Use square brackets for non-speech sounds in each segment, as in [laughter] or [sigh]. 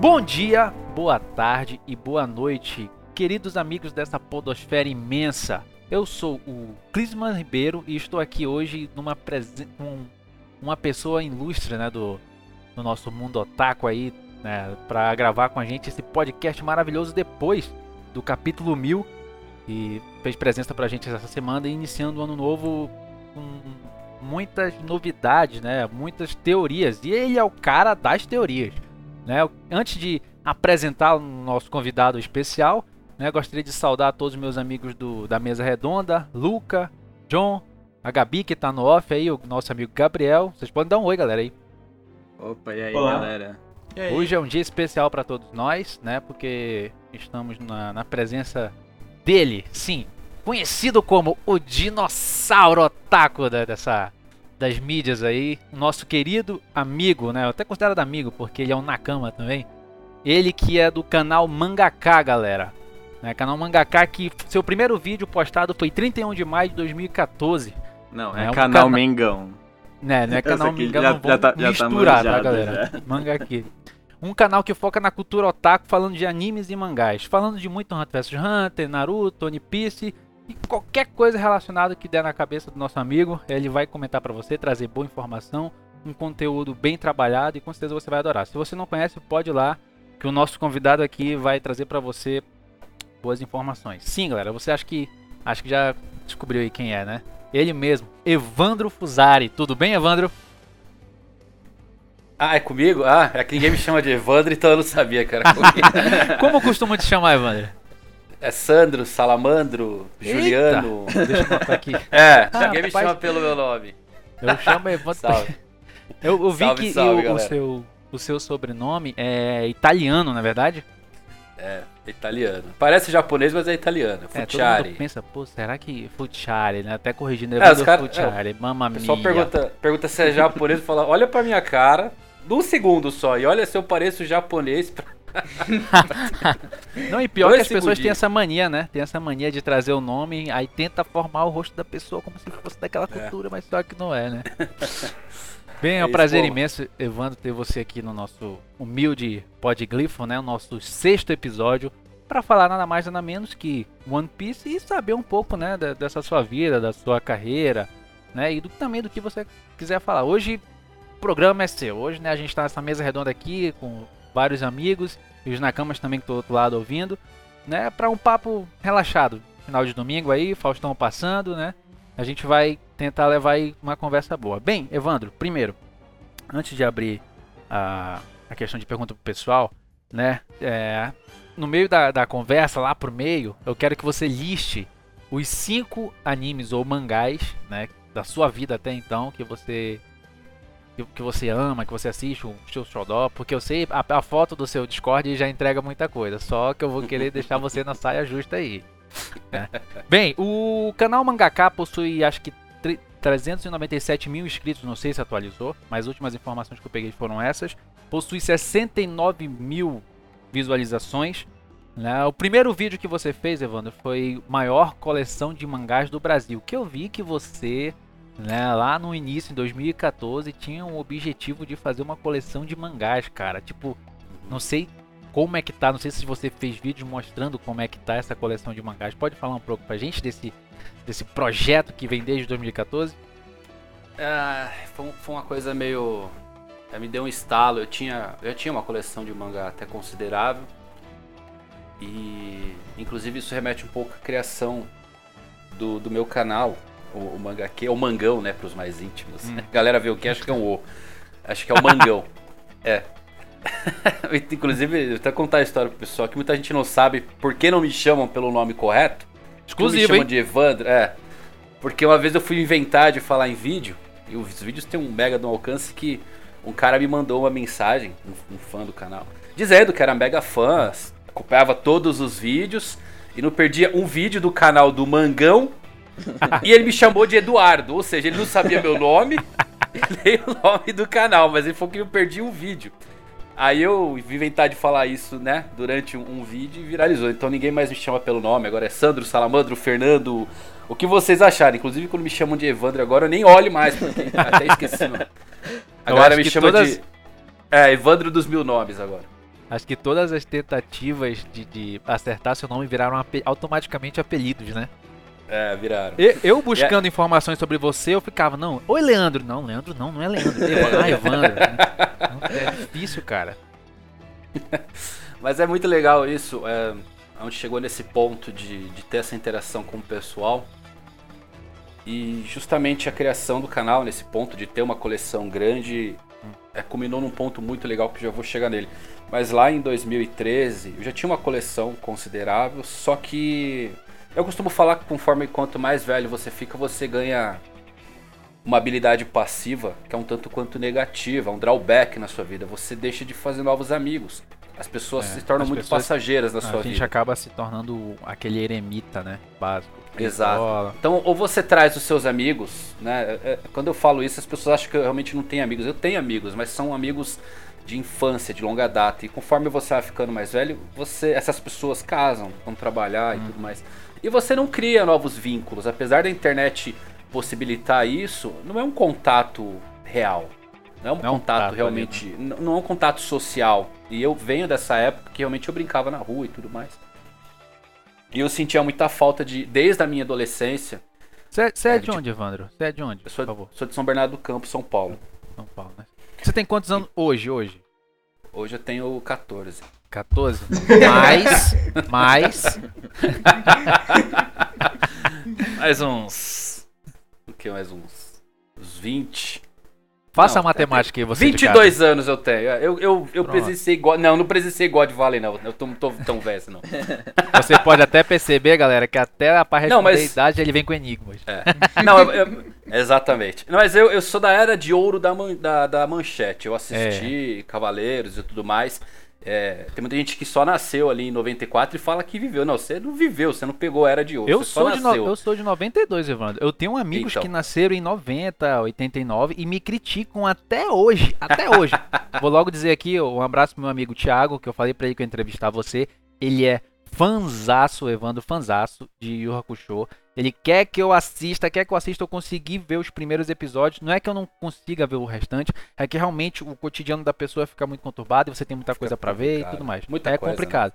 Bom dia, boa tarde e boa noite, queridos amigos dessa podosfera imensa. Eu sou o Clisman Ribeiro e estou aqui hoje numa com uma pessoa ilustre, né, do, do nosso mundo otaku aí, né, para gravar com a gente esse podcast maravilhoso depois do capítulo 1000 e fez presença pra gente essa semana iniciando o ano novo com muitas novidades, né, muitas teorias. E ele é o cara das teorias. Né? Antes de apresentar o nosso convidado especial, né, gostaria de saudar todos os meus amigos do, da mesa redonda, Luca, John, a Gabi que está no off aí, o nosso amigo Gabriel. Vocês podem dar um oi, galera aí. Opa, e aí, Olá. galera? E aí? Hoje é um dia especial para todos nós, né? Porque estamos na, na presença dele, sim, conhecido como o dinossauro otaku da, dessa das mídias aí, nosso querido amigo, né? Eu até considero amigo porque ele é um Nakama também. Ele que é do canal Mangaká, galera. Né? Canal Mangaká que seu primeiro vídeo postado foi 31 de maio de 2014. Não, é, é um canal cana... Mengão. Né, não é canal Mengão, já, não já tá, já tá misturar, tá, galera? Já. [laughs] Mangaki. Um canal que foca na cultura otaku, falando de animes e mangás. Falando de muito Hunter vs Hunter, Naruto, One Piece e qualquer coisa relacionada que der na cabeça do nosso amigo, ele vai comentar para você, trazer boa informação, um conteúdo bem trabalhado e com certeza você vai adorar. Se você não conhece, pode ir lá, que o nosso convidado aqui vai trazer para você boas informações. Sim, galera, você acha que acho que já descobriu aí quem é, né? Ele mesmo, Evandro Fusari. Tudo bem, Evandro? Ah, é comigo? Ah, é que ninguém me chama de Evandro, então eu não sabia que era comigo. [laughs] Como costuma te chamar, Evandro? É Sandro, Salamandro, Eita. Juliano. [laughs] Deixa eu botar aqui. É, ah, ninguém me chama pelo meu nome. Eu chamo [laughs] Evandro. Salve. Eu, eu vi salve, que salve, o, o, seu, o seu sobrenome é italiano, na é verdade? É, italiano. Parece japonês, mas é italiano. Fucciari. É, pensa, pô, será que Fucciari, né? Até corrigindo, é, os cara, Fucciari, é, mamma mia. O pessoal pergunta, pergunta se é japonês e fala, olha pra minha cara, num segundo só, e olha se eu pareço japonês pra... [laughs] não, e pior Dois que as pessoas têm essa mania, né? Tem essa mania de trazer o nome, aí tenta formar o rosto da pessoa como se fosse daquela é. cultura, é. mas só que não é, né? [laughs] Bem, é um prazer imenso, Evandro, ter você aqui no nosso humilde Podglifo, né? O nosso sexto episódio, para falar nada mais nada menos que One Piece e saber um pouco, né, dessa sua vida, da sua carreira, né? E do, também do que você quiser falar. Hoje o programa é seu. Hoje, né, a gente está nessa mesa redonda aqui com vários amigos e os Nakamas também que estão do outro lado ouvindo, né? Para um papo relaxado. Final de domingo aí, Faustão passando, né? A gente vai tentar levar aí uma conversa boa. Bem, Evandro, primeiro, antes de abrir a, a questão de pergunta pro pessoal, né? É, no meio da, da conversa, lá pro meio, eu quero que você liste os cinco animes ou mangás, né? Da sua vida até então, que você que, você ama, que você assiste, o seu xodó, porque eu sei, a, a, foto do seu Discord já entrega muita coisa, só que eu vou querer deixar você na saia justa aí. É. [laughs] Bem, o canal Mangaká possui acho que 397 mil inscritos, não sei se atualizou, mas as últimas informações que eu peguei foram essas. Possui 69 mil visualizações. Né? O primeiro vídeo que você fez, Evandro, foi maior coleção de mangás do Brasil. Que eu vi que você né, lá no início, em 2014, tinha um objetivo de fazer uma coleção de mangás, cara. Tipo, não sei como é que tá, não sei se você fez vídeo mostrando como é que tá essa coleção de mangás. Pode falar um pouco pra gente desse, desse projeto que vem desde 2014? Ah, foi, foi uma coisa meio. É, me deu um estalo. Eu tinha, eu tinha uma coleção de mangá até considerável. E inclusive isso remete um pouco à criação do, do meu canal, o, o Mangaque, é o Mangão, né, pros mais íntimos. Hum. A [laughs] galera vê o que acha que é um O. Acho que é o Mangão. é. [laughs] Inclusive, até contar a história pro pessoal que muita gente não sabe por que não me chamam pelo nome correto. Exclusivo, me chamam hein? de Evandro, é. Porque uma vez eu fui inventar de falar em vídeo, e os vídeos têm um mega um alcance que um cara me mandou uma mensagem, um, um fã do canal, dizendo que era mega fã, acompanhava todos os vídeos e não perdia um vídeo do canal do Mangão [laughs] e ele me chamou de Eduardo, ou seja, ele não sabia meu nome, [laughs] nem o nome do canal, mas ele falou que eu perdi um vídeo. Aí eu vim inventar de falar isso, né, durante um, um, vídeo e viralizou. Então ninguém mais me chama pelo nome, agora é Sandro, Salamandro, Fernando, o que vocês acharem. Inclusive quando me chamam de Evandro agora eu nem olho mais, porque [laughs] até esqueci. Agora me chama todas... de... É, Evandro dos mil nomes agora. Acho que todas as tentativas de, de acertar seu nome viraram ape- automaticamente apelidos, né? É, viraram. E- Eu buscando informações sobre você, eu ficava, não, oi Leandro. Não, Leandro não, não é Leandro. Ah, Evandro. É difícil, cara. [laughs] Mas é muito legal isso, é, onde chegou nesse ponto de, de ter essa interação com o pessoal. E justamente a criação do canal, nesse ponto de ter uma coleção grande, é, culminou num ponto muito legal que já vou chegar nele. Mas lá em 2013, eu já tinha uma coleção considerável, só que eu costumo falar que conforme quanto mais velho você fica, você ganha uma habilidade passiva que é um tanto quanto negativa, um drawback na sua vida. Você deixa de fazer novos amigos. As pessoas É, se tornam muito pessoas- passageiras na A sua gente vida. acaba se tornando aquele eremita, né? Básico. Exato. isola. Então, ou você traz os seus amigos, né? É, é, Quando eu falo isso, as pessoas acham que eu realmente não tenho amigos. Eu tenho amigos, mas são amigos de infância, de longa data. E conforme você vai ficando mais velho, você, essas pessoas casam, vão trabalhar e tudo mais. E você não cria novos vínculos. Apesar da internet possibilitar isso, não é um contato real. Não é um Não é contato ali, realmente. n- Não é um contato social. E eu venho dessa época que realmente eu brincava na rua e tudo mais. E eu sentia muita falta de. Desde a minha adolescência. Você é, é É, de onde, Evandro? Você é de onde, Eu por sou, favor? sou de São Bernardo do Campo, São Paulo. São Paulo, né? Você tem quantos anos hoje, hoje? Hoje eu tenho 14. 14? Mais, mais... Mais uns. O que? Mais uns. Uns 20. Faça Não, a matemática aí, você de 22 anos eu tenho. Eu, eu, eu Pronto. presenciei God. Não, não presenciei God Valley, não. Eu tô, não tô tão velho, não. Você pode até perceber, galera, que até a parte Não, da mas- idade ele vem com enigmas. É. Não, eu- eu- exatamente. Não, mas eu, eu sou da era de ouro da, man- da, da manchete. Eu assisti Cavaleiros e tudo mais. É, tem muita gente que só nasceu ali em 94 e fala que viveu. Não, você não viveu, você não pegou a era de ouro. Eu você só sou, de no- eu sou de 92, Evandro. Eu tenho amigos Então. que nasceram em 90, 89 e me criticam até hoje. Até hoje. [laughs] Vou logo dizer aqui um abraço pro meu amigo Thiago, que eu falei pra ele que eu ia entrevistar você. Ele é fanzaço, Evandro, fanzaço de Yu Hakusho. Ele quer que eu assista, quer que eu assista, eu consegui ver os primeiros episódios. Não é que eu não consiga ver o restante, é que realmente o cotidiano da pessoa fica muito conturbado e você tem muita Fica coisa pra ver e tudo mais. Muita é coisa, né? complicado.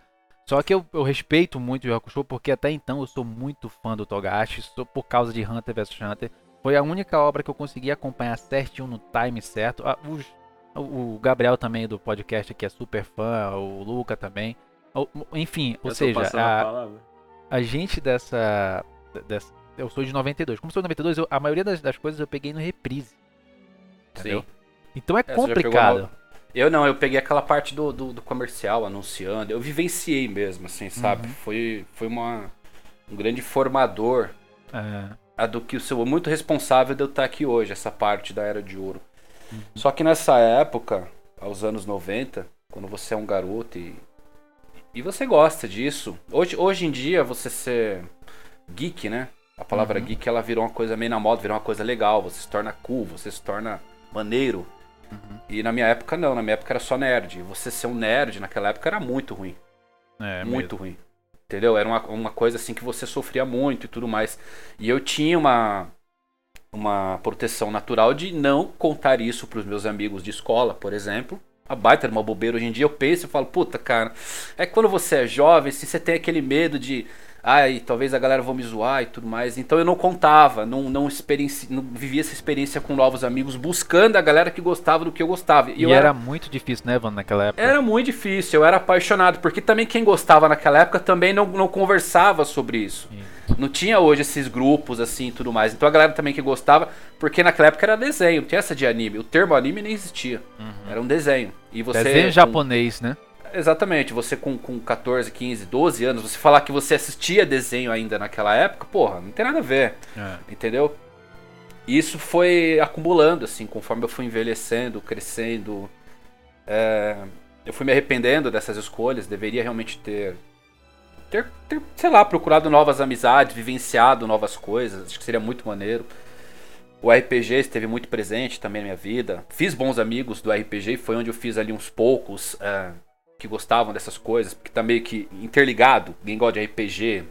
Só que eu, eu respeito muito o Hakusho, porque até então eu sou muito fã do Togashi, sou por causa de Hunter vs Hunter. Foi a única obra que eu consegui acompanhar certinho no time certo. Ah, os- o, o Gabriel também do podcast aqui é super fã, o Luca também. O- enfim, ou Eu seja, a a gente dessa, dessa. Eu sou de 92. Como sou de 92, eu- a maioria das, das coisas eu peguei no reprise. Entendeu? Sim. Então é É, complicado. Eu não, eu peguei aquela parte do, do, do comercial, anunciando. Eu vivenciei mesmo, assim, sabe? Uhum. Foi, foi uma, um grande formador É, a do que o seu muito responsável de eu estar aqui hoje, essa parte da Era de Ouro. Uhum. Só que nessa época, aos anos 90, quando você é um garoto e, e você gosta disso, hoje, hoje em dia você ser geek, né? A palavra Uhum. geek ela virou uma coisa meio na moda, virou uma coisa legal, você se torna cool, você se torna maneiro. Uhum. E na minha época não, na minha época era só nerd. Você ser um nerd naquela época era muito ruim é muito ruim. Entendeu? Era uma, uma coisa assim que você sofria muito e tudo mais. E eu tinha uma uma proteção natural de não contar isso pros meus amigos de escola, por exemplo. A baita era uma bobeira. Hoje em dia eu penso e falo, puta, cara, é que quando você é jovem, assim, você tem aquele medo de. Ai, talvez a galera vão me zoar e tudo mais. Então eu não contava, não, não, experienci... não vivia essa experiência com novos amigos, buscando a galera que gostava do que eu gostava. E, eu era, muito difícil, né, Evandro, naquela época. era muito difícil, eu era apaixonado, porque também quem gostava naquela época também não, não conversava sobre isso. Isso. Não tinha hoje esses grupos assim e tudo mais. Então a galera também que gostava, porque naquela época era desenho, não tinha essa de anime. O termo anime nem existia. Era um desenho. E você. Desenho japonês, né? Exatamente, você com, com 14, 15, 12 anos, você falar que você assistia desenho ainda naquela época, porra, não tem nada a ver. É. Entendeu? E isso foi acumulando, assim, conforme eu fui envelhecendo, crescendo. É, eu fui me arrependendo dessas escolhas, deveria realmente ter, ter, ter, sei lá, procurado novas amizades, vivenciado novas coisas, acho que seria muito maneiro. O RPG esteve muito presente também na minha vida. Fiz bons amigos do RPG, foi onde eu fiz ali uns poucos é, que gostavam dessas coisas, porque tá meio que interligado. Quem gosta de RPG,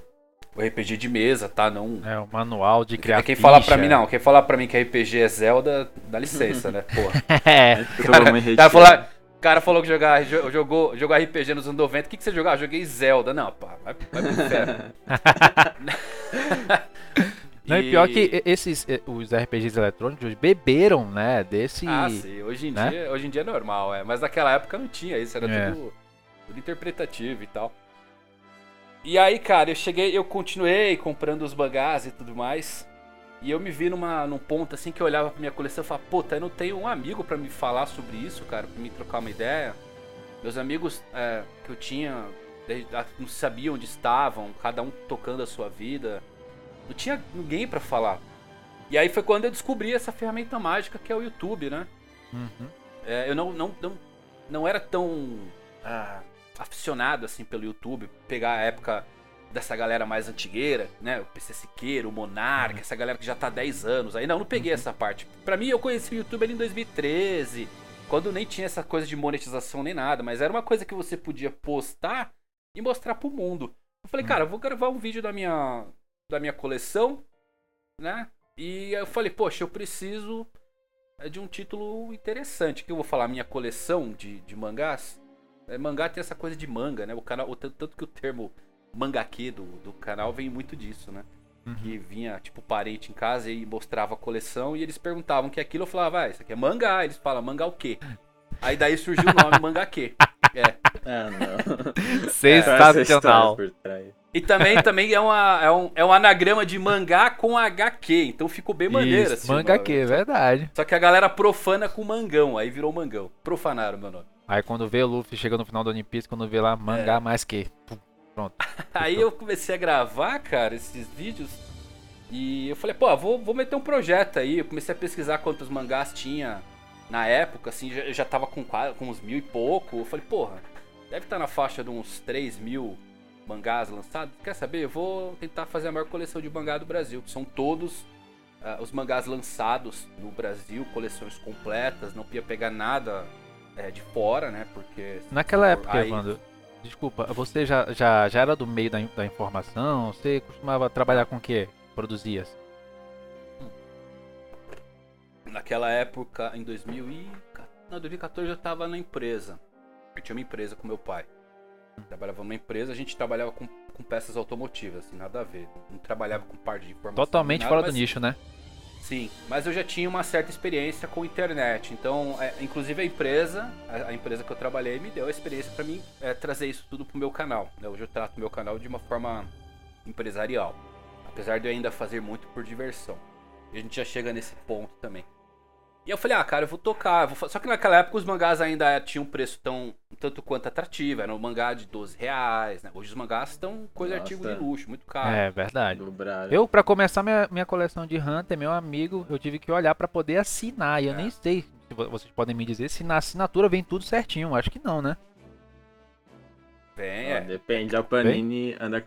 o RPG de mesa, tá? Não, É, o manual de criar é quem falar pra ficha. mim, não, quem falar pra mim que RPG é Zelda, dá licença, né? Porra. [laughs] é. Cara retirar. falar, cara falou que jogar, jogou, jogou RPG nos anos 90. O que, que você jogava? Joguei Zelda. Não, pá, vai, vai pro inferno. [laughs] [laughs] Não, e pior que esses os RPGs eletrônicos beberam, né, desse. Ah, sim. Hoje em, né? dia, hoje em dia é normal, é. Mas naquela época não tinha isso, era é. tudo, tudo interpretativo e tal. E aí, cara, eu cheguei, eu continuei comprando os mangás e tudo mais. E eu me vi numa, num ponto assim que eu olhava pra minha coleção e falava, puta, eu não tenho um amigo para me falar sobre isso, cara, pra me trocar uma ideia. Meus amigos é, que eu tinha não sabiam onde estavam, cada um tocando a sua vida. Não tinha ninguém para falar. E aí foi quando eu descobri essa ferramenta mágica que é o YouTube, né? Uhum. É, eu não, não, não, não era tão ah, aficionado assim pelo YouTube, pegar a época dessa galera mais antigueira, né? O PC Siqueiro, o Monarca, uhum. essa galera que já tá há 10 anos. Aí não, não peguei uhum. essa parte. Pra mim, eu conheci o YouTube ali em 2013, quando nem tinha essa coisa de monetização nem nada, mas era uma coisa que você podia postar e mostrar pro mundo. Eu falei, uhum. cara, eu vou gravar um vídeo da minha, da minha coleção, né? E eu falei, poxa, eu preciso é, de um título interessante. Que eu vou falar, minha coleção de, de mangás. É, mangá tem essa coisa de manga, né? O canal, o, tanto que o termo mangaque do, do canal vem muito disso, né? Uhum. Que vinha, tipo, parente em casa e mostrava a coleção e eles perguntavam que aquilo. Eu falava, ah, isso aqui é mangá. Eles falam, mangá o quê? Aí daí surgiu o nome [laughs] mangaque. É. Ah, não. Sensacional. É, e também, [laughs] também é, uma, é, um, é um anagrama de mangá com HQ, então ficou bem maneiro. Isso, assim, mangaque, é verdade. Só que a galera profana com mangão, aí virou mangão. Profanaram meu nome. Aí quando vê o Luffy chega no final do One Piece, quando vê lá mangá é. mais que. Pronto. [laughs] aí eu comecei a gravar, cara, esses vídeos. E eu falei, pô, vou, vou meter um projeto aí. Eu comecei a pesquisar quantos mangás tinha na época, assim, já, já tava com, com uns mil e pouco. Eu falei, porra, deve estar tá na faixa de uns 3 mil mangás lançados. Quer saber? Eu vou tentar fazer a maior coleção de mangá do Brasil, que são todos uh, os mangás lançados no Brasil, coleções completas, não ia pegar nada é, de fora, né? Porque. Naquela época, aí... Evandro, desculpa, você já, já, já era do meio da, da informação? Você costumava trabalhar com o que? Produzias? Naquela época, em 2000 e... Não, 2014 eu estava na empresa. Eu tinha uma empresa com meu pai. Trabalhava numa empresa, a gente trabalhava com, com peças automotivas, assim, nada a ver. Não trabalhava com parte de informação. Totalmente nada, fora mas... do nicho, né? Sim, mas eu já tinha uma certa experiência com internet. Então, é, inclusive a empresa, a, a, empresa que eu trabalhei, me deu a experiência para mim é, trazer isso tudo pro meu canal. Né? Hoje eu trato meu canal de uma forma empresarial. Apesar de eu ainda fazer muito por diversão. E a gente já chega nesse ponto também. E eu falei, ah, cara, eu vou tocar. Vou... Só que naquela época os mangás ainda tinham um preço tão tanto quanto atrativo. Era um mangá de 12 reais, né? Hoje os mangás estão coisa Nossa. artigo de luxo, muito caro. É, verdade. Eu, para começar minha, minha coleção de Hunter, meu amigo, eu tive que olhar para poder assinar. E eu é. nem sei se vocês podem me dizer se na assinatura vem tudo certinho. Acho que não, né? Vem, é. Depende, a Panini vem? anda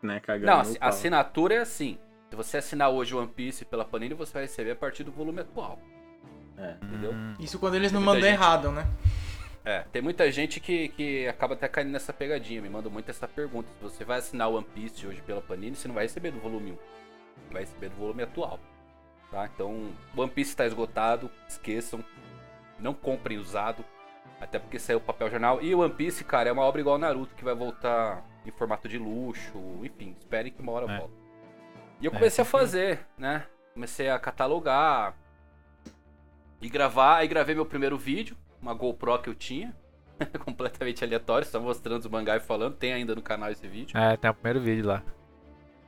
né, cagando. Não, a assinatura é assim. Se você assinar hoje o One Piece pela Panini, você vai receber a partir do volume atual. É. Entendeu? Hum. Isso quando eles não mandam gente... errado, né? É, tem muita gente que, que acaba até caindo nessa pegadinha. Me manda muito essa pergunta. Se você vai assinar o One Piece hoje pela Panini, você não vai receber do volume 1. Você vai receber do volume atual. Tá? Então, One Piece está esgotado. Esqueçam. Não comprem usado. Até porque saiu o papel jornal. E o One Piece, cara, é uma obra igual Naruto que vai voltar em formato de luxo. Enfim, esperem que uma hora é. volta. E eu é, comecei é, a fazer, né? Comecei a catalogar, e gravar. Aí gravei meu primeiro vídeo, uma GoPro que eu tinha. [laughs] completamente aleatório, só mostrando os mangá e falando. Tem ainda no canal esse vídeo. É, tem o primeiro vídeo lá.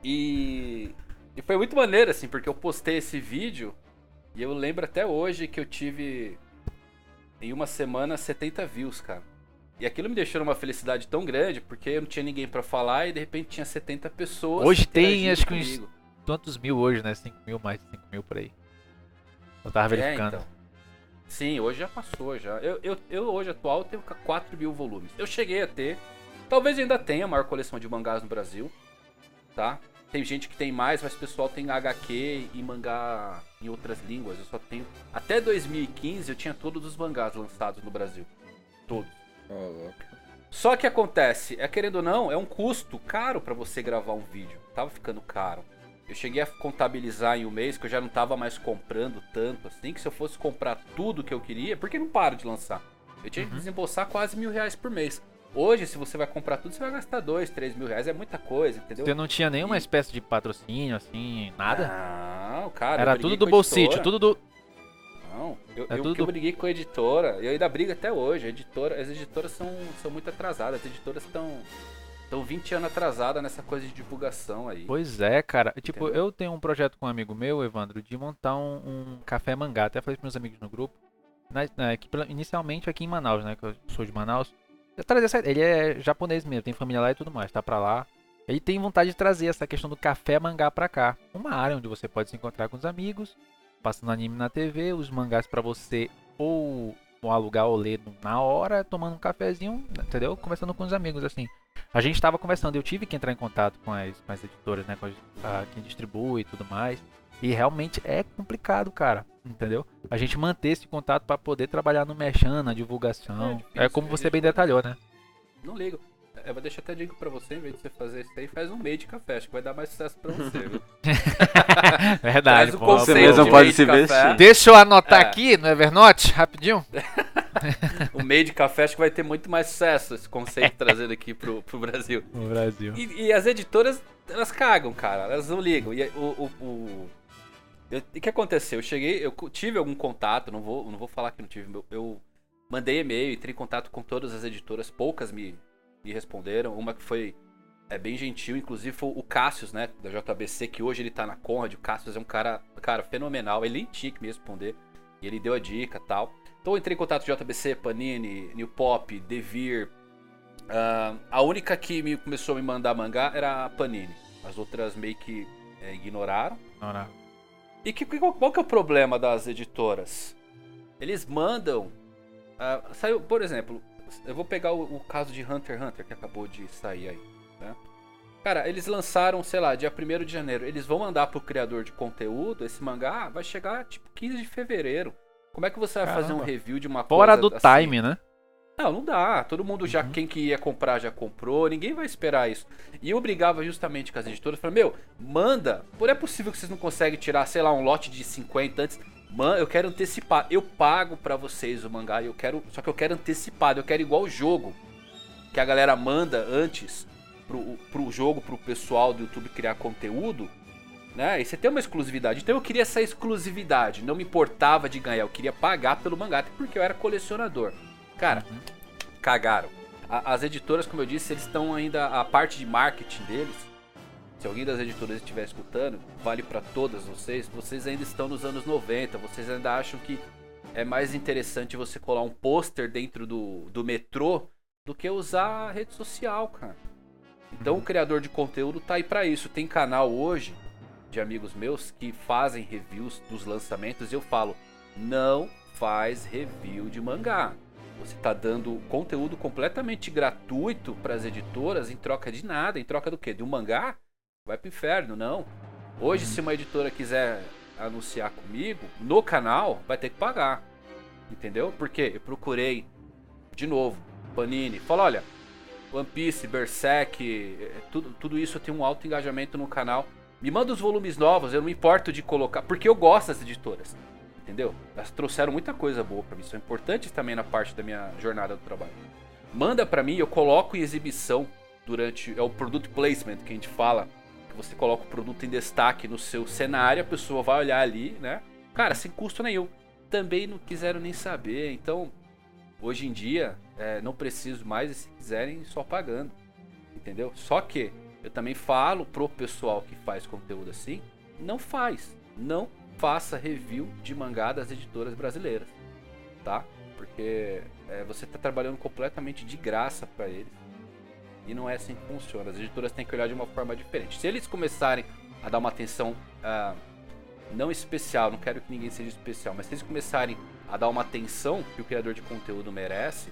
E. E foi muito maneiro, assim, porque eu postei esse vídeo e eu lembro até hoje que eu tive em uma semana 70 views, cara. E aquilo me deixou numa felicidade tão grande, porque eu não tinha ninguém para falar e de repente tinha 70 pessoas. Hoje tem, acho que uns. Quantos mil hoje, né? 5 mil, mais de 5 mil por aí. Eu tava é, verificando. É, então. Sim, hoje já passou já. Eu, eu, eu hoje atual tenho 4 mil volumes. Eu cheguei a ter. Talvez ainda tenha a maior coleção de mangás no Brasil. Tá? Tem gente que tem mais, mas o pessoal tem HQ e mangá em outras línguas. Eu só tenho. Até 2015 eu tinha todos os mangás lançados no Brasil. Todos. Oh, Só que acontece, é querendo ou não, é um custo caro para você gravar um vídeo. Tava ficando caro. Eu cheguei a contabilizar em um mês que eu já não tava mais comprando tanto assim, que se eu fosse comprar tudo que eu queria, porque não paro de lançar. Eu tinha que Uhum. desembolsar quase mil reais por mês. Hoje, se você vai comprar tudo, você vai gastar dois, três mil reais. É muita coisa, entendeu? Você não tinha nenhuma E- espécie de patrocínio, assim, nada? Não, cara. Era tudo do bolsítio, tudo do. Não, eu, É eu, tudo- que eu briguei com a editora, eu ainda brigo até hoje. A editora, as editoras são, são muito atrasadas, as editoras estão estão 20 anos atrasadas nessa coisa de divulgação aí. Pois é, cara. Tipo, Entendeu? eu tenho um projeto com um amigo meu, Evandro, de montar um, um café mangá. Até falei pros meus amigos no grupo. Na, na- que inicialmente aqui em Manaus, né? Que eu sou de Manaus. Essa- ele é japonês mesmo, tem família lá e tudo mais, tá pra lá. Ele tem vontade de trazer essa questão do café mangá pra cá. Uma área onde você pode se encontrar com os amigos, passando anime na TV, os mangás pra você ou, ou alugar ou ler na hora, tomando um cafezinho, entendeu? Conversando com os amigos, assim. A gente tava conversando, eu tive que entrar em contato com as, com as editoras, né? Com as, a, quem distribui e tudo mais. E realmente é complicado, cara. Entendeu? A gente manter esse contato pra poder trabalhar no merchan, na divulgação. É É, difícil, como é você bem detalhou, né? Não ligo. Eu vou deixar até digo pra você, em vez de você fazer isso aí, faz um meio de café. Acho que vai dar mais sucesso pra você, viu? [laughs] [laughs] Verdade, Traz o pô. Você mesmo de pode de se vestir. Deixa eu anotar É. aqui no Evernote, rapidinho. [laughs] [laughs] O meio de café acho que vai ter muito mais sucesso esse conceito trazendo aqui pro, pro Brasil. [laughs] No Brasil. E, e as editoras, elas cagam, cara. Elas não ligam. E o. o, o- eu- o que aconteceu? Eu cheguei, eu tive algum contato, não vou, não vou falar que não tive. Eu, eu mandei e-mail, entrei em contato com todas as editoras, poucas me, me responderam. Uma que foi é, bem gentil, inclusive foi o Cassius, né, da JBC, que hoje ele tá na Conrad. O Cassius é um cara, cara fenomenal. Ele nem tinha que me responder. E ele deu a dica tal. Então eu entrei em contato com JBC, Panini, New Pop, Devir, ah, a única que me começou a me mandar mangá era a Panini. As outras meio que é, ignoraram. Ora, E que, qual, qual que é o problema das editoras? Eles mandam. ah, saiu, por exemplo, eu vou pegar o, o caso de Hunter x Hunter que acabou de sair aí. Né? Cara, eles lançaram, sei lá, dia 1 de janeiro. Eles vão mandar pro criador de conteúdo esse mangá, vai chegar tipo 15 de fevereiro. Como é que você vai fazer um Caramba. review de uma fora coisa do assim? time, né? Não, não dá. Todo mundo já, Uhum. quem que ia comprar já comprou, ninguém vai esperar isso. E eu brigava justamente com as editoras, falei, meu, manda. Por é possível que vocês não conseguem tirar, sei lá, um lote de 50 antes. Man, eu quero antecipar. Eu pago pra vocês o mangá, eu quero, só que eu quero antecipado, eu quero igual o jogo que a galera manda antes pro, pro jogo, pro pessoal do YouTube criar conteúdo, né? E você tem uma exclusividade. Então eu queria essa exclusividade, não me importava de ganhar, eu queria pagar pelo mangá, até porque eu era colecionador. Cara, Uhum. cagaram. A- as editoras, como eu disse, eles estão ainda a parte de marketing deles. Se alguém das editoras estiver escutando, vale pra todas vocês. Vocês ainda estão nos anos 90, vocês ainda acham que é mais interessante você colar um pôster dentro do, do metrô do que usar a rede social, cara. Então o criador de conteúdo tá aí pra isso. Tem canal hoje de amigos meus que fazem reviews dos lançamentos e eu falo: não faz review de mangá. Você tá dando conteúdo completamente gratuito pras editoras em troca de nada, em troca do quê? De um mangá? Vai pro inferno, não. Hoje, se uma editora quiser anunciar comigo no canal, vai ter que pagar. Entendeu? Porque eu procurei de novo, Panini, fala, olha, One Piece, Berserk, eh, tudo, tudo isso eu tenho um alto engajamento no canal. Me manda os volumes novos, eu não me importo de colocar, porque eu gosto das editoras. Entendeu? Elas trouxeram muita coisa boa pra mim, são importantes também na parte da minha jornada do trabalho. Manda pra mim, eu coloco em exibição durante é o product placement que a gente fala, que você coloca o produto em destaque no seu cenário, a pessoa vai olhar ali, né? Cara, sem custo nenhum. Também não quiseram nem saber, então hoje em dia é, não preciso mais e se quiserem só pagando, entendeu? Só que eu também falo pro pessoal que faz conteúdo assim, não faz, não faça review de mangá das editoras brasileiras, tá? Porque é, você tá trabalhando completamente de graça para eles e não é assim que funciona. As editoras têm que olhar de uma forma diferente. Se eles começarem a dar uma atenção ah, não especial, não quero que ninguém seja especial, mas se eles começarem a dar uma atenção que o criador de conteúdo merece,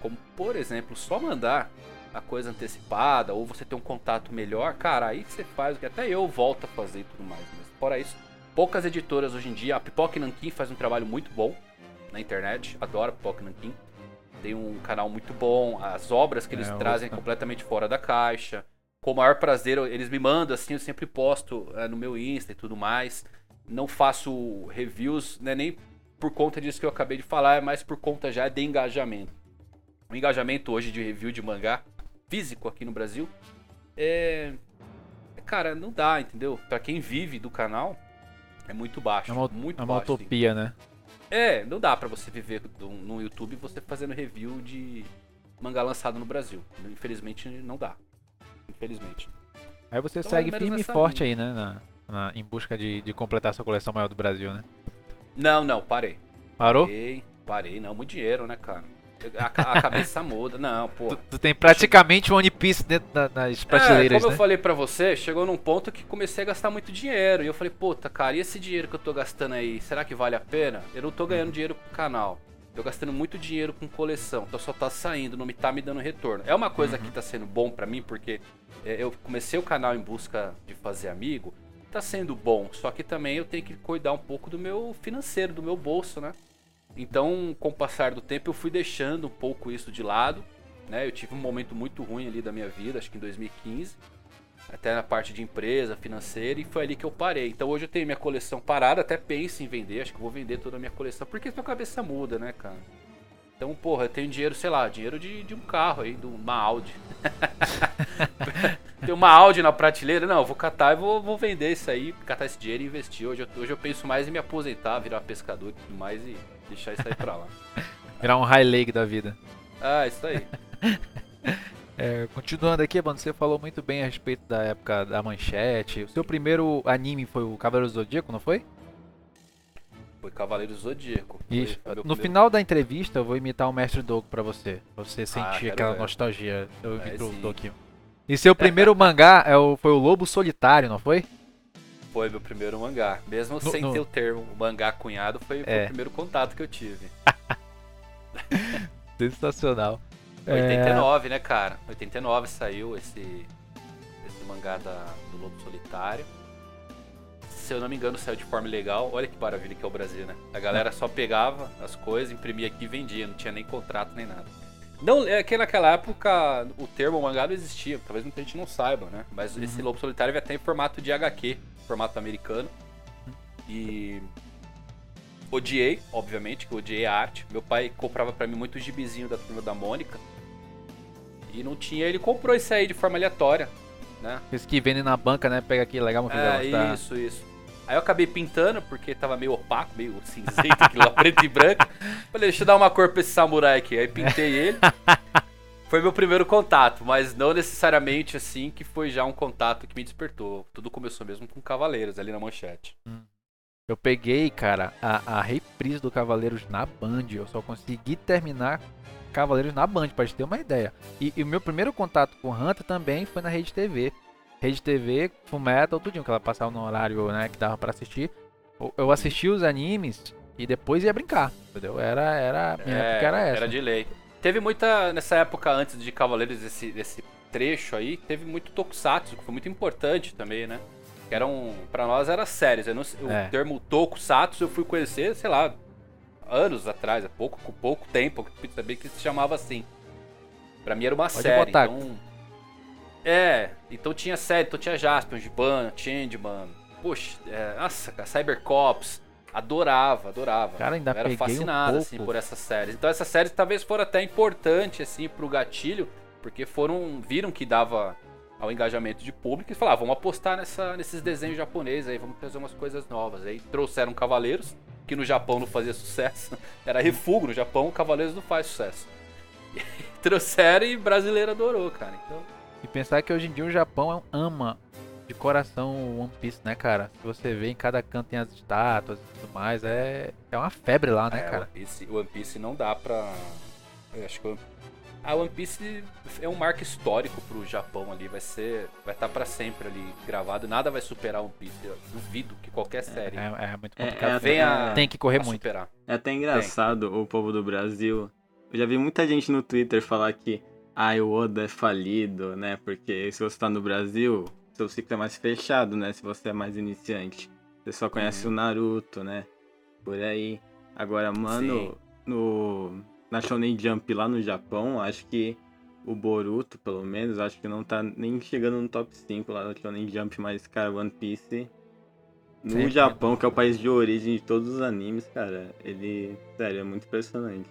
como por exemplo, só mandar a coisa antecipada ou você ter um contato melhor, cara, aí você faz o que até eu volto a fazer e tudo mais. Mas fora isso, poucas editoras hoje em dia, a Pipoca Nankin faz um trabalho muito bom na internet, adoro a Pipoca Nankin. Tem um canal muito bom, as obras que eles É, trazem outra. completamente fora da caixa. Com o maior prazer, eles me mandam assim, eu sempre posto eh, no meu Insta e tudo mais. Não faço reviews, né, nem por conta disso que eu acabei de falar, é mais por conta já de engajamento. O engajamento hoje de review de mangá físico aqui no Brasil é. Cara, não dá, entendeu? Pra quem vive do canal, é muito baixo. É uma, muito é uma baixo. assim. utopia, né? É, não dá pra você viver no YouTube você fazendo review de mangá lançado no Brasil. Infelizmente não dá. Infelizmente. Aí você Então, segue firme e forte linha. aí, né? na- na- em busca de, de completar sua coleção maior do Brasil, né? Não, não, parei. Parou? Parei, parei, não, muito dinheiro, né, cara? A, a cabeça muda, não, pô. Tu, tu tem praticamente um One Piece dentro da- das É, prateleiras, como né? eu falei pra você, chegou num ponto que comecei a gastar muito dinheiro. E eu falei, puta, cara, e esse dinheiro que eu tô gastando aí, será que vale a pena? Eu não tô ganhando dinheiro com o canal. Tô gastando muito dinheiro com coleção. Então só tá saindo, não me tá me dando retorno. É uma coisa que tá sendo bom pra mim, porque é, eu comecei o canal em busca de fazer amigo. Tá sendo bom, só que também eu tenho que cuidar um pouco do meu financeiro, do meu bolso, né? Então, com o passar do tempo, eu fui deixando um pouco isso de lado. Né? Eu tive um momento muito ruim ali da minha vida, acho que em 2015. Até na parte de empresa, financeira, e foi ali que eu parei. Então hoje eu tenho minha coleção parada, até penso em vender, acho que vou vender toda a minha coleção, porque tua cabeça muda, né, cara? Então, porra, eu tenho dinheiro, sei lá, dinheiro de, de um carro aí, de uma Audi. [laughs] tem uma Audi na prateleira, não, vou catar e vou, vou vender isso aí, catar esse dinheiro e investir. Hoje eu, hoje eu penso mais em me aposentar, virar pescador e tudo mais e deixar isso aí pra lá. [laughs] Virar um high leg da vida. Ah, isso aí. [laughs] É, continuando aqui, mano, você falou muito bem a respeito da época da manchete. O seu primeiro anime foi o Cavaleiro do Zodíaco, não foi? Foi Cavaleiro Zodíaco. Foi- Isso. foi meu No primeiro- final da entrevista, eu vou imitar o Mestre Dogo pra você. Pra você sentir Ah, aquela ver. nostalgia. Eu Aí imito o sim. Tokyo. E seu primeiro mangá é o, foi o Lobo Solitário, não foi? Foi meu primeiro mangá. Mesmo No- sem no- ter o termo mangá cunhado, foi, É. o primeiro contato que eu tive. [laughs] Sensacional. É, 89, né, cara? 89 saiu esse, esse mangá da, do Lobo Solitário. Se eu não me engano, saiu de forma legal. Olha que maravilha que é o Brasil, né? A galera só pegava as coisas, imprimia aqui e vendia. Não tinha nem contrato nem nada. Não, é que naquela época o termo mangá não existia. Talvez muita gente não saiba, né? Mas Uhum. esse Lobo Solitário veio até em formato de HQ, formato americano. E odiei, obviamente, que odiei a arte. Meu pai comprava pra mim muito gibizinho da turma da Mônica. E não tinha, ele comprou isso aí de forma aleatória, né? Esse que vendem na banca, né? Pega aqui, legal, meu filho. É, gostar. isso, isso. Aí eu acabei pintando, porque tava meio opaco, meio [laughs] cinzento, aquilo lá preto e branco. Falei, deixa eu dar uma cor pra esse samurai aqui. Aí pintei ele. [laughs] Foi meu primeiro contato, mas não necessariamente assim que foi já um contato que me despertou. Tudo começou mesmo com Cavaleiros ali na manchete. Eu peguei, cara, a, a reprise do Cavaleiros na Band. Eu só consegui terminar Cavaleiros na Band, pra gente ter uma ideia. E, e o meu primeiro contato com Hunter também foi na Rede TV. Rede TV, Fullmetal, tudinho, que ela passava no horário, né, que dava pra assistir. Eu- Eu assisti os animes e depois ia brincar, entendeu? Era, era, minha época era essa. É, de lei. Teve muita, nessa época antes de Cavaleiros, desse, desse trecho aí, teve muito Tokusatsu, que foi muito importante também, né? Que eram, pra nós era séries. Eu não sei- É. O termo Tokusatsu eu fui conhecer, sei lá, anos atrás, há pouco, com pouco tempo, que eu fui saber que se chamava assim. Pra mim era uma Pode série, botar. então... É, então tinha série, então tinha Jaspion, Giban, Changeman, poxa, é, nossa, cara, Cybercops, adorava, adorava. Cara, ainda Eu era peguei um fascinado, assim, por essas séries. Então essas séries talvez foram até importantes, assim, pro gatilho, porque foram, viram que dava ao engajamento de público e falaram, ah, vamos apostar nessa, nesses desenhos japoneses aí, vamos fazer umas coisas novas. Aí trouxeram Cavaleiros, que no Japão não fazia sucesso, [laughs] era refúgio, no Japão Cavaleiros não faz sucesso. [laughs] E trouxeram e brasileiro adorou, cara. Então, E pensar que hoje em dia o Japão ama de coração o One Piece, né, cara? Se você vê em cada canto tem as estátuas e tudo mais, é, é uma febre lá, né, é, cara? One Piece, One Piece não dá pra... Eu acho que... o- A One Piece é um marco histórico pro Japão ali, vai ser... Vai estar pra sempre ali gravado, nada vai superar One Piece. Eu duvido que qualquer série É, é muito É, complicado. é, venha Tem que correr muito. superar. É até engraçado o povo do Brasil. Eu já vi muita gente no Twitter falar que ah, o Oda é falido, né? Porque se você tá no Brasil, seu ciclo é mais fechado, né? Se você é mais iniciante. Você só conhece Uhum. o Naruto, né? Por aí. Agora, mano, no na Shonen Jump lá no Japão, acho que o Boruto, pelo menos, acho que não tá nem chegando no top 5 lá no Shonen Jump, mas, cara, One Piece No Sempre. Japão, que é o país de origem de todos os animes, cara, ele, sério, é muito impressionante.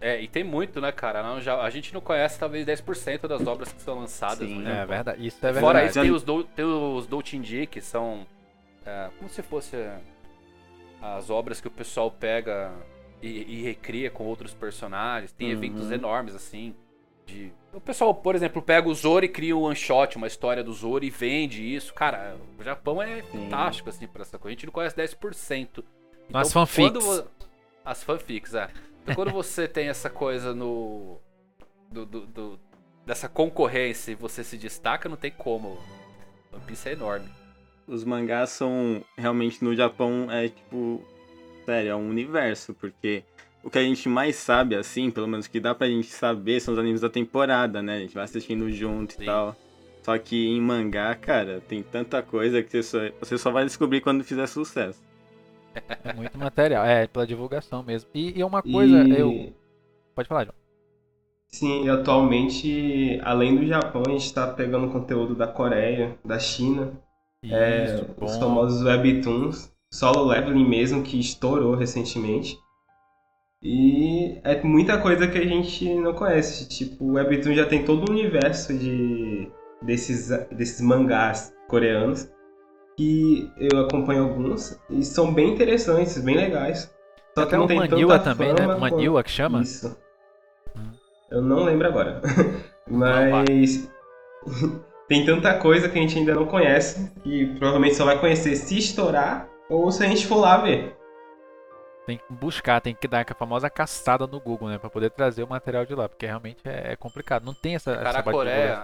É, e tem muito, né, cara? Não, já, a gente não conhece talvez 10% das obras que são lançadas. Sim, né? é verdade. Isso é verdade. Fora isso, tem os, do, tem os Doujinji, que são é, como se fosse as obras que o pessoal pega e, e recria com outros personagens. Tem uhum. eventos enormes, assim. De... O pessoal, por exemplo, pega o Zoro e cria um one shot, uma história do Zoro e vende isso. Cara, o Japão é Sim. fantástico, assim, pra essa coisa. A gente não conhece 10%. Então, As fanfics. Quando... As fanfics, é. Quando você tem essa coisa no. Do, do, do, dessa concorrência e você se destaca, não tem como. One Piece é enorme. Os mangás são realmente no Japão é tipo. Sério, é um universo, porque o que a gente mais sabe, assim, pelo menos que dá pra gente saber, são os animes da temporada, né? A gente vai assistindo junto Sim. e tal. Só que em mangá, cara, tem tanta coisa que você só, você só vai descobrir quando fizer sucesso. É muito material, é pela divulgação mesmo. E, e é uma coisa, e... eu. Pode falar, João. Sim, e atualmente, além do Japão, a gente está pegando conteúdo da Coreia, da China. É, Isso, é, os famosos webtoons, solo leveling mesmo, que estourou recentemente. E é muita coisa que a gente não conhece. Tipo, o Webtoon já tem todo um universo de desses, desses mangás coreanos. Que eu acompanho alguns e são bem interessantes, bem legais. Só Até que não tem Manila tanta também, né? Manila que chama? Isso. Hum. Eu não lembro agora. [laughs] Mas [laughs] tem tanta coisa que a gente ainda não conhece e provavelmente só vai conhecer se estourar ou se a gente for lá ver. Tem que buscar, tem que dar a famosa caçada no Google, né? Pra poder trazer o material de lá, porque realmente é, é complicado. Não tem essa. Cara, essa a Coreia,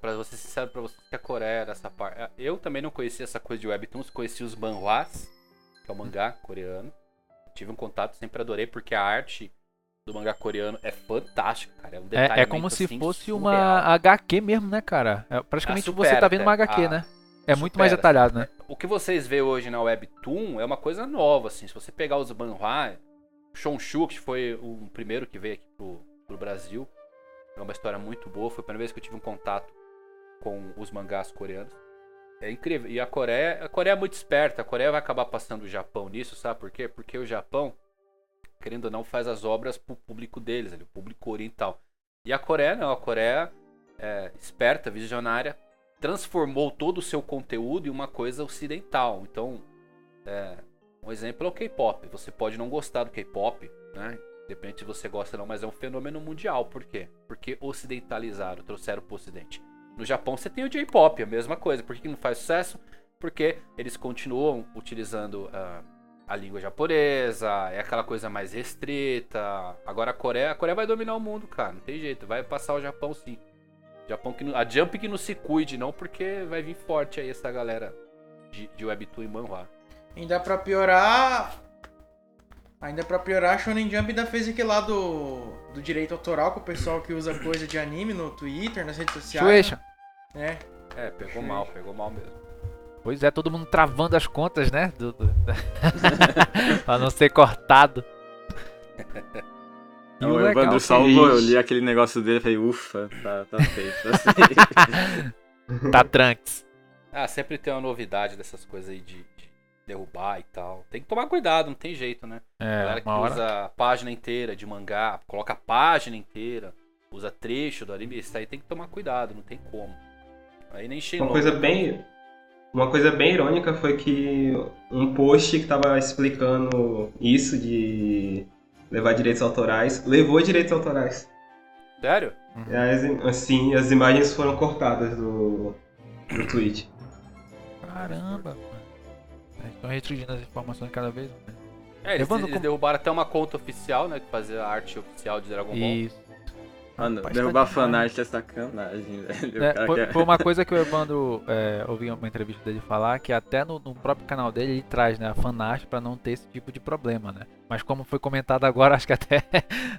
pra você ser sincero pra você, que a Coreia dessa parte. Eu também não conhecia essa coisa de webtoons, conheci os manhwas, que é o mangá coreano. Tive um contato, sempre adorei, porque a arte do mangá coreano é fantástico, cara. É, um é, é como se assim, fosse surreal. uma HQ mesmo, né, cara? É, praticamente você tá vendo uma HQ, a, né? É muito mais detalhado, né? O que vocês vê hoje na Webtoon é uma coisa nova, assim. Se você pegar os manhwa, Shonshu, que foi o primeiro que veio aqui pro, pro Brasil, é uma história muito boa. Foi a primeira vez que eu tive um contato com os mangás coreanos. É incrível. E a Coreia, a Coreia é muito esperta. A Coreia vai acabar passando o Japão nisso, sabe por quê? Porque o Japão, querendo ou não, faz as obras pro público deles, o público oriental. E a Coreia não, a Coreia é esperta, visionária, transformou todo o seu conteúdo em uma coisa ocidental. Então, é, um exemplo é o K-pop. Você pode não gostar do K-pop, né? Depende se você gosta ou não, mas é um fenômeno mundial. Por quê? Porque ocidentalizaram, trouxeram para o ocidente. No Japão você tem o J-pop, a mesma coisa. Por que não faz sucesso? Porque eles continuam utilizando uh, a língua japonesa, é aquela coisa mais restrita. Agora a Coreia, a Coreia vai dominar o mundo, cara. Não tem jeito, vai passar o Japão sim. Japão que a Jump que não se cuide, não, porque vai vir forte aí essa galera de, de Webtoon e Manhwa. Ainda pra piorar. Ainda pra piorar, a Shonen Jump ainda fez aquele lá do, do direito autoral com o pessoal que usa coisa de anime no Twitter, nas redes sociais. Shueisha. Né? É, pegou mal, pegou mal mesmo. Pois é, todo mundo travando as contas, né? Do, do... [laughs] pra não ser cortado. [laughs] E o, o Evandro salvou, eu li aquele negócio dele e falei, ufa, tá, tá feito. Tá, [laughs] tá tranks. Ah, sempre tem uma novidade dessas coisas aí de, de, derrubar e tal. Tem que tomar cuidado, não tem jeito, né? É, a galera que usa a página inteira de mangá, coloca a página inteira, usa trecho do anime, isso aí tem que tomar cuidado, não tem como. Aí nem Uma coisa bem. Uma coisa bem irônica foi que um post que tava explicando isso de levar direitos autorais, levou direitos autorais. Sério? Uhum. As, assim, as imagens foram cortadas do, do tweet. Caramba, Estão restringindo as informações cada vez mais. É, eles, eles derrubaram até uma conta oficial, né? Que fazia a arte oficial de Dragon Ball. Isso. Mano, Rapaz, derrubar tá fanart é sacanagem, [laughs] velho. É, foi, foi, uma [laughs] coisa que o Evandro é, ouvi uma entrevista dele falar, que até no, no, próprio canal dele ele traz, né, a fanart pra não ter esse tipo de problema, né? Mas como foi comentado agora, [laughs] acho que até,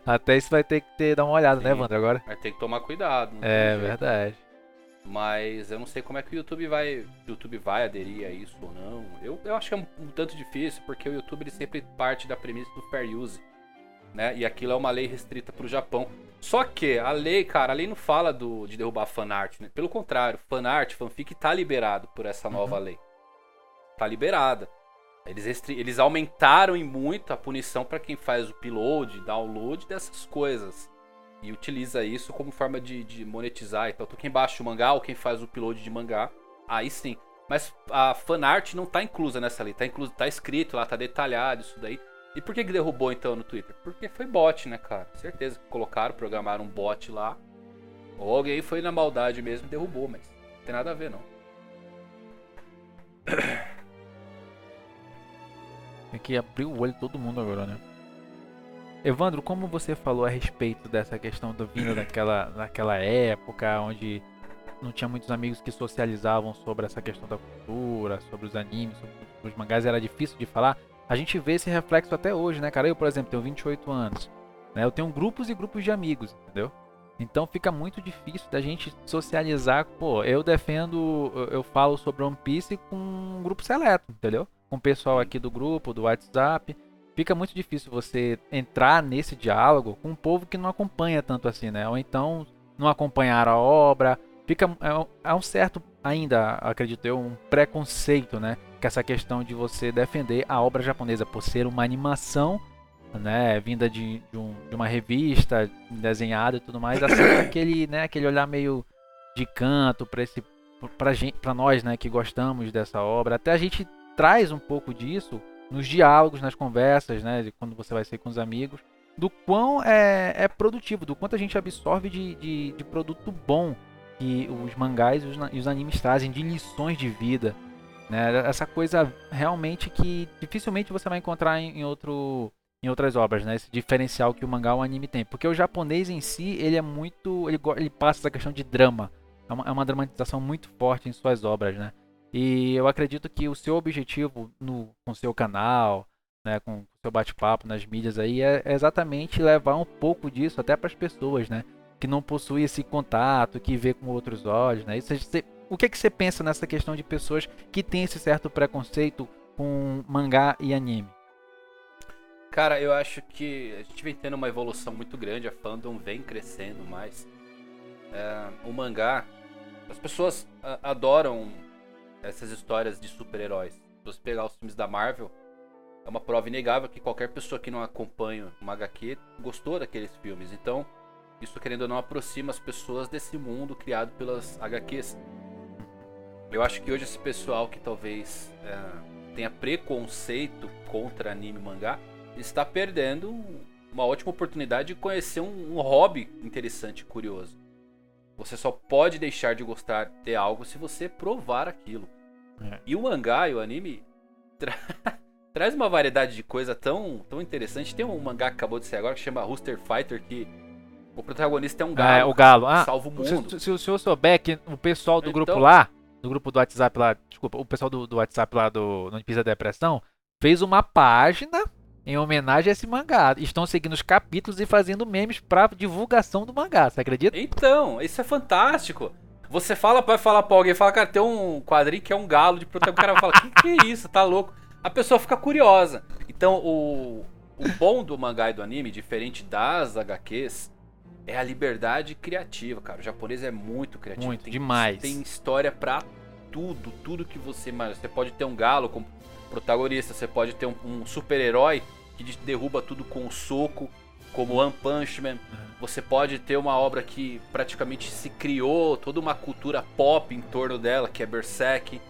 até isso vai ter que ter, dar uma olhada, né, Sim, né, Evandro, agora? Vai ter que tomar cuidado. É, verdade. Mas eu não sei como é que o YouTube vai, o YouTube vai aderir a isso ou não. Eu, eu acho que é um, um tanto difícil, porque o YouTube ele sempre parte da premissa do fair use. Né? E aquilo é uma lei restrita para o Japão. Só que a lei, cara, a lei não fala do, de derrubar fanart, né? Pelo contrário, fanart, fanfic tá liberado por essa nova uhum. lei. tá liberada. Eles, eles aumentaram em muito a punição para quem faz o upload, download dessas coisas. E utiliza isso como forma de, de monetizar. Então, quem baixa o mangá ou quem faz o upload de mangá, aí sim. Mas a fanart não tá inclusa nessa ali. Tá, incluso, tá escrito lá, tá detalhado isso daí. E por que, que derrubou então no Twitter? Porque foi bot, né, cara? Certeza que colocaram, programaram um bot lá. Ou alguém foi na maldade mesmo e derrubou, mas não tem nada a ver não. [coughs] Tem que abrir o olho de todo mundo agora, né? Evandro, como você falou a respeito dessa questão da vinda [coughs] daquela, daquela época onde não tinha muitos amigos que socializavam sobre essa questão da cultura, sobre os animes, sobre os mangás, era difícil de falar. A gente vê esse reflexo até hoje, né, cara? Eu, por exemplo, tenho 28 anos. Né? Eu tenho grupos e grupos de amigos, entendeu? Então fica muito difícil da gente socializar. Pô, eu defendo, eu falo sobre One Piece com um grupo seleto, entendeu? Com o pessoal aqui do grupo, do WhatsApp. Fica muito difícil você entrar nesse diálogo com um povo que não acompanha tanto assim, né? Ou então não acompanhar a obra. Fica é, é um certo ainda, acredito eu, um preconceito, né? Que essa questão de você defender a obra japonesa por ser uma animação né, vinda de, de, um, de, uma revista desenhada e tudo mais, assim, [coughs] aquele, né, aquele olhar meio de canto para esse pra, gente, pra nós, né, que gostamos dessa obra. Até a gente traz um pouco disso nos diálogos, nas conversas, né, de quando você vai ser com os amigos, do quão é, é produtivo, do quanto a gente absorve de, de, de produto bom que os mangás e os, e os animes trazem, de lições de vida. Né? Essa coisa realmente que dificilmente você vai encontrar em, outro em outras obras, né? Esse diferencial que o mangá ou o anime tem. Porque o japonês em si, ele é muito. Ele, ele passa essa questão de drama. É uma, é uma dramatização muito forte em suas obras, né? E eu acredito que o seu objetivo no, com o seu canal, né, com o seu bate-papo nas mídias aí, é, é exatamente levar um pouco disso até para as pessoas, né? Que não possuem esse contato, que vê com outros olhos, né? Isso, você, o que, é que você pensa nessa questão de pessoas que têm esse certo preconceito com mangá e anime? Cara, eu acho que a gente vem tendo uma evolução muito grande, a fandom vem crescendo mais. É, o mangá, as pessoas adoram essas histórias de super-heróis. Se você pegar os filmes da Marvel, é uma prova inegável que qualquer pessoa que não acompanha uma HQ gostou daqueles filmes. Então, isso querendo ou não aproxima as pessoas desse mundo criado pelas HQs. Eu acho que hoje esse pessoal que talvez é, tenha preconceito contra anime e mangá está perdendo uma ótima oportunidade de conhecer um, um hobby interessante e curioso. Você só pode deixar de gostar de algo se você provar aquilo. É. E o mangá e o anime tra... [laughs] traz uma variedade de coisa tão, tão interessante. Tem um mangá que acabou de sair agora que chama Rooster Fighter, que o protagonista é um galo. É, o galo. Ah, salva o mundo. Se, se, se o senhor souber que o pessoal do então... grupo lá, do grupo do WhatsApp lá, desculpa, o pessoal do, do WhatsApp lá do Não Pisa Depressão, fez uma página em homenagem a esse mangá. Estão seguindo os capítulos e fazendo memes para divulgação do mangá, você acredita? Então, isso é fantástico. Você fala, vai falar pra alguém, fala, cara, tem um quadrinho que é um galo de protagonista. O cara fala, que que é isso? Tá louco? A pessoa fica curiosa. Então, o, o bom do mangá e do anime, diferente das HQs, é a liberdade criativa, cara. O japonês é muito criativo. Muito, tem, demais. Tem história pra tudo, tudo que você... Você pode ter um galo como protagonista. Você pode ter um, um super-herói que derruba tudo com um soco, como One Punch Man. Você pode ter uma obra que praticamente se criou toda uma cultura pop em torno dela, que é Berserk.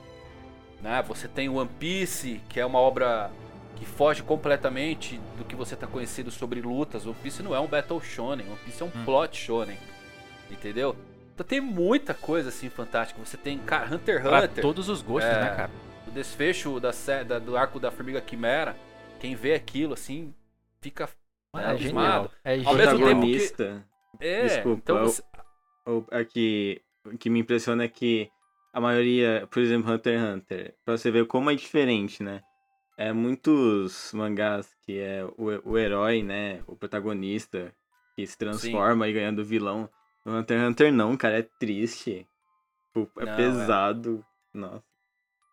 Né? Você tem One Piece, que é uma obra que foge completamente do que você está conhecido sobre lutas. One Piece não é um Battle Shonen, One Piece é um hum. plot shonen. Entendeu? Então tem muita coisa assim fantástica. Você tem cara, Hunter x Hunter. Pra todos os gostos, é, né, cara? desfecho da, da, do arco da Formiga Quimera, quem vê aquilo assim, fica ah, é, genial. É Ao mesmo tempo que... É, Desculpa, então você... o, o, aqui, o que me impressiona é que a maioria, por exemplo, Hunter x Hunter, pra você ver como é diferente, né? É muitos mangás que é o, o herói, né? O protagonista que se transforma Sim. e ganhando vilão. O Hunter x Hunter não, cara, é triste. É não, pesado. É. Nossa.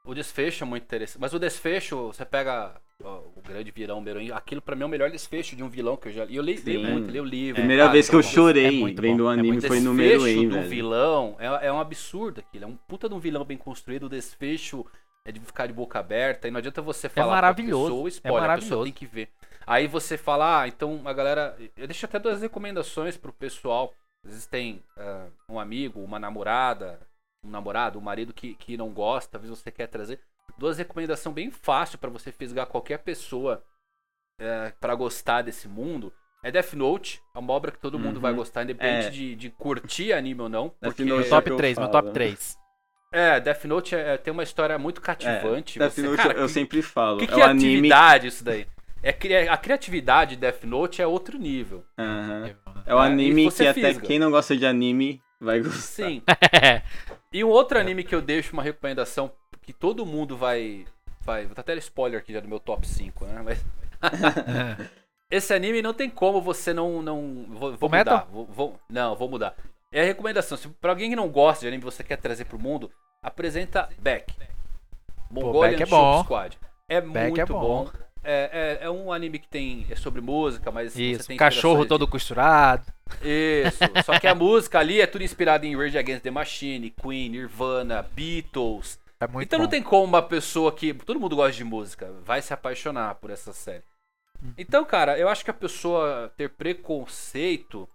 O desfecho é muito interessante. Mas o desfecho, você pega ó, o grande vilão Meruim, aquilo pra mim é o melhor desfecho de um vilão que eu já li. Eu li, li muito, li o livro. Primeira cara, vez que eu chorei é vendo o anime é foi no Meruim, velho. O vilão é, é um absurdo aquilo. É um puta de um vilão bem construído. O desfecho é de ficar de boca aberta. E não adianta você falar é maravilhoso. pra pessoa spoiler, é maravilhoso. a pessoa tem que ver. Aí você fala, ah, então a galera. Eu deixo até duas recomendações pro pessoal. Às vezes tem uh, um amigo, uma namorada, um namorado, um marido que, que não gosta, às vezes você quer trazer. Duas recomendações bem fácil para você fisgar qualquer pessoa uh, é, para gostar desse mundo. É Death Note, é uma obra que todo mundo vai uhum. gostar, independente é. de, de curtir anime ou não. Porque... Death Note é top 3, meu top 3. É, Death Note é, tem uma história muito cativante. É, Death você, Note cara, eu que, sempre falo. Que, é, é atividade isso daí? É, a criatividade de Death Note é outro nível. Uhum. É o anime que até quem não gosta de anime vai gostar. Sim. [laughs] e um outro anime que eu deixo uma recomendação que todo mundo vai. vai vou dar até spoiler aqui já do meu top 5, né? Mas. [laughs] Esse anime não tem como você não. não vou, vou mudar. Vou, vou, não, vou mudar. É a recomendação. Se pra alguém que não gosta de anime você quer trazer pro mundo, apresenta Beck. Mongolian Beck é bom. Squad. É Beck muito é bom. bom. É, é, é, um anime que tem. É sobre música, mas Isso, você tem. Cachorro todo de... costurado. Isso. Só que a [laughs] música ali é tudo inspirado em Rage Against the Machine, Queen, Nirvana, Beatles. É então bom. não tem como uma pessoa que. Todo mundo gosta de música, vai se apaixonar por essa série. Hum. Então, cara, eu acho que a pessoa ter preconceito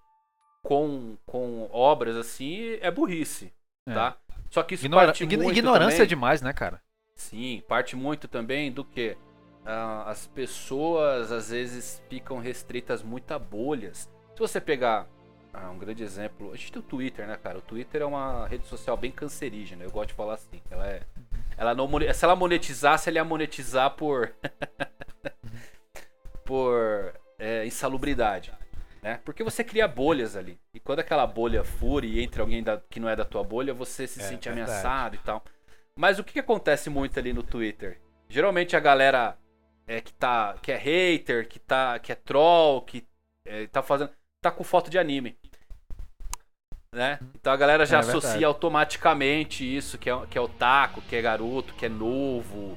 com, com obras assim é burrice, é. tá? Só que isso Ignora... parte muito Ignorância também... demais, né, cara? Sim, parte muito também do que ah, as pessoas às vezes ficam restritas muito a bolhas. Se você pegar ah, um grande exemplo, a gente tem o Twitter, né, cara? O Twitter é uma rede social bem cancerígena, eu gosto de falar assim. Ela é. Ela não, se ela monetizasse, ela ia monetizar por. [laughs] por é, insalubridade. Né? Porque você cria bolhas ali. E quando aquela bolha fura e entra alguém da, que não é da tua bolha, você se é, sente verdade. ameaçado e tal. Mas o que, que acontece muito ali no Twitter? Geralmente a galera é, que, tá, que é hater, que, tá, que é troll, que é, tá fazendo. tá com foto de anime. Né? Então a galera já é associa verdade. automaticamente isso, que é, que é otaku, que é garoto, que é novo.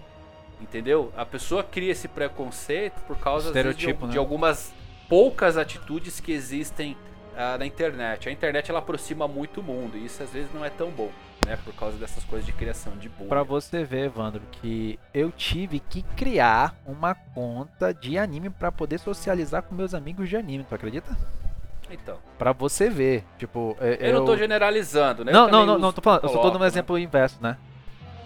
Entendeu? A pessoa cria esse preconceito por causa vezes, de, né? de, algumas poucas atitudes que existem uh, na internet. A internet ela aproxima muito o mundo e isso às vezes não é tão bom né? Por causa dessas coisas de criação de bolha. Pra você ver, Evandro, que eu tive que criar uma conta de anime para poder socializar com meus amigos de anime, tu acredita? Então. Pra você ver, tipo. Eu, eu não tô generalizando, né? Não, não, não, não, tô falando, eu só tô dando um né? exemplo inverso, né?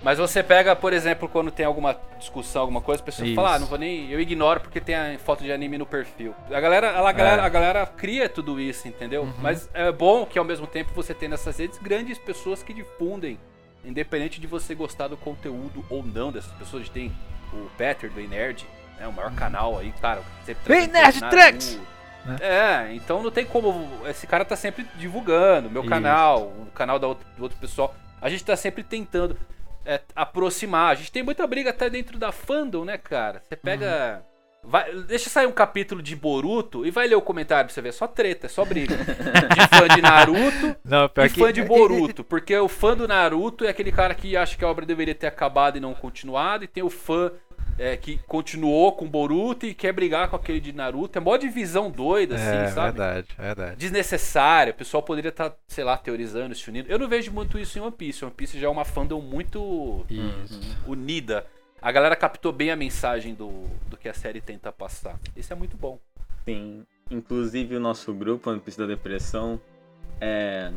Mas você pega, por exemplo, quando tem alguma discussão, alguma coisa, a pessoa Isso. fala, ah, não vou nem. Eu ignoro porque tem a foto de anime no perfil. A galera, a galera, é. a galera cria tudo isso, entendeu? Uhum. Mas é bom que ao mesmo tempo você tem nessas redes grandes pessoas que difundem. Independente de você gostar do conteúdo ou não dessas pessoas. A gente tem o Peter do Nerd, né? O maior uhum. canal aí, cara. Vem Nerd Tracks! Né? É, então não tem como. Esse cara tá sempre divulgando, meu Isso. canal, o canal da outro, do outro pessoal. A gente tá sempre tentando é, aproximar. A gente tem muita briga até dentro da fandom, né, cara? Você pega. Uhum. Vai, deixa sair um capítulo de Boruto e vai ler o comentário pra você ver. Só treta, é só briga. [laughs] de fã de Naruto não, e fã que... de Boruto. Porque o fã do Naruto é aquele cara que acha que a obra deveria ter acabado e não continuado. E tem o fã é, que continuou com Boruto e quer brigar com aquele de Naruto. É mó divisão doida, assim, é, sabe? Verdade, verdade. Desnecessária. O pessoal poderia estar, tá, sei lá, teorizando, se unindo. Eu não vejo muito isso em One Piece. One Piece já é uma fandom muito isso. unida. A galera captou bem a mensagem do, do que a série tenta passar. Isso é muito bom. Sim. Inclusive o nosso grupo, One Piece da Depressão, é...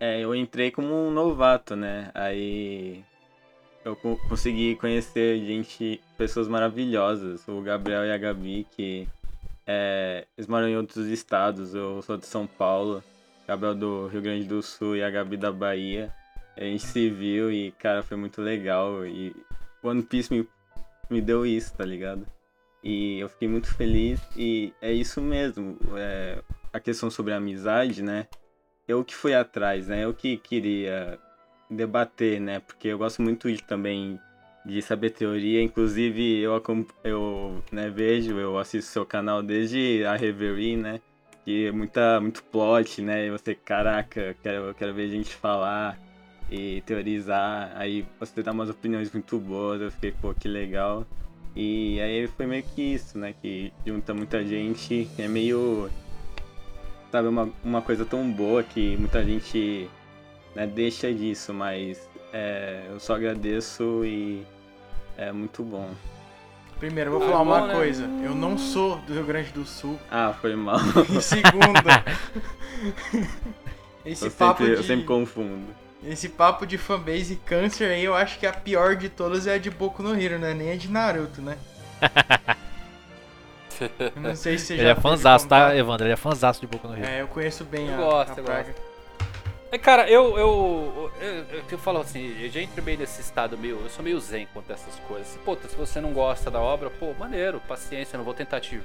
é eu entrei como um novato, né? Aí eu consegui conhecer gente, pessoas maravilhosas. O Gabriel e a Gabi, que é, eles moram em outros estados. Eu sou de São Paulo, Gabriel do Rio Grande do Sul e a Gabi da Bahia. A gente se viu e, cara, foi muito legal. E One Piece me, me deu isso, tá ligado? E eu fiquei muito feliz. E é isso mesmo. É, a questão sobre a amizade, né? Eu que fui atrás, né? Eu que queria debater, né? Porque eu gosto muito de, também de saber teoria. Inclusive, eu, eu né, vejo, eu assisto seu canal desde a Reverie, né? Que é muita, muito plot, né? E você, caraca, quero, quero ver gente falar e teorizar. Aí você dá umas opiniões muito boas. Eu fiquei, pô, que legal. E aí foi meio que isso, né? Que junta muita gente. É meio. Sabe, uma, uma coisa tão boa que muita gente né, deixa disso, mas é, eu só agradeço e é muito bom. Primeiro, eu vou falar uma né? coisa. Eu não sou do Rio Grande do Sul. Ah, foi mal. E segundo, [laughs] esse eu papo sempre, de... Eu sempre confundo. Esse papo de fanbase e câncer aí, eu acho que a pior de todas é a de Boku no Hero, né? Nem a de Naruto, né? [laughs] Eu não sei se você ele já é fãzaço, tá, Evandro? Ele é fãzaço de Boku no Hero. É, eu conheço bem Eu a, gosto, a eu praga. gosto. É, cara, eu, eu, eu, eu, eu falo assim, eu já entrei meio nesse estado meio, eu sou meio zen quanto a essas coisas. Pô, se você não gosta da obra, pô, maneiro, paciência, não vou tentar te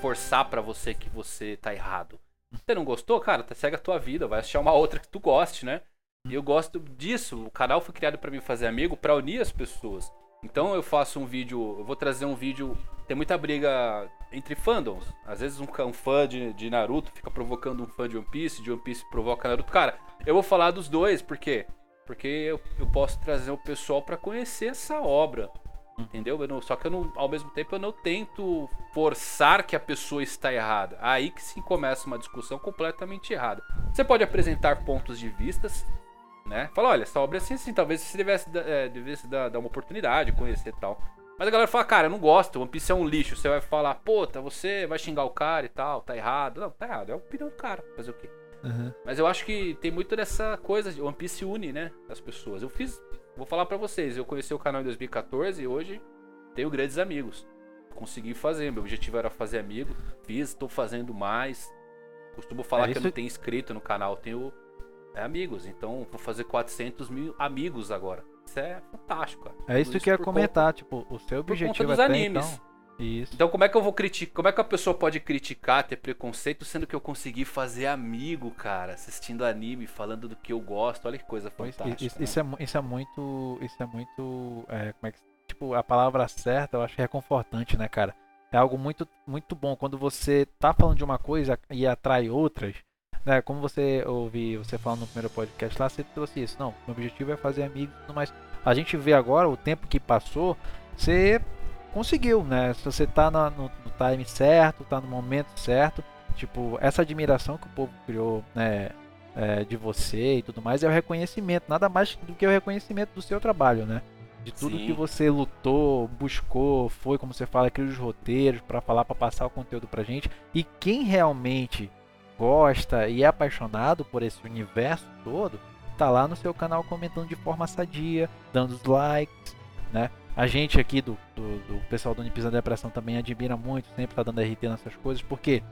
forçar pra você que você tá errado. Você não gostou, cara, tá, segue a tua vida, vai achar uma outra que tu goste, né? E eu gosto disso, o canal foi criado pra mim fazer amigo, pra unir as pessoas. Então eu faço um vídeo, eu vou trazer um vídeo, tem muita briga entre fandoms. Às vezes um, um fã de, de Naruto fica provocando um fã de One Piece, de One Piece provoca Naruto. Cara, eu vou falar dos dois, por quê? Porque eu, eu posso trazer o pessoal pra conhecer essa obra. Entendeu? Eu não- só que eu não, ao mesmo tempo eu não tento forçar que a pessoa está errada. Aí que se começa uma discussão completamente errada. Você pode apresentar pontos de vistas, né? Fala, olha, essa obra é assim, assim, talvez você devesse, é, devesse dar, dar uma oportunidade, conhecer e tal. Mas a galera fala, cara, eu não gosto, One Piece é um lixo. Você vai falar, puta, você vai xingar o cara e tal, tá errado. Não, tá errado, é a opinião do cara, fazer o quê? Uhum. Mas eu acho que tem muito dessa coisa, de One Piece une, né, as pessoas. Eu fiz, vou falar pra vocês, eu conheci o canal em 2014 e hoje tenho grandes amigos. Consegui fazer, meu objetivo era fazer amigo, fiz, tô fazendo mais. Costumo falar É que eu não tenho inscrito no canal, tenho é, amigos, então vou fazer 400 mil amigos agora. Isso é fantástico, cara. É isso que eu ia comentar, tipo, o seu conta objetivo até animes. então. Isso. Então como é que eu vou criticar? Como é que a pessoa pode criticar, ter preconceito, sendo que eu consegui fazer amigo, cara, assistindo anime, falando do que eu gosto. Olha que coisa fantástica. Isso, né? isso é, isso é muito. Isso é muito. é, como é que. Tipo, a palavra certa eu acho que é reconfortante, né, cara? É algo muito, muito bom quando você tá falando de uma coisa e atrai outras. Né? Como você ouvi você falando no primeiro podcast lá, você trouxe isso. Não, meu objetivo é fazer amigos e tudo mais. A gente vê agora o tempo que passou, você conseguiu, né? Se você tá na- no, no time certo, tá no momento certo. Tipo, essa admiração que o povo criou, né? é, de você e tudo mais é o reconhecimento, nada mais do que o reconhecimento do seu trabalho, né? De tudo Sim. que você lutou, buscou, foi como você fala, criou os roteiros pra falar, pra passar o conteúdo pra gente. E quem realmente gosta e é apaixonado por esse universo todo, tá lá no seu canal comentando de forma sadia, dando os likes, né? A gente aqui do, do, do pessoal do Unipisa Depressão também admira muito, sempre tá dando RT nessas coisas, porque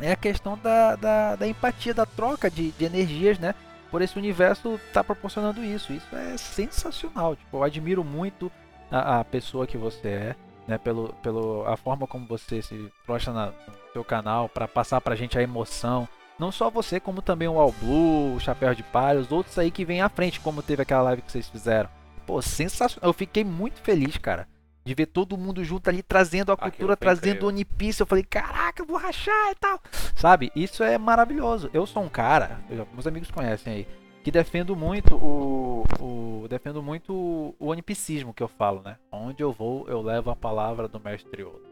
é a questão da, da, da empatia, da troca de, de energias, né? Por esse universo tá proporcionando isso. Isso é sensacional. Tipo, eu admiro muito a, a pessoa que você é, né? Pelo, pelo a forma como você se prostra na- no seu canal para passar pra gente a emoção. Não só você, como também o All Blue, o Chapéu de Palha, os outros aí que vêm à frente, como teve aquela live que vocês fizeram. Pô, sensacional. Eu fiquei muito feliz, cara. De ver todo mundo junto ali, trazendo a cultura, trazendo o Piece. Eu falei, caraca, eu vou rachar e tal. Sabe? Isso é maravilhoso. Eu sou um cara, eu- meus amigos conhecem aí, que defendo muito o, o defendo muito o onipicismo que eu falo, né? Onde eu vou, eu levo a palavra do mestre Oda.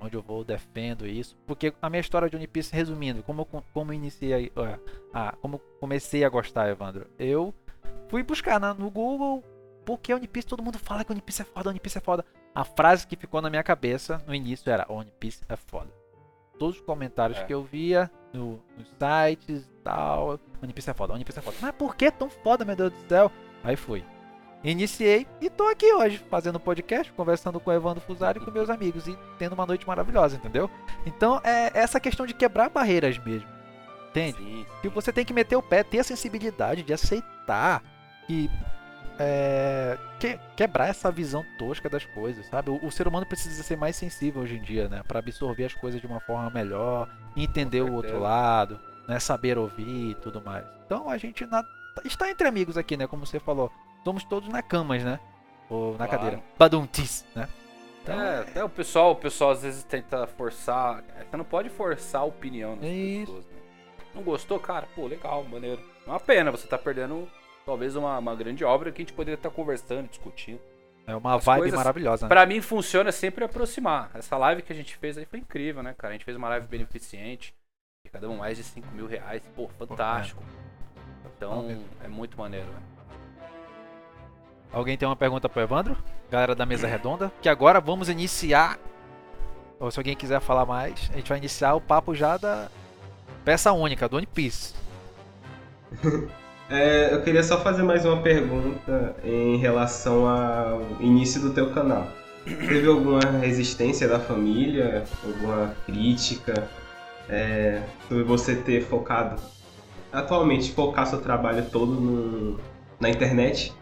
Onde eu vou, defendo isso, porque a minha história de One Piece, resumindo, como eu, co- como eu iniciei, como comecei a gostar, Evandro, eu fui buscar na- no Google porque One Piece, todo mundo fala que One Piece é foda, One Piece é foda. A frase que ficou na minha cabeça no início era One Piece é foda. Todos os comentários É. que eu via no, nos sites e tal, One Piece é foda, One Piece é foda. Mas por que tão foda, meu Deus do céu? Aí fui. Iniciei e tô aqui hoje fazendo podcast, conversando com o Evandro Fusari e com meus amigos e tendo uma noite maravilhosa, entendeu? Então é essa questão de quebrar barreiras mesmo. Entende? Sim. que você tem que meter o pé, ter a sensibilidade de aceitar e é, que- quebrar essa visão tosca das coisas, sabe? O, o ser humano precisa ser mais sensível hoje em dia, né? Para absorver as coisas de uma forma melhor, entender o outro lado, né? Saber ouvir e tudo mais. Então a gente na- está entre amigos aqui, né? Como você falou, somos todos na camas, né? Ou na Claro. cadeira. Baduntis, né? Então, é, até o pessoal, o pessoal às vezes tenta forçar. é, Você não pode forçar a opinião das isso. pessoas. Né? Não gostou, cara? Pô, legal, maneiro. É uma pena, você tá perdendo talvez uma, uma grande obra que a gente poderia estar conversando, discutindo. é uma as vibe coisas- maravilhosa. Né? Pra mim funciona sempre aproximar. Essa live que a gente fez aí foi incrível, né, cara? A gente fez uma live beneficente. Cada um mais de 5 mil reais. Pô, fantástico. Então, mesmo. é muito maneiro, né? Alguém tem uma pergunta pro Evandro? Galera da mesa redonda. Que agora vamos iniciar. Ou se alguém quiser falar mais, a gente vai iniciar o papo já da peça única, do One Piece. [laughs] é, eu queria só fazer mais uma pergunta em relação ao início do teu canal. Teve alguma resistência da família? Alguma crítica? É, sobre você ter focado atualmente focar seu trabalho todo no, na internet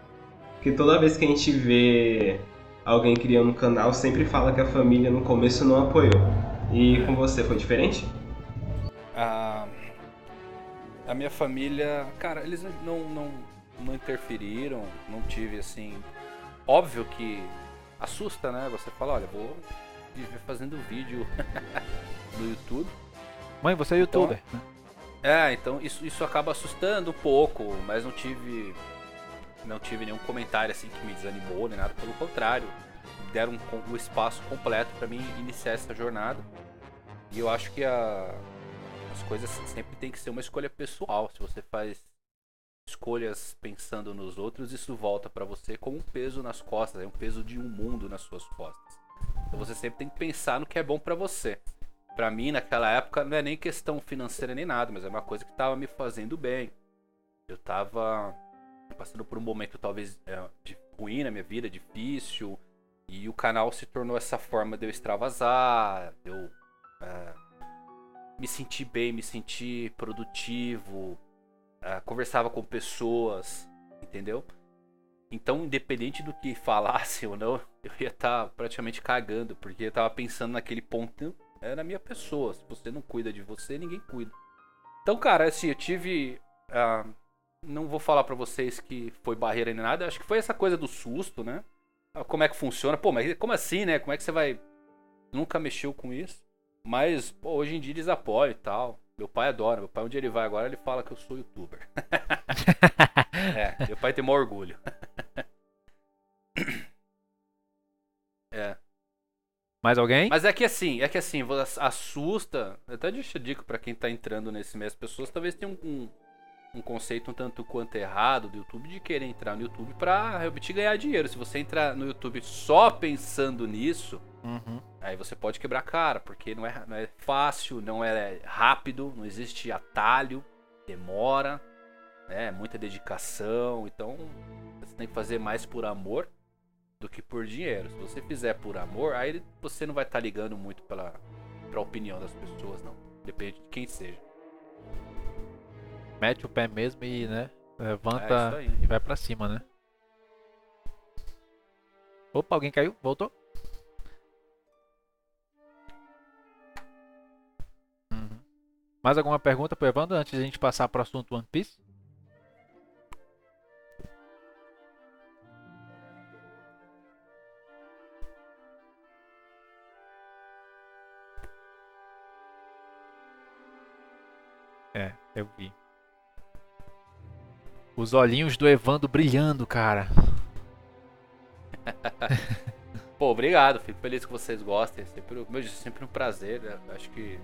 porque toda vez que a gente vê alguém criando um canal, sempre fala que a família no começo não apoiou. E com você foi diferente? A, a minha família, cara, eles não, não, não interferiram, não tive assim. Óbvio que assusta, né? Você fala, olha, vou viver fazendo vídeo [laughs] no YouTube. Mãe, você é então, youtuber, então? É, então isso, isso acaba assustando um pouco, mas não tive não tive nenhum comentário assim que me desanimou, nem nada, pelo contrário. Deram um, um espaço completo para mim iniciar essa jornada. E eu acho que a, as coisas sempre tem que ser uma escolha pessoal. Se você faz escolhas pensando nos outros, isso volta para você como um peso nas costas, é um peso de um mundo nas suas costas. Então você sempre tem que pensar no que é bom para você. Para mim, naquela época, não é nem questão financeira nem nada, mas é uma coisa que estava me fazendo bem. Eu tava passando por um momento talvez é, de ruim na minha vida, difícil. E o canal se tornou essa forma de eu extravasar, de eu é, me sentir bem, me sentir produtivo, é, conversava com pessoas, entendeu? Então, independente do que [laughs] falasse ou não, eu ia estar tá praticamente cagando, porque eu estava pensando naquele ponto, é na minha pessoa. Se você não cuida de você, ninguém cuida. Então, cara, assim, eu tive. Uh, não vou falar para vocês que foi barreira nem nada. Acho que foi essa coisa do susto, né? Ah, como é que funciona? Pô, mas como assim, né? Como é que você vai. Nunca mexeu com isso. Mas, pô, hoje em dia eles apoiam e tal. Meu pai adora. Meu pai, onde ele vai agora, ele fala que eu sou youtuber. [laughs] é, meu pai tem maior orgulho. é. Mais alguém? Mas é que assim, é que assim, assusta. Até deixa dica para quem tá entrando nesse mês. As pessoas talvez tenham um, um conceito um tanto quanto errado do YouTube de querer entrar no YouTube para realmente ganhar dinheiro. Se você entrar no YouTube só pensando nisso, uhum. aí você pode quebrar a cara, porque não é, não é fácil, não é rápido, não existe atalho, demora, né, muita dedicação. Então você tem que fazer mais por amor do que por dinheiro. Se você fizer por amor, aí você não vai estar tá ligando muito pela, pela opinião das pessoas, não. Depende de quem seja mete o pé mesmo e, né, levanta é e vai pra cima, né? Opa, alguém caiu? Voltou? Uhum. Mais alguma pergunta pro Evandro antes de a gente passar pro assunto One Piece? Os olhinhos do Evandro brilhando, cara. [laughs] Pô, obrigado. Fico feliz que vocês gostem. Sempre, meu, sempre um prazer. Né? Acho que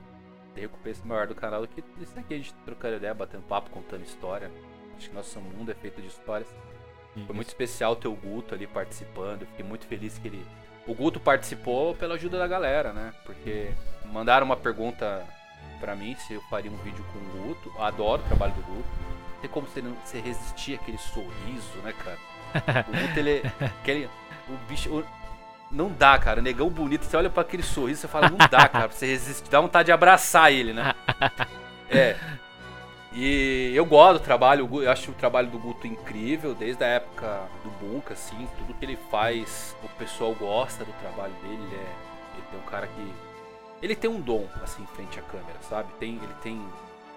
tem recompensa maior do canal do que isso aqui. A gente trocando ideia, batendo papo, contando história. Acho que nosso mundo é feito de histórias. Isso. Foi muito especial ter o Guto ali participando. fiquei muito feliz que ele. O Guto participou pela ajuda da galera, né? Porque mandaram uma pergunta para mim se eu faria um vídeo com o Guto. Adoro o trabalho do Guto tem como você, não, você resistir àquele sorriso, né, cara? [laughs] O Guto, ele. Aquele, o bicho. O, não dá, cara. Negão bonito. Você olha para aquele sorriso e fala, não dá, [laughs] cara. Você resistir. Dá vontade de abraçar ele, né? É. E eu gosto do trabalho, eu acho o trabalho do Guto incrível, desde a época do Bunka, assim, tudo que ele faz, o pessoal gosta do trabalho dele, ele, é, ele tem um cara que. Ele tem um dom, assim, em frente à câmera, sabe? Tem, ele tem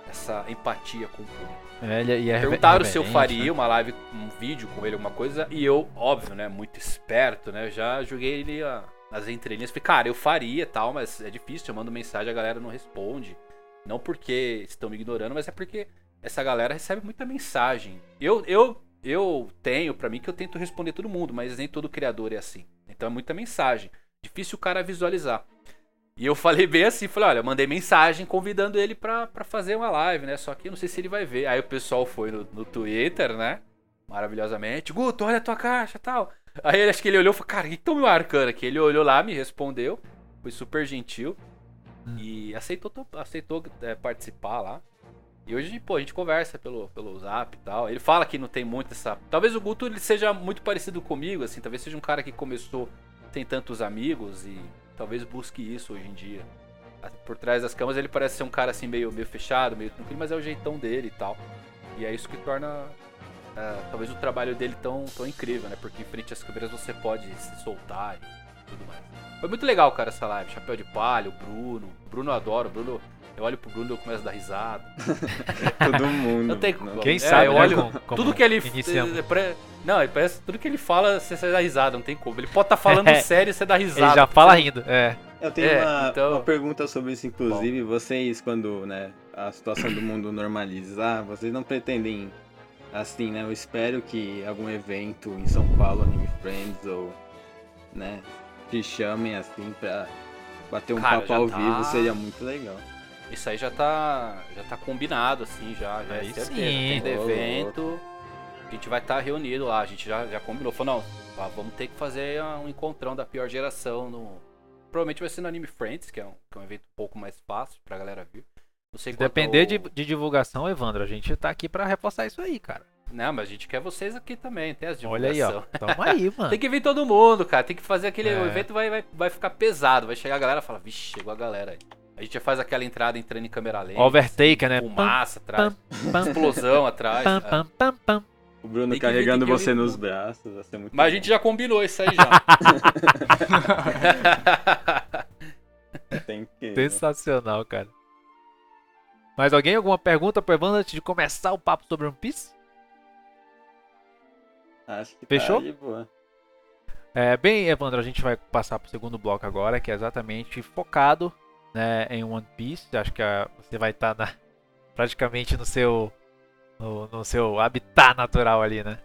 essa empatia com o público. É, ele é Perguntaram se eu faria né? uma live, um vídeo com ele, alguma coisa, e eu, óbvio, né, muito esperto, né, já joguei ele a, nas entrelinhas, falei, cara, eu faria tal, mas é difícil, eu mando mensagem, a galera não responde. Não porque estão me ignorando, mas é porque essa galera recebe muita mensagem. Eu, eu, eu tenho para mim que eu tento responder todo mundo, mas nem todo criador é assim. Então é muita mensagem. Difícil o cara visualizar. E eu falei bem assim, falei, olha, mandei mensagem convidando ele pra, pra fazer uma live, né? Só que eu não sei se ele vai ver. Aí o pessoal foi no, no Twitter, né? maravilhosamente. Guto, olha a tua caixa tal. Aí acho que ele olhou e falou, cara, o que estão me marcando aqui? Ele olhou lá, me respondeu, foi super gentil. Hum. E aceitou, aceitou é, participar lá. E hoje, pô, a gente conversa pelo, pelo zap e tal. Ele fala que não tem muito essa. Talvez o Guto ele seja muito parecido comigo, assim. Talvez seja um cara que começou sem tantos amigos e talvez busque isso hoje em dia. Por trás das câmeras ele parece ser um cara assim meio, meio fechado, meio tranquilo, mas é o jeitão dele e tal. E é isso que torna é, talvez o trabalho dele tão, tão incrível, né? Porque em frente às câmeras você pode se soltar e tudo mais. Foi muito legal, cara, essa live. Chapéu de palha, o Bruno. Bruno eu adoro. Bruno eu olho pro Bruno e eu começo a dar risada. [laughs] Todo mundo. Não tem Quem é, sabe, eu né, olho como, como tudo que ele iniciamos. é, Não, ele parece tudo que ele fala, você, você dá risada, não tem como. Ele pode estar tá falando [laughs] sério e você dá risada. Ele já fala rindo, é. Eu tenho é, uma, então... uma, pergunta sobre isso, inclusive. Bom. Vocês, quando né, a situação do mundo normalizar, vocês não pretendem, assim, né? Eu espero que algum evento em São Paulo, Anime Friends, ou, né, te chamem, assim, pra bater um Cara, papo ao tá... vivo, seria muito legal. Isso aí já tá, já tá combinado, assim, já, já é, certeza. Sim. Tem evento, a gente vai estar tá reunido lá, a gente já, já combinou. Falou, não, vamos ter que fazer um encontrão da pior geração no... Provavelmente vai ser no Anime Friends, que é um, que é um evento um pouco mais fácil pra galera vir. Não sei Se depender de, de divulgação, Evandro, a gente tá aqui pra reforçar isso aí, cara. Não, mas a gente quer vocês aqui também, tem as divulgações. Olha aí, ó. Tamo aí, [laughs] mano. tem que vir todo mundo, cara. Tem que fazer aquele. É. O evento vai, vai, vai ficar pesado. Vai chegar a galera e falar, vixe, chegou a galera aí. A gente já faz aquela entrada entrando em câmera lenta. Overtaker, assim, né? Fumaça atrás. Pam, explosão atrás. Pam, pam, pam, pam. O Bruno carregando ver, você nos braços, vai ser muito Mas bom. a gente já combinou isso aí já. Tem que... Sensacional, cara. Mais alguém? Alguma pergunta pro Evandro antes de começar o papo sobre One Piece? Acho que Fechou? Tá de boa. É, bem, Evandro, a gente vai passar pro segundo bloco agora, que é exatamente focado né, em One Piece. Acho que a, você vai estar tá [laughs] praticamente no seu no, no, seu habitat natural ali, né?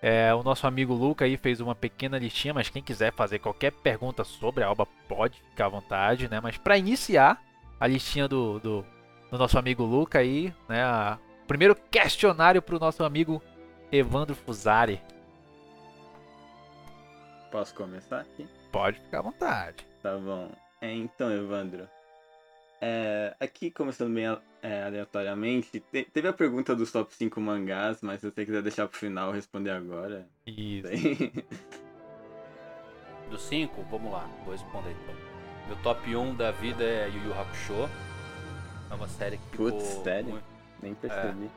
É, o nosso amigo Luca aí fez uma pequena listinha, mas quem quiser fazer qualquer pergunta sobre a Alba pode ficar à vontade, né? Mas para iniciar a listinha do, do, do, nosso amigo Luca aí, né? A, primeiro questionário para o nosso amigo Evandro Fusari. Posso começar aqui? Pode ficar à vontade. Tá bom. É, então, Evandro, é, aqui, começando bem é, aleatoriamente, te, teve a pergunta dos top 5 mangás, mas se você quiser deixar pro final, responder agora. Isso. [laughs] Dos 5, vamos lá, vou responder então. Meu top 1 da vida é Yu Yu Hakusho. É uma série que ficou. Putz, sério? Muito... Nem percebi.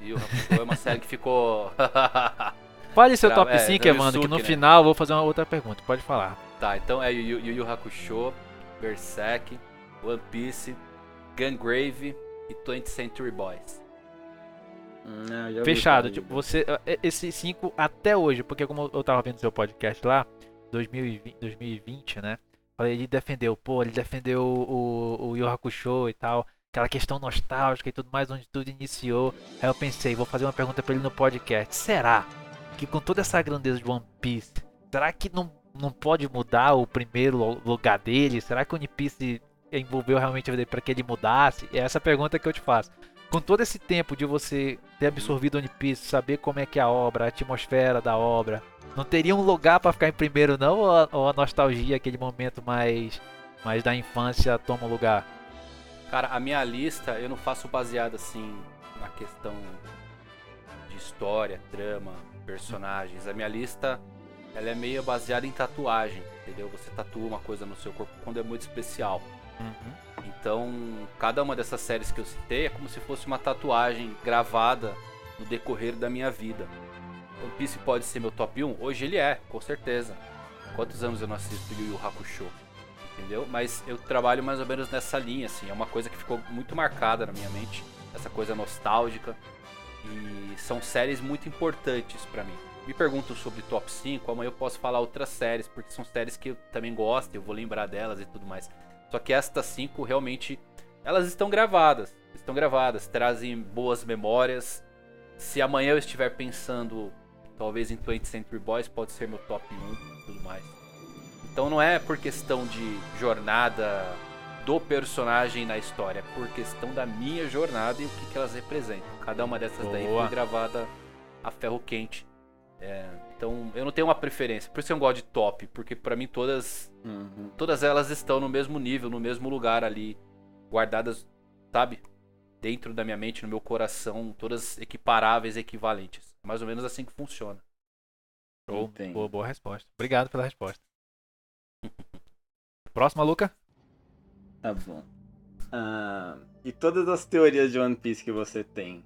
É. Yu Yu Hakusho é uma série que ficou. [laughs] Fale seu top 5, é, Evandro, que no né? final eu vou fazer uma outra pergunta. Pode falar. Tá, então é Yu Yu, Yu Hakusho, Berserk, One Piece, Gungrave e 20th Century Boys. Hum, Fechado. Tipo, você, é, esses cinco até hoje, porque como eu tava vendo seu podcast lá, 2020, 2020 né? Falei, ele defendeu, pô, ele defendeu o, o, o Yu Hakusho e tal, aquela questão nostálgica e tudo mais, onde tudo iniciou. Aí eu pensei, vou fazer uma pergunta pra ele no podcast. Será que com toda essa grandeza de One Piece, será que não, não pode mudar o primeiro lugar dele? Será que o One Piece envolveu realmente para que ele mudasse? É essa pergunta que eu te faço. Com todo esse tempo de você ter absorvido One Piece, saber como é que é a obra, a atmosfera da obra, não teria um lugar para ficar em primeiro não? Ou a, ou a, nostalgia, aquele momento mais, mais da infância toma lugar? Cara, a minha lista eu não faço baseada assim na questão de história, trama, personagens. A minha lista ela é meio baseada em tatuagem, entendeu? Você tatua uma coisa no seu corpo quando é muito especial. Uhum. Então, cada uma dessas séries que eu citei é como se fosse uma tatuagem gravada no decorrer da minha vida. One Piece pode ser meu top 1? Hoje ele é, com certeza. Quantos anos eu não assisto Yu Yu Hakusho? Entendeu? Mas eu trabalho mais ou menos nessa linha, assim. É uma coisa que ficou muito marcada na minha mente. Essa coisa nostálgica. E são séries muito importantes para mim. Me perguntam sobre top 5, amanhã eu posso falar outras séries, porque são séries que eu também gosto, eu vou lembrar delas e tudo mais. Só que estas cinco realmente elas estão gravadas, estão gravadas, trazem boas memórias. Se amanhã eu estiver pensando talvez em 20th Century Boys, pode ser meu top 1 e tudo mais. Então não é por questão de jornada do personagem na história, é por questão da minha jornada e o que, que elas representam. Cada uma dessas Boa. daí foi gravada a ferro quente. É, então eu não tenho uma preferência. Por isso eu gosto de top, porque para mim todas uhum. todas elas estão no mesmo nível, no mesmo lugar ali, guardadas, sabe? Dentro da minha mente, no meu coração, todas equiparáveis, equivalentes. Mais ou menos assim que funciona. Show. Boa, boa resposta. Obrigado pela resposta. [laughs] Próxima, Luca? Tá bom. Uh, e todas as teorias de One Piece que você tem,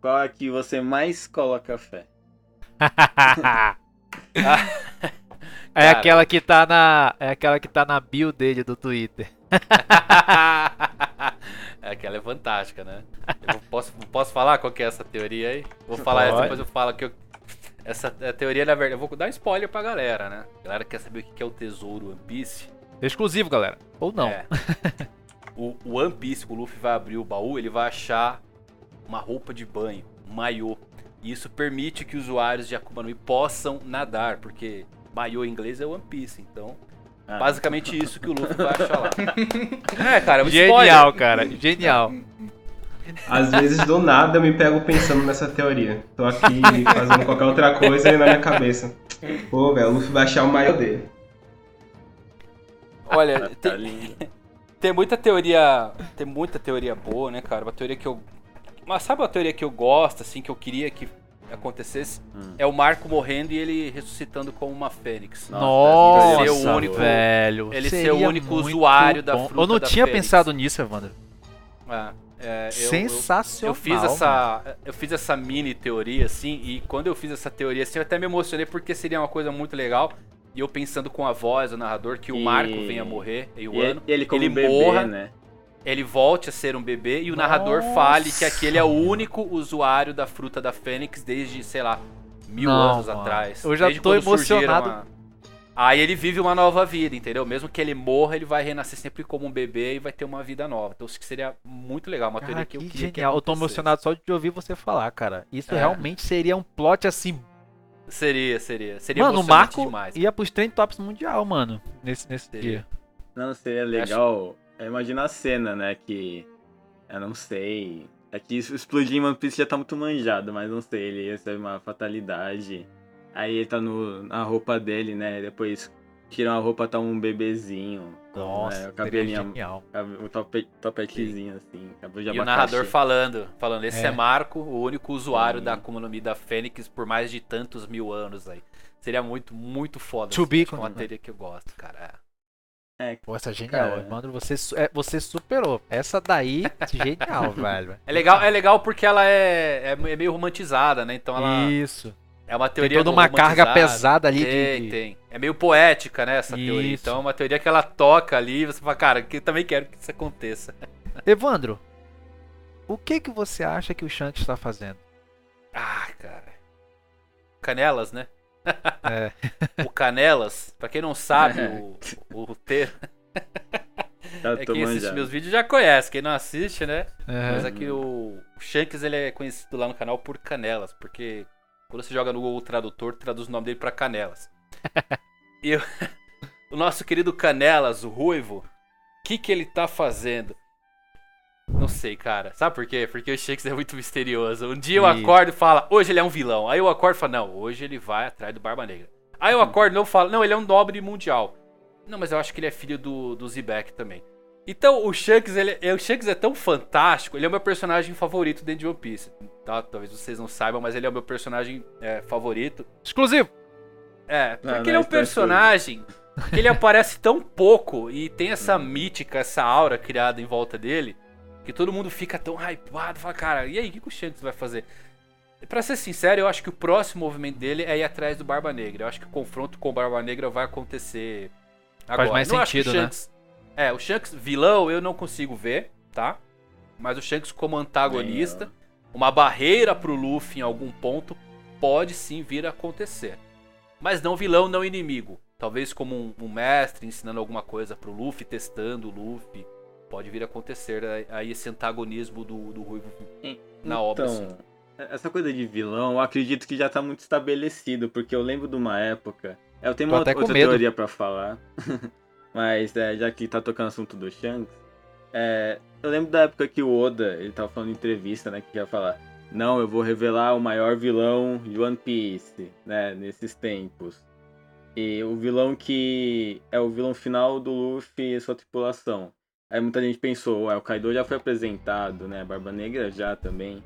qual é que você mais coloca fé? É aquela que tá na. É aquela que tá na bio dele do Twitter. [laughs] é aquela é fantástica, né? Eu posso, posso falar qual que é essa teoria aí? Vou falar essa, depois eu falo que eu, essa teoria, na verdade, eu vou dar um spoiler pra galera, né? A galera quer saber o que é o tesouro One Piece. Exclusivo, galera. Ou não. É. o, o One Piece, o Luffy vai abrir o baú, ele vai achar uma roupa de banho, um maiô. E isso permite que usuários de Akuma no Mi possam nadar, porque maiô em inglês é One Piece, então ah. basicamente isso que o Luffy vai achar lá. [laughs] é, cara, um Genial, spoiler. cara, genial. Às vezes do nada eu me pego pensando nessa teoria. Tô aqui fazendo qualquer outra coisa e na minha cabeça. Pô, velho, o Luffy vai achar o maiô dele. Olha, [laughs] tá tem, tem muita teoria. Tem muita teoria boa, né, cara? Uma teoria que eu mas sabe uma teoria que eu gosto, assim, que eu queria que acontecesse? Hum. É o Marco morrendo e ele ressuscitando como uma fênix. Nossa, ele ser o único, velho. Ele ser o único usuário bom. da fruta Eu não tinha fênix. pensado nisso, Evandro. Ah, é, eu, Sensacional. Eu, eu, fiz essa, eu fiz essa mini teoria, assim, e quando eu fiz essa teoria, assim, eu até me emocionei porque seria uma coisa muito legal. E eu pensando com a voz, o narrador, que o Marco venha morrer, e o ano, ele, ele bebê, morra, né? Ele volte a ser um bebê e o Nossa. narrador fale que aquele é o único usuário da fruta da Fênix desde, sei lá, mil Não, anos mano. atrás. Eu já desde tô emocionado. Aí ele vive uma nova vida, entendeu? Mesmo que ele morra, ele vai renascer sempre como um bebê e vai ter uma vida nova. Então isso que seria muito legal, uma cara, teoria que, eu queria genial. Que eu tô emocionado só de ouvir você falar, cara. Isso é. realmente seria um plot assim Seria, seria. Seria mano, o Marco demais. ia pros trend tops mundial, mano, nesse, nesse dia. Não, seria legal. Acho... Imagina a cena, né? Que. Eu não sei. É que explodir em One Piece já tá muito manjado, mas não sei, ele recebe uma fatalidade. Aí ele tá no, na roupa dele, né? Depois tira a roupa, tá um bebezinho. Nossa, né, o cabelinho, o tope, topetezinho assim. e o narrador falando, falando, esse é. é, Marco, o único usuário Sim. da Akuma no Mi da Fênix por mais de tantos mil anos aí. Seria muito, muito foda. To be, uma teoria que eu gosto, cara. É, Pô, essa é genial. Cara, Mano, você, é, você superou. Essa daí, [laughs] genial, velho. É legal, é legal porque ela é, é, é meio romantizada, né? Então ela. Isso. É uma teoria. Tem toda uma carga pesada ali. Tem, de... tem. É meio poética, né? Essa isso. teoria. Então é uma teoria que ela toca ali e você fala, cara, que eu também quero que isso aconteça. [laughs] Evandro, o que que você acha que o Shanks está fazendo? Ah, cara. Canelas, né? É. o Canelas, pra quem não sabe o, o ter. [laughs] é quem assiste meus vídeos já conhece, quem não assiste, né? Uhum. Mas aqui o, o Shanks ele é conhecido lá no canal por Canelas, porque quando você joga no Google Tradutor, traduz o nome dele pra Canelas. [laughs] e eu, [laughs] o nosso querido Canelas, o Ruivo, o que, que ele tá fazendo? Não sei, cara. Sabe por quê? Porque o Shakespeare é muito misterioso. Um dia eu acordo e falo, hoje ele é um vilão. Aí eu acordo e falo, não, hoje ele vai atrás do Barba Negra. Aí eu acordo e não falo, não, ele é um nobre mundial. Não, mas eu acho que ele é filho do, do Zebek também. Então, o Shanks, ele, o Shanks é tão fantástico, ele é o meu personagem favorito dentro de One Piece. Tá? Talvez vocês não saibam, mas ele é o meu personagem é, favorito. Exclusivo! É, porque não, ele é um personagem que ele aparece tão pouco e tem essa mítica, essa aura criada em volta dele que todo mundo fica tão hypado, fala, cara, e aí, o que, o Shanks vai fazer? Pra ser sincero, eu acho que o próximo movimento dele é ir atrás do Barba Negra. Eu acho que o confronto com o Barba Negra vai acontecer agora. Faz mais sentido, né? Shanks, né? É, o Shanks vilão eu não consigo ver, tá? Mas o Shanks como antagonista, uma barreira pro Luffy em algum ponto, pode sim vir a acontecer. Mas não vilão, não inimigo. Talvez como um, um mestre ensinando alguma coisa pro Luffy, testando o Luffy pode vir a acontecer aí esse antagonismo do, do Ruivo na então, obra. Assim. Essa coisa de vilão, eu acredito que já tá muito estabelecido, porque eu lembro de uma época. Eu tenho uma outra teoria para falar, [laughs] mas é, já que tá tocando assunto do Shanks, é, eu lembro da época que o Oda, ele tava falando em entrevista, né, que ia falar não, eu vou revelar o maior vilão de One Piece, né, nesses tempos. E o vilão que é o vilão final do Luffy e sua tripulação. Aí muita gente pensou, o Kaido já foi apresentado, né, Barba Negra já também.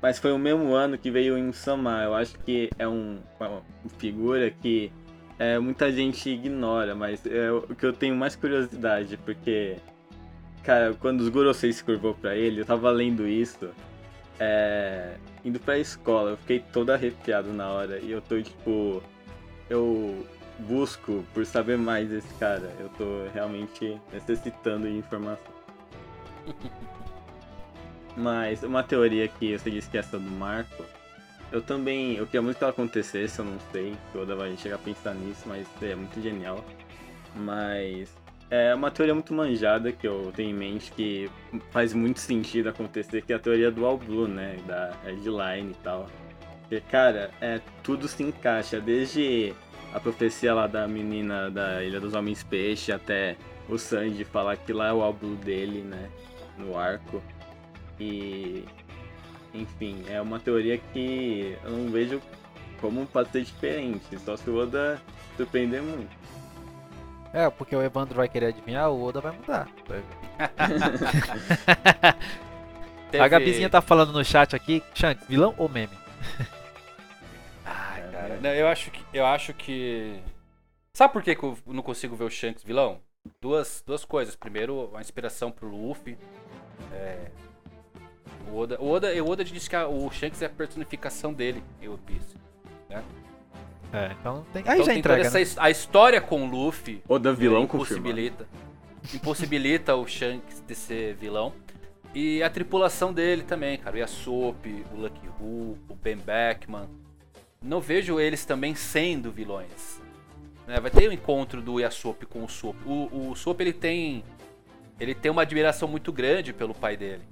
Mas foi o mesmo ano que veio em Sama. Eu acho que é um, uma figura que é, muita gente ignora, mas é o que eu tenho mais curiosidade, porque, cara, quando os Gorosei se curvou pra ele, eu tava lendo isso, é, indo pra escola, eu fiquei todo arrepiado na hora, e eu tô, tipo, eu busco por saber mais desse cara, eu tô realmente necessitando de informação. [laughs] Mas uma teoria que você disse que é essa do Marco, eu também, eu queria muito que ela acontecesse, eu não sei se Oda vai chegar a pensar nisso, mas é muito genial. Mas é uma teoria muito manjada que eu tenho em mente que faz muito sentido acontecer, que é a teoria do All Blue, né, da headline e tal. Porque, cara, é, tudo se encaixa, desde a profecia lá da menina da Ilha dos Homens Peixe até o Sanji falar que lá é o Blue dele, né, no arco. E enfim, é uma teoria que eu não vejo como pode ser diferente, só se o Oda surpreender muito. É, porque o Evandro vai querer adivinhar, o Oda vai mudar. [laughs] [laughs] A Gabizinha tá falando no chat aqui, Shanks, vilão ou meme? [laughs] Cara. Não, eu acho que. Eu acho que. Sabe por que, que eu não consigo ver o Shanks vilão? Duas, duas coisas. Primeiro, a inspiração pro Luffy. É, o Oda, o Oda, o Oda disse que a, o Shanks é a personificação dele em One Piece. Né? É, então tem. Aí então já tem entrega. toda né? essa, a história com o Luffy. Oda vilão é, impossibilita, impossibilita o Shanks de ser vilão. E a tripulação dele também, cara. O Yasop, o Lucky Who, o Ben Beckman. Não vejo eles também sendo vilões. Né? Vai ter o um encontro do Yasop com o Sop. O, o ele tem. Ele tem uma admiração muito grande pelo pai dele.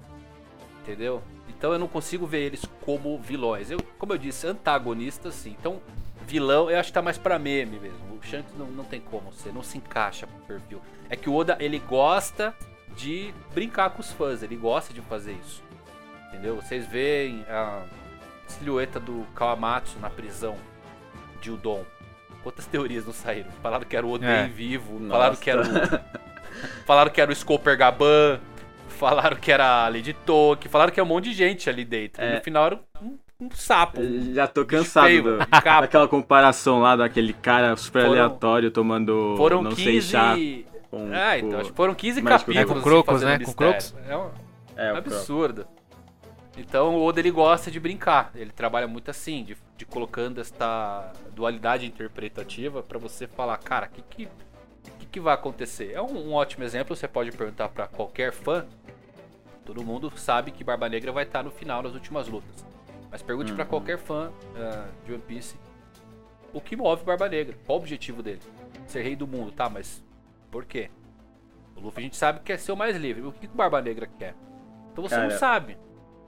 Entendeu? Então eu não consigo ver eles como vilões. Eu, como eu disse, antagonistas sim. Então, vilão eu acho que tá mais pra meme mesmo. O Shanks não, não tem como ser, não se encaixa pro perfil. É que o Oda, ele gosta de brincar com os fãs, ele gosta de fazer isso. Entendeu? Vocês veem a silhueta do Kawamatsu na prisão de Udon. Quantas teorias não saíram? Falaram que era o Oden É. vivo, Nossa. falaram que era o. [laughs] falaram que era o Scoper Gaban, falaram que era a Lady Toki, falaram que é um monte de gente ali dentro. É. E no final era um, um sapo. um Já tô cansado feio, do- daquela comparação lá daquele cara super Foram- aleatório tomando Foram não 15. sei chá com É, então, acho que foram 15 Mas com- capítulos. É, com Crocus, fazendo né? Com. Crocus. É um é, o absurdo. Então o Oda ele gosta de brincar. Ele trabalha muito assim, de, de colocando esta dualidade interpretativa pra você falar, cara, o que que, que que vai acontecer? É um, um ótimo exemplo. Você pode perguntar pra qualquer fã. Todo mundo sabe que Barba Negra vai estar no final nas últimas lutas. Mas pergunte pra Uhum. qualquer fã ah, de One Piece o que move Barba Negra. Qual o objetivo dele? Ser rei do mundo, tá? Mas por quê? O Luffy a gente sabe que quer ser o mais livre. O que que o Barba Negra quer? Então você Cara- não sabe.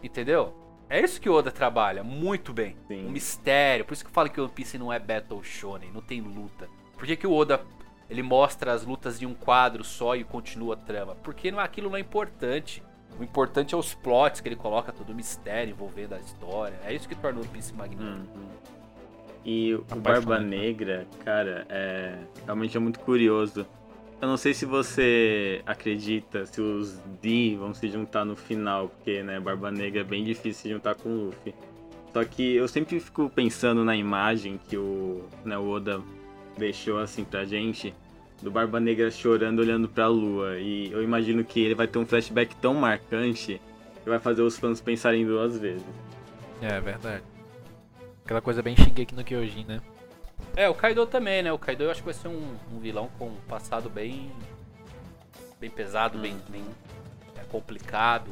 Entendeu? É isso que o Oda trabalha muito bem. Sim. Um mistério. Por isso que eu falo que o One Piece não é Battle Shonen, não tem luta. Por que, que o Oda ele mostra as lutas em um quadro só e continua a trama? Porque não, aquilo não é importante. O importante é os plots que ele coloca, todo o mistério envolvendo a história. É isso que torna o One Piece magnífico. Uhum. E o Barba Apaixonante. Negra, cara, é realmente é muito curioso. Eu não sei se você acredita se os D vão se juntar no final, porque, né, Barba Negra é bem difícil se juntar com o Luffy. Só que eu sempre fico pensando na imagem que o, né, o Oda deixou assim pra gente, do Barba Negra chorando olhando pra lua. E eu imagino que ele vai ter um flashback tão marcante que vai fazer os fãs pensarem duas vezes. É verdade. Aquela coisa bem Shingeki no Kyojin, né? É, o Kaido também, né? O Kaido eu acho que vai ser um, um vilão com um passado bem. bem pesado, bem, bem é, complicado.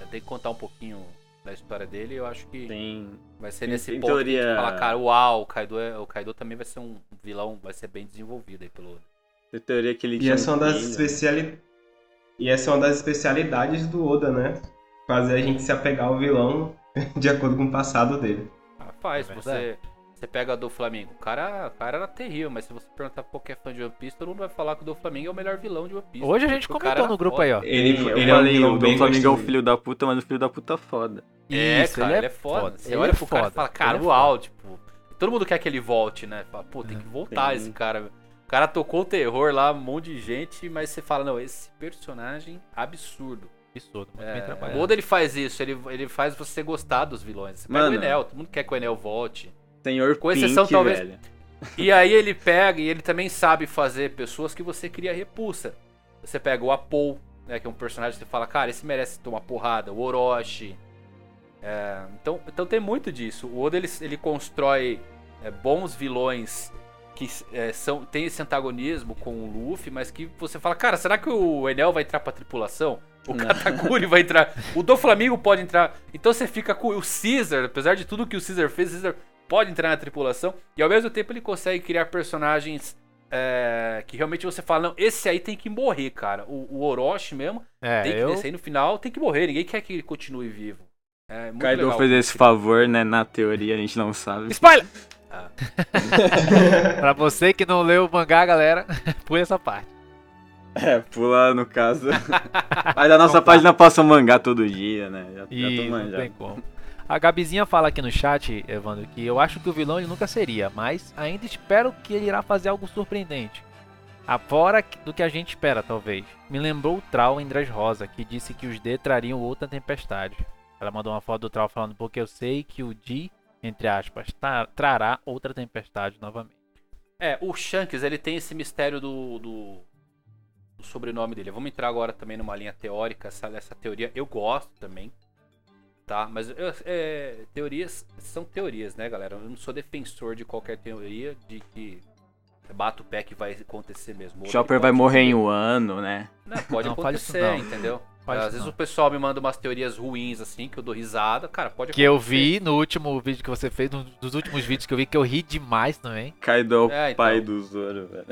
É, Tem que contar um pouquinho da história dele. Eu acho que Tem vai ser tem- nesse tem ponto teoria- gente fala, cara, uau, o Kaido, é, o Kaido também vai ser um vilão, vai ser bem desenvolvido aí pelo. Tem teoria que ele E essa é uma um das especiali... E essa é uma das especialidades do Oda, né? Fazer a gente se apegar ao vilão [laughs] de acordo com o passado dele. Ah, faz, É você. Você pega a do Flamengo, o cara, o cara era terrível, mas se você perguntar pra qualquer fã de One Piece, todo mundo vai falar que o do Flamengo é o melhor vilão de One Piece. Ele a gente o comentou no grupo foda. aí, ó. Ele, eu ele é um o Dom Flamengo é construído. filho da puta, mas um filho da puta foda. É, Isso, cara, ele é, ele é foda. foda. Você ele olha é pro foda. cara e fala, cara, é uau, tipo. Todo mundo quer que ele volte, né? Fala, pô, tem que voltar Sim. esse cara. O cara tocou o terror lá, um monte de gente, mas você fala, não, esse personagem absurdo. Absurdo, muito é, bem trabalhado. O Oda ele faz isso, ele, ele faz você gostar dos vilões. Você pega o Enel, todo mundo quer que o Enel volte. Senhor Com exceção, Pink, talvez. Velho. E aí ele pega e ele também sabe fazer pessoas que você cria repulsa. Você pega o Apol, né, que é um personagem que você fala, cara, esse merece tomar porrada. O Orochi. É, então, então tem muito disso. O Oda ele, ele constrói é, bons vilões que é, são, tem esse antagonismo com o Luffy, mas que você fala, cara, será que o Enel vai entrar pra tripulação? O. Katakuri vai entrar. O do Flamengo pode entrar. Então você fica com o Caesar, apesar de tudo que o Caesar fez, o Caesar pode entrar na tripulação. E ao mesmo tempo ele consegue criar personagens é, que realmente você fala, não, esse aí tem que morrer, cara. O, o Orochi mesmo, é, tem que, eu... aí no final tem que morrer. Ninguém quer que ele continue vivo. É, Kaido fez esse favor, né? Na teoria a gente não sabe. Spoiler! Ah. [laughs] pra você que não leu o mangá, galera, [laughs] pula essa parte. É, pula no caso. [laughs] Mas a nossa página passa mangá todo dia, né? Já, e já não tem como. A Gabizinha fala aqui no chat, Evandro, que eu acho que o vilão ele nunca seria, mas ainda espero que ele irá fazer algo surpreendente. Fora do que a gente espera, talvez. Me lembrou o Trau em Rosa, que disse que os D trariam outra tempestade. Ela mandou uma foto do Trau falando, porque eu sei que o D, entre aspas, trará outra tempestade novamente. É, o Shanks, ele tem esse mistério do, do, do sobrenome dele. Vamos entrar agora também numa linha teórica, essa, essa teoria eu gosto também tá? Mas eu, é, teorias são teorias, né, galera? Eu não sou defensor de qualquer teoria de que bata o pé que vai acontecer mesmo. Chopper vai morrer em um ano, né? Não, pode não, acontecer, entendeu? Pode Às vezes não. o pessoal me manda umas teorias ruins, assim, que eu dou risada. Cara, pode Que eu vi no último vídeo que você fez, nos últimos vídeos que eu vi, que eu ri demais também. Kaido é o é, então. pai do Zoro, velho.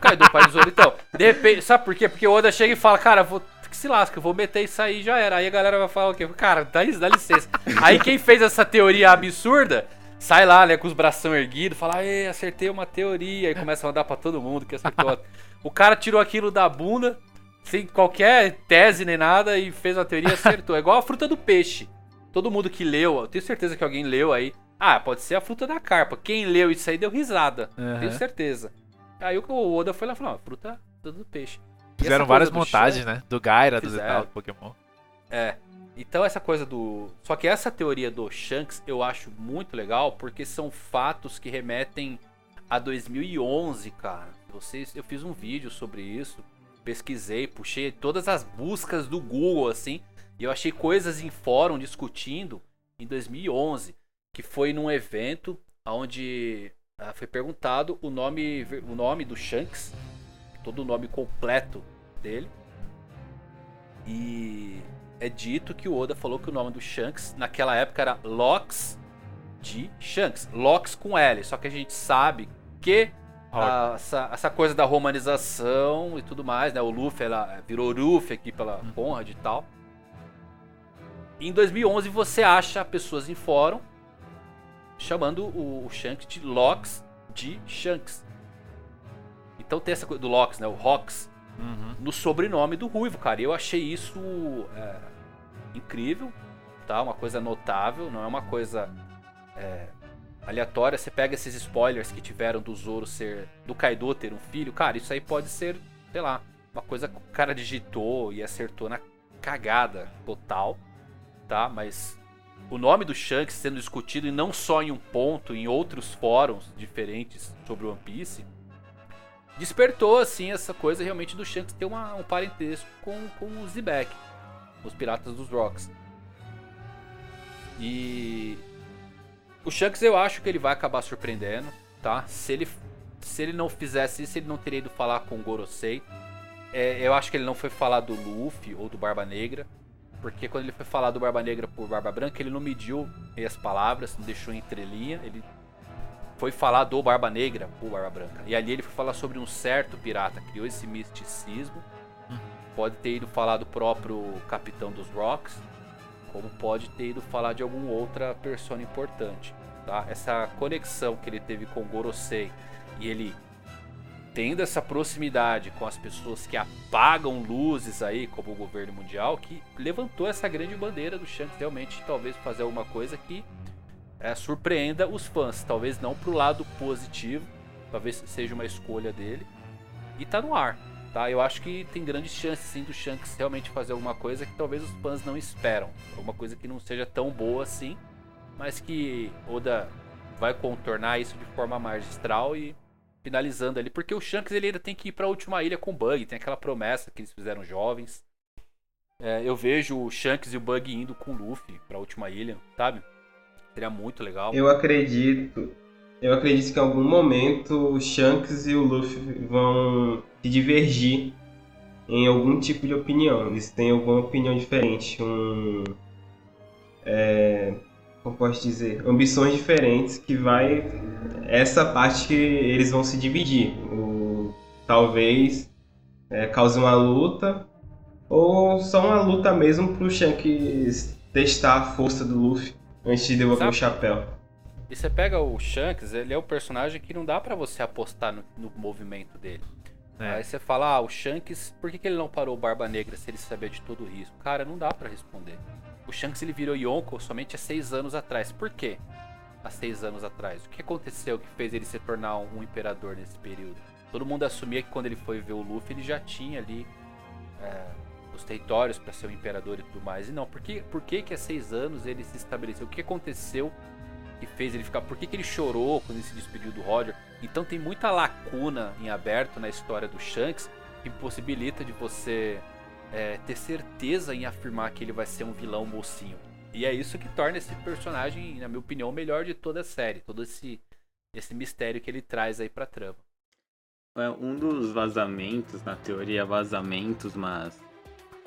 Kaido o pai do Zoro, então. De sabe por quê? Porque o Oda chega e fala, cara, vou que se lasca, eu vou meter isso aí e já era. Aí a galera vai falar o quê? Cara, dá, dá licença. [laughs] aí quem fez essa teoria absurda, sai lá, né, com os bração erguidos, fala, acertei uma teoria. E começa a mandar pra todo mundo que acertou. [laughs] o cara tirou aquilo da bunda, sem qualquer tese nem nada, e fez uma teoria e acertou. É igual a fruta do peixe. Todo mundo que leu, eu tenho certeza que alguém leu aí. Ah, pode ser a fruta da carpa. Quem leu isso aí deu risada. Uhum. Tenho certeza. Aí o Oda foi lá e falou: fruta do peixe. Fizeram várias montagens, né? Do Gyarados e tal, do Pokémon. É. Então essa coisa do. Só que essa teoria do Shanks eu acho muito legal porque são fatos que remetem a 2011, cara. Vocês, eu fiz um vídeo sobre isso, pesquisei, puxei todas as buscas do Google assim, e eu achei coisas em fórum discutindo em 2011, que foi num evento onde ah, foi perguntado o nome, o nome do Shanks todo o nome completo dele. E é dito que o Oda falou que o nome do Shanks naquela época era Lox de Shanks. Lox com L. Só que a gente sabe que a, essa, essa, coisa da romanização e tudo mais, né? O Luffy ela virou Luffy aqui pela hum. Conrad e tal. Em 2011 você acha pessoas em fórum chamando o, o Shanks de Lox de Shanks. Então tem essa coisa do Lox, né? O Rox. Uhum. No sobrenome do Ruivo, cara. E eu achei isso é, incrível, tá? Uma coisa notável, não é uma coisa é, aleatória. Você pega esses spoilers que tiveram do Zoro ser. do Kaido ter um filho, cara, isso aí pode ser, sei lá, uma coisa que o cara digitou e acertou na cagada total, tá? Mas o nome do Shanks sendo discutido e não só em um ponto, em outros fóruns diferentes sobre One Piece despertou assim essa coisa realmente do Shanks ter uma, um parentesco com, com o Zebek, os Piratas dos Rocks. E o Shanks eu acho que ele vai acabar surpreendendo, tá? Se ele se ele não fizesse isso, ele não teria ido falar com o Gorosei. É, eu acho que ele não foi falar do Luffy ou do Barba Negra. Porque quando ele foi falar do Barba Negra por Barba Branca, ele não mediu as palavras, não deixou entrelinha. Ele foi falar do Barba Negra, o Barba Branca. E ali ele foi falar sobre um certo pirata, criou esse misticismo. Uhum. Pode ter ido falar do próprio Capitão dos Rocks, como pode ter ido falar de alguma outra persona importante. Tá? Essa conexão que ele teve com Gorosei e ele tendo essa proximidade com as pessoas que apagam luzes aí, como o governo mundial, que levantou essa grande bandeira do Shanks realmente talvez fazer alguma coisa que é, surpreenda os fãs. Talvez não pro lado positivo, talvez seja uma escolha dele. E tá no ar, tá? Eu acho que tem grandes chances sim do Shanks realmente fazer alguma coisa que talvez os fãs não esperam. Alguma coisa que não seja tão boa assim, mas que Oda vai contornar isso de forma magistral e finalizando ali, porque o Shanks ele ainda tem que ir para a última ilha com o Bug, tem aquela promessa que eles fizeram jovens. É, eu vejo o Shanks e o Bug indo com o Luffy para a última ilha, sabe? Seria muito legal. Eu acredito, eu acredito que em algum momento o Shanks e o Luffy vão se divergir em algum tipo de opinião. Eles têm alguma opinião diferente, um é, como posso dizer, ambições diferentes que vai essa parte que eles vão se dividir. O, talvez é, cause uma luta ou só uma luta mesmo pro Shanks testar a força do Luffy antes de devolver Sabe? o chapéu. E você pega o Shanks, ele é o personagem que não dá para você apostar no, no movimento dele. É. Aí você fala, ah, o Shanks, por que, que ele não parou o Barba Negra se ele sabia de todo o risco? Cara, não dá para responder. O Shanks ele virou Yonko somente há seis anos atrás. Por quê? Há seis anos atrás. O que aconteceu que fez ele se tornar um imperador nesse período? Todo mundo assumia que quando ele foi ver o Luffy ele já tinha ali é, os territórios para ser o imperador e tudo mais. E não, por que, por que, que há seis anos ele se estabeleceu? O que aconteceu que fez ele ficar? Por que, que ele chorou quando ele se despediu do Roger? Então tem muita lacuna em aberto na história do Shanks que impossibilita de você é, ter certeza em afirmar que ele vai ser um vilão mocinho. E é isso que torna esse personagem, na minha opinião, o melhor de toda a série. Todo esse, esse mistério que ele traz aí pra trama. É um dos vazamentos, na teoria vazamentos, mas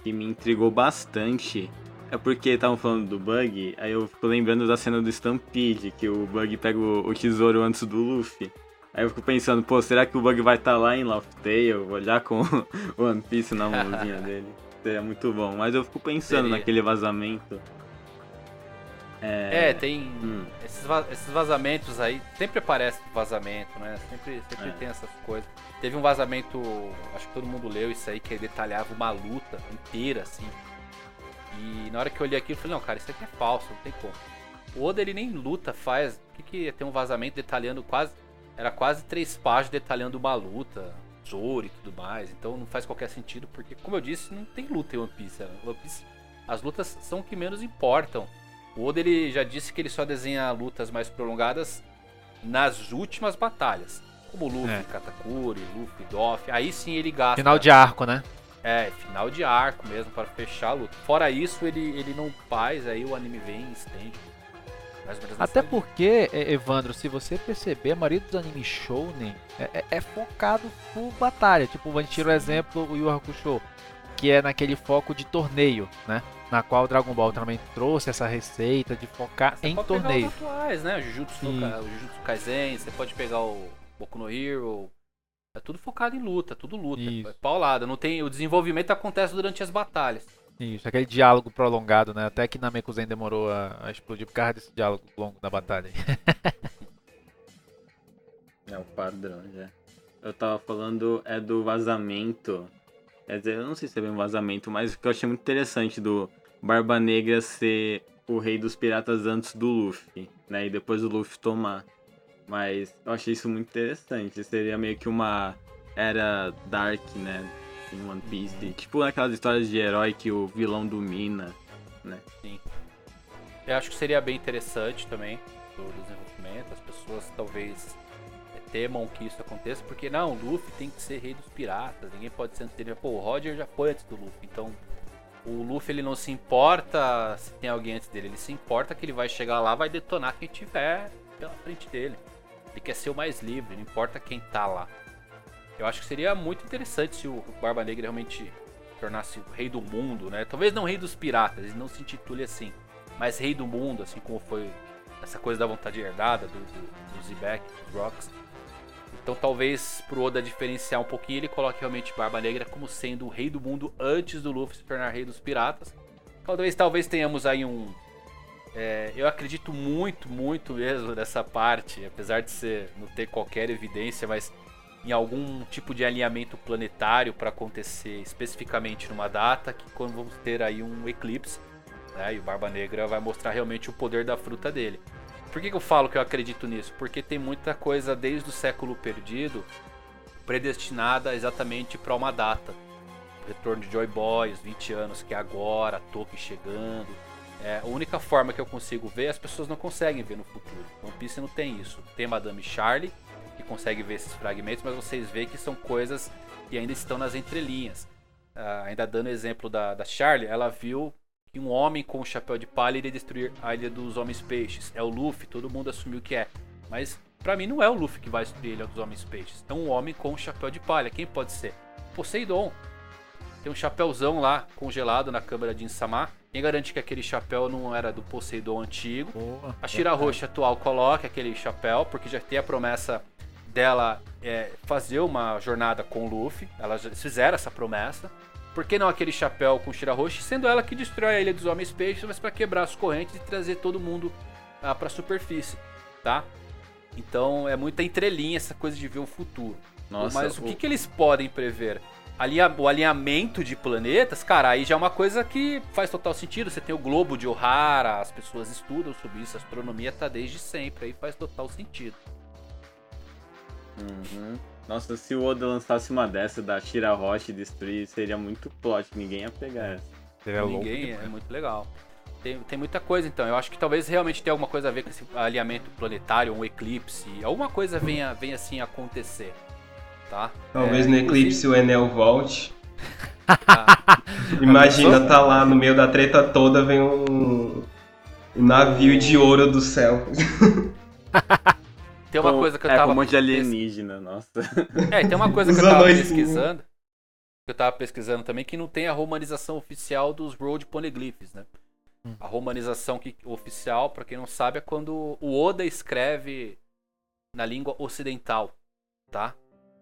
que me intrigou bastante é porque estavam falando do Bug, aí eu fico lembrando da cena do Stampede, que o Bug pega o, o tesouro antes do Luffy. Aí eu fico pensando, pô, será que o Bug vai estar tá lá em Laugh Tale, olhar com [laughs] o One Piece na mãozinha [laughs] dele? Seria muito bom. Mas eu fico pensando Seria. naquele vazamento. É, é tem hum. esses, esses vazamentos aí, sempre aparece vazamento, né? Sempre, sempre é. tem essas coisas. Teve um vazamento, acho que todo mundo leu isso aí, que detalhava uma luta inteira, assim. E na hora que eu olhei aquilo, eu falei, não, cara, isso aqui é falso, não tem como. O Oda, ele nem luta faz. Por que, que ia ter um vazamento detalhando quase era quase três páginas detalhando uma luta, Zoro e tudo mais. Então não faz qualquer sentido, porque, como eu disse, não tem luta em One Piece. Né? One Piece as lutas são o que menos importam. O Oda ele já disse que ele só desenha lutas mais prolongadas nas últimas batalhas. Como Luffy, é. Katakuri, Luffy, Doff. Aí sim ele gasta. Final de arco, né? É, final de arco mesmo, para fechar a luta. Fora isso, ele, ele não faz, aí o anime vem e estende. Até porque, Evandro, se você perceber, a maioria dos animes shounen é, é, é focado por batalha. Tipo, a gente tira o exemplo, o Yu Hakusho, que é naquele foco de torneio, né? Na qual o Dragon Ball também trouxe essa receita de focar você em pode torneio. Pegar os atuais, né? O Jujutsu, no, o Jujutsu Kaisen, você pode pegar o Boku no Hero. É tudo focado em luta, tudo luta. Isso. É paulada. Não tem, o desenvolvimento acontece durante as batalhas. Isso, aquele diálogo prolongado, né? Até que Namekuzen demorou a, a explodir por causa desse diálogo longo da batalha. [laughs] é o padrão, já. Eu tava falando é do vazamento. Quer dizer, eu não sei se é bem um vazamento, mas o que eu achei muito interessante do Barba Negra ser o rei dos piratas antes do Luffy, né? E depois o Luffy tomar. Mas eu achei isso muito interessante. Seria meio que uma era Dark, né? em One Piece. Tipo aquelas histórias de herói que o vilão domina, né? Sim. Eu acho que seria bem interessante também do desenvolvimento. As pessoas talvez é, temam que isso aconteça, porque não, o Luffy tem que ser rei dos piratas, ninguém pode ser dele. Pô, o Roger já foi antes do Luffy, então o Luffy ele não se importa se tem alguém antes dele, ele se importa que ele vai chegar lá, vai detonar quem tiver pela frente dele. Ele quer ser o mais livre, não importa quem tá lá. Eu acho que seria muito interessante se o Barba Negra realmente tornasse o rei do mundo, né? Talvez não rei dos piratas, ele não se intitule assim, mas rei do mundo, assim como foi essa coisa da vontade herdada do, do, do Zebek, dos Rocks. Então talvez pro Oda diferenciar um pouquinho, ele coloque realmente Barba Negra como sendo o rei do mundo antes do Luffy se tornar rei dos piratas. Talvez, talvez tenhamos aí um. É, eu acredito muito, muito mesmo nessa parte, apesar de ser não ter qualquer evidência, mas em algum tipo de alinhamento planetário para acontecer especificamente numa data, que quando vamos ter aí um eclipse, né, e o Barba Negra vai mostrar realmente o poder da fruta dele. Por que, eu falo que eu acredito nisso? Porque tem muita coisa desde o século perdido predestinada exatamente para uma data. Retorno de Joy Boy, os 20 anos que é agora, Tolkien chegando. É, a única forma que eu consigo ver, as pessoas não conseguem ver no futuro. One Piece não tem isso. Tem Madame Charlie, que consegue ver esses fragmentos, mas vocês veem que são coisas que ainda estão nas entrelinhas. Uh, ainda dando exemplo da, da Charlie, ela viu que um homem com um chapéu de palha iria destruir a ilha dos homens peixes. É o Luffy, todo mundo assumiu que é. Mas para mim não é o Luffy que vai destruir a ilha dos homens peixes. É um homem com um chapéu de palha. Quem pode ser? Poseidon. Tem um chapéuzão lá congelado na câmara de Insama. Quem garante que aquele chapéu não era do Poseidon antigo? Boa, a Shira Roxa atual coloca aquele chapéu, porque já tem a promessa dela é, fazer uma jornada com o Luffy. Elas fizeram essa promessa. Por que não aquele chapéu com Shira Roxa, sendo ela que destrói a Ilha dos Homens Peixes, mas para quebrar as correntes e trazer todo mundo ah, para a superfície, tá? Então é muita entrelinha essa coisa de ver o futuro. Nossa, mas o, o que, que eles podem prever? o alinhamento de planetas, cara, aí já é uma coisa que faz total sentido. Você tem o globo de O'Hara, as pessoas estudam sobre isso, a astronomia tá desde sempre, aí faz total sentido. Uhum. Nossa, se o Oda lançasse uma dessa da Shira Roche e destruir, seria muito plot, ninguém ia pegar essa. Seria ninguém, é muito legal. Tem, tem muita coisa então. Eu acho que talvez realmente tenha alguma coisa a ver com esse alinhamento planetário, um eclipse, alguma coisa venha, venha assim acontecer. Tá? Talvez é, no eclipse o Enel volte. Ah. [laughs] Imagina, tá lá no meio da treta toda, vem um, um navio de ouro do céu. [laughs] Tem uma coisa que eu é, tava. um monte de alienígena, nossa. É, tem uma coisa [laughs] que eu tava pesquisando. Que eu tava pesquisando também, que não tem a romanização oficial dos Road Poneglyphs, né? Hum. A romanização que, oficial, para quem não sabe, é quando o Oda escreve na língua ocidental, tá?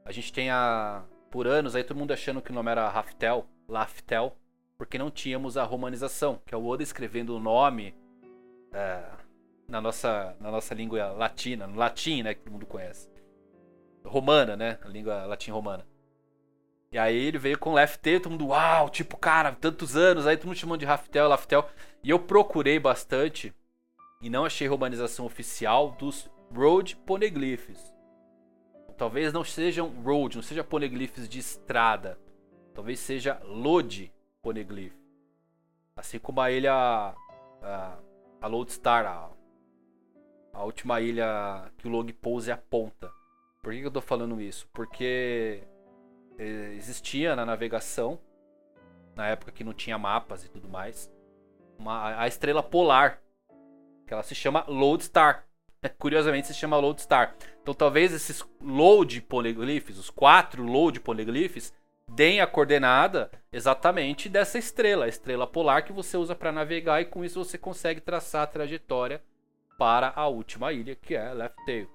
A gente tem a. Por anos aí todo mundo achando que o nome era Raftel, Laftel, porque não tínhamos a romanização, que é o Oda escrevendo o nome é, na, nossa, na nossa língua latina, no latim, né, que todo mundo conhece. Romana, né? A língua latim romana. E aí ele veio com Leftel, todo mundo, uau, tipo, cara, tantos anos, aí todo mundo chamando de Raftel, Laftel. E eu procurei bastante e não achei romanização oficial dos Road Poneglyphs. Talvez não sejam road, não seja poneglyphs de estrada. Talvez seja Lode Poneglyph. Assim como a ilha. A, a Lodestar, a, a última ilha que o Log Pose aponta. Por que, eu tô falando isso? Porque é, existia na navegação, na época que não tinha mapas e tudo mais, uma, a estrela polar, que ela se chama Lodestar. [laughs] Curiosamente se chama Lodestar. Então talvez esses load poneglyphs, os quatro load poneglyphs, deem a coordenada exatamente dessa estrela, a estrela polar que você usa para navegar e com isso você consegue traçar a trajetória para a última ilha, que é Left Tail.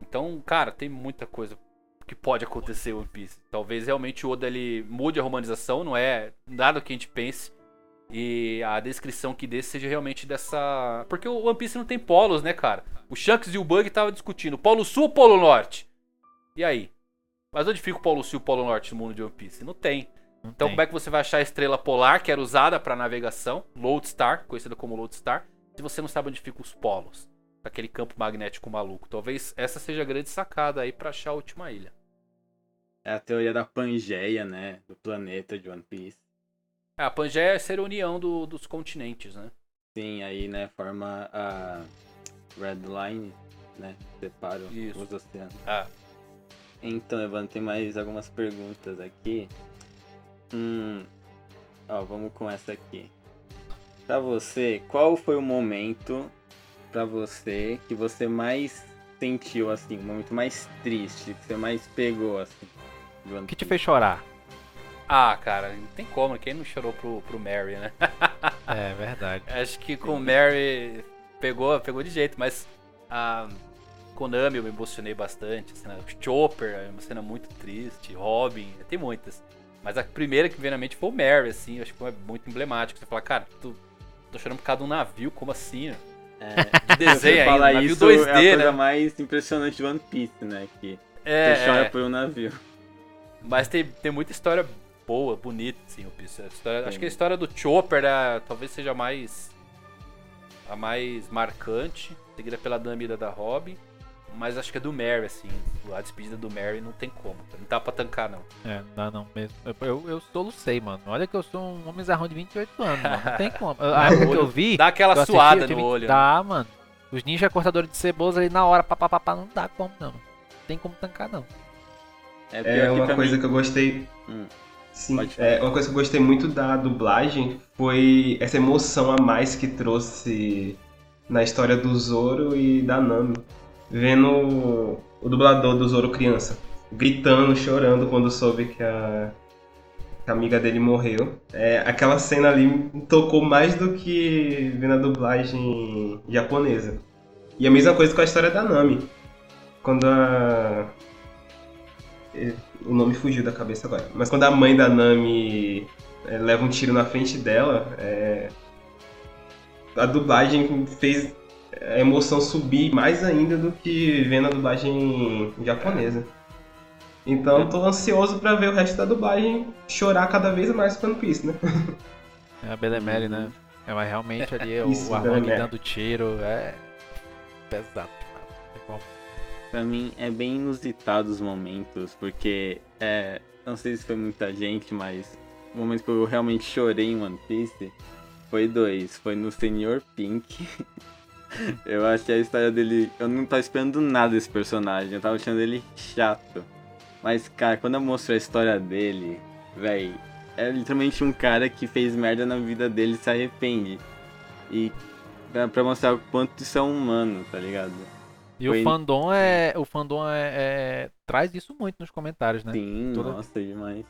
Então, cara, tem muita coisa que pode acontecer em One Piece. Talvez realmente o Oda ele mude a romanização, não é nada que a gente pense. E a descrição que dê seja realmente dessa. Porque o One Piece não tem polos, né, cara? O Shanks e o Bug estavam discutindo: Polo Sul ou Polo Norte? E aí? Mas onde fica o Polo Sul e o Polo Norte no mundo de One Piece? Não tem. Não então, tem. como é que você vai achar a estrela polar, que era usada para navegação, Lodestar, conhecida como Lodestar, se você não sabe onde ficam os polos? Aquele campo magnético maluco. Talvez essa seja a grande sacada aí para achar a última ilha. É a teoria da Pangeia, né? Do planeta de One Piece. É, a Pangeia é ser a união do, dos continentes, né? Sim, aí, né, forma a Red Line, né? Separa Isso. os oceanos. Ah. Então, Evandro, tem mais algumas perguntas aqui. Hum. Ó, vamos com essa aqui. Pra você, qual foi o momento pra você que você mais sentiu, assim, o momento mais triste, que você mais pegou, assim? O que te fez chorar? Ah, cara, não tem como. Quem não chorou pro, pro Mary, né? [laughs] é, verdade. [laughs] Acho que com o Mary pegou, pegou de jeito, mas a Konami eu me emocionei bastante. A cena, Chopper é uma cena muito triste. Robin, tem muitas. Mas a primeira que veio na mente foi o Mary, assim. Acho que foi muito emblemático. Você fala, cara, tu, tô chorando por causa de um navio, como assim? É, de [laughs] desenho aí, navio isso 2D, é a coisa né? mais impressionante de One Piece, né? Que É, Você chora é. por um navio. Mas tem, tem muita história boa, bonita, assim, o História, acho que a história do Chopper é, talvez seja mais. a mais marcante, seguida pela Damida da Robin. Mas acho que é do Mary, assim. A despedida do Mary não tem como. Não dá pra tancar, não. É, não dá não mesmo. Eu, eu, eu solucei, mano. Olha que eu sou um homem zarrão de 28 anos, mano. Não tem como. A [laughs] época que eu vi. Dá aquela suada no olho. Né? Dá, mano. Os ninja cortadores de cebolas ali na hora, papapá, não dá como não. Não tem como tancar, não. É, é uma coisa mim... que eu gostei. Hum. Sim, é, uma coisa que eu gostei muito da dublagem foi essa emoção a mais que trouxe na história do Zoro e da Nami. Vendo o dublador do Zoro criança, gritando, chorando quando soube que a, que a amiga dele morreu. É, aquela cena ali me tocou mais do que vendo a dublagem japonesa. E a mesma coisa com a história da Nami. Quando a, o nome fugiu da cabeça agora. Mas quando a mãe da Nami é, leva um tiro na frente dela, é, a dublagem fez a emoção subir mais ainda do que vendo a dublagem japonesa. Então tô ansioso para ver o resto da dublagem chorar cada vez mais com One Piece, né? [laughs] É a Belemere, né? É, mas realmente ali Isso, o Arlong dando tiro é pesado. Pra mim é bem inusitado os momentos, porque é. Não sei se foi muita gente, mas o momento que eu realmente chorei em One Piece foi dois. Foi no Senhor Pink. [laughs] eu achei a história dele. Eu não tava esperando nada desse personagem, eu tava achando ele chato. Mas, cara, quando eu mostrei a história dele, véi, é literalmente um cara que fez merda na vida dele e se arrepende. E pra, pra mostrar o quanto isso é humano, tá ligado? E Foi... o fandom é. O fandom é, é, traz isso muito nos comentários, né? Sim, Toda... nossa, demais.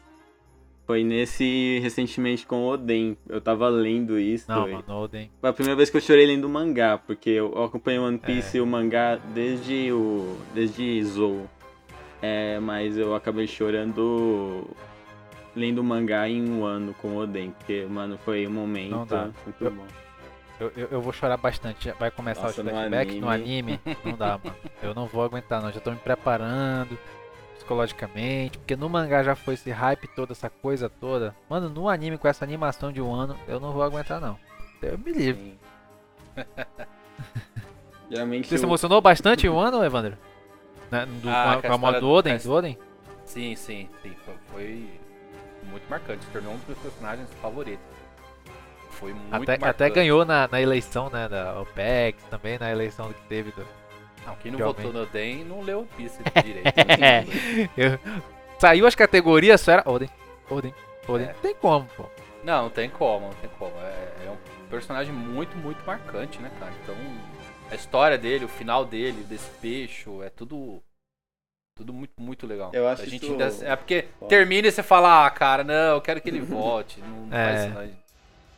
Foi nesse recentemente com o Oden. Eu tava lendo isso. Não, mano, Oden. Foi a primeira vez que eu chorei lendo mangá, porque eu acompanho One Piece é. e o mangá desde o. desde Zou. É, mas eu acabei chorando lendo mangá em um ano com o Oden, porque, mano, foi um momento muito eu, bom. Eu, eu, eu, vou chorar bastante. Vai começar Nossa, o flashback no anime. no anime. Não dá, mano. Eu não vou aguentar, não. Já tô me preparando psicologicamente. Porque no mangá já foi esse hype toda, essa coisa toda. Mano, no anime com essa animação de um ano, eu não vou aguentar, não. Eu me. [laughs] Geralmente Você eu... se emocionou bastante o ano, Evandro? Na, do, ah, com a, com a moda do Oden, do Oden? Sim, sim, sim. Foi muito marcante. Se tornou um dos meus personagens favoritos. Foi muito até, marcante. Até ganhou na, na eleição, né, da OPEC, também na eleição que teve do... Não, quem não votou no Oden não leu o Piece [laughs] direito. Né? Eu... Saiu as categorias, só era Oden, Oden, Oden. É. Não tem como, pô. Não, não tem como, não tem como. É, é um personagem muito, muito marcante, né, cara? Então, a história dele, o final dele, o despecho, é tudo tudo muito, muito legal. Eu acho a gente ainda, É porque termina e você fala, ah, cara, não, eu quero que ele [laughs] volte. Não é. faz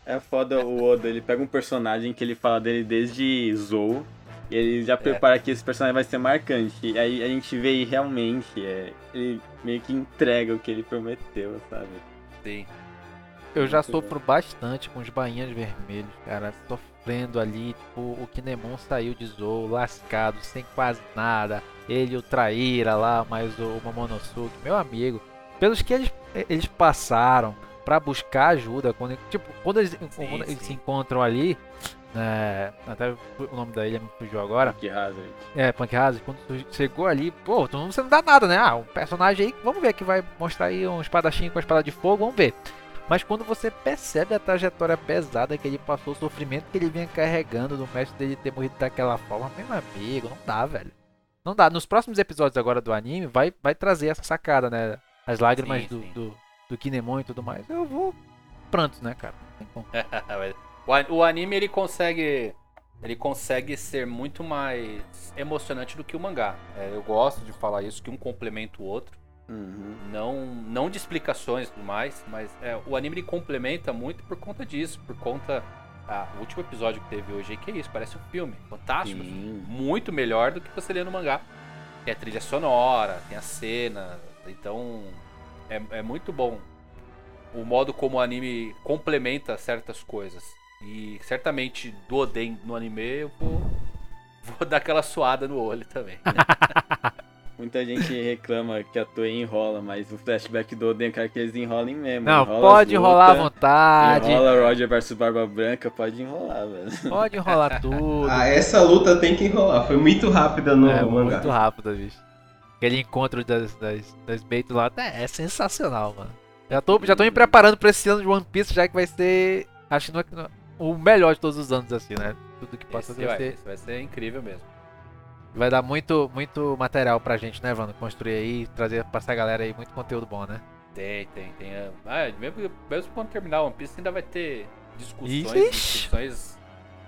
É foda o Oda, ele pega um personagem que ele fala dele desde Zou, e ele já é. prepara é. que esse personagem vai ser marcante. E aí a gente vê e realmente, é, ele meio que entrega o que ele prometeu, sabe? Sim. Eu já sofro bastante com os bainhas vermelhos, cara. Sofrendo ali, tipo, o Kinemon saiu de Zou, lascado, sem quase nada ele o Traíra lá, mais o Momonosuke, meu amigo, pelos que eles, eles passaram para buscar ajuda, quando, tipo, quando eles, sim, quando sim. eles se encontram ali, é, até o nome da ilha me fugiu agora. Punk Hazard. É, Punk Hazard, quando chegou ali, pô, você não dá nada, né? Ah, um personagem aí, vamos ver que vai mostrar aí um espadachim com a espada de fogo, vamos ver. Mas quando você percebe a trajetória pesada que ele passou, o sofrimento que ele vinha carregando do mestre dele ter morrido daquela forma, meu amigo, não dá, velho. Não dá. Nos próximos episódios agora do anime, vai, vai trazer essa sacada, né? As lágrimas sim, do, sim. do, do Kinemon e tudo mais. Eu vou prantos, né, cara? [laughs] o anime, ele consegue... Ele consegue ser muito mais emocionante do que o mangá. É, eu gosto de falar isso, que um complementa o outro. Uhum. Não, não de explicações e tudo mais, mas é, o anime ele complementa muito por conta disso, por conta ah, o último episódio que teve hoje, que é isso, parece um filme. Fantástico. Sim. Muito melhor do que você lê no mangá. Tem a trilha sonora, tem a cena. Então, é, é muito bom o modo como o anime complementa certas coisas. E certamente do Oden no anime eu vou, [laughs] vou dar aquela suada no olho também. [laughs] Muita gente reclama que a Toei enrola, mas o flashback do Oden, cara, que eles enrolem mesmo. Não, enrola pode enrolar à vontade. Enrola Roger versus Barba Branca, pode enrolar, velho. Pode enrolar tudo. [laughs] ah, essa luta tem que enrolar. Foi muito rápida no é, mangá. Muito rápida, bicho. Aquele encontro das, das, das Beitos lá é, é sensacional, mano. Já tô, já tô me preparando pra esse ano de One Piece, já que vai ser. Acho que não é, o melhor de todos os anos, assim, né? Tudo que passa vai, ser. vai ser incrível mesmo. Vai dar muito, muito material pra gente, né, Vando? Construir aí, trazer pra essa galera aí muito conteúdo bom, né? Tem, tem, tem. Ah, mesmo, mesmo quando terminar One Piece ainda vai ter discussões, Ixi. discussões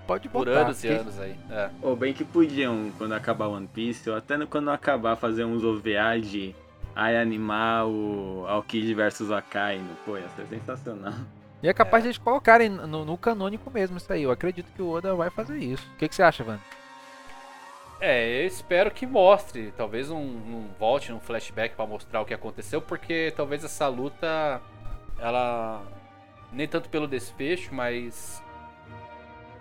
Pode por botar. anos e anos aí. É. Ou bem que podiam, quando acabar One Piece, ou até quando acabar, fazer uns OVA de aí animar o Aokiji versus Akainu. Pô, ia ser sensacional. E é capaz de eles colocarem no, no canônico mesmo isso aí. Eu acredito que o Oda vai fazer isso. O que, que você acha, Vando? É, eu espero que mostre. Talvez um, um volte num flashback pra mostrar o que aconteceu, porque talvez essa luta, ela. Nem tanto pelo desfecho, mas.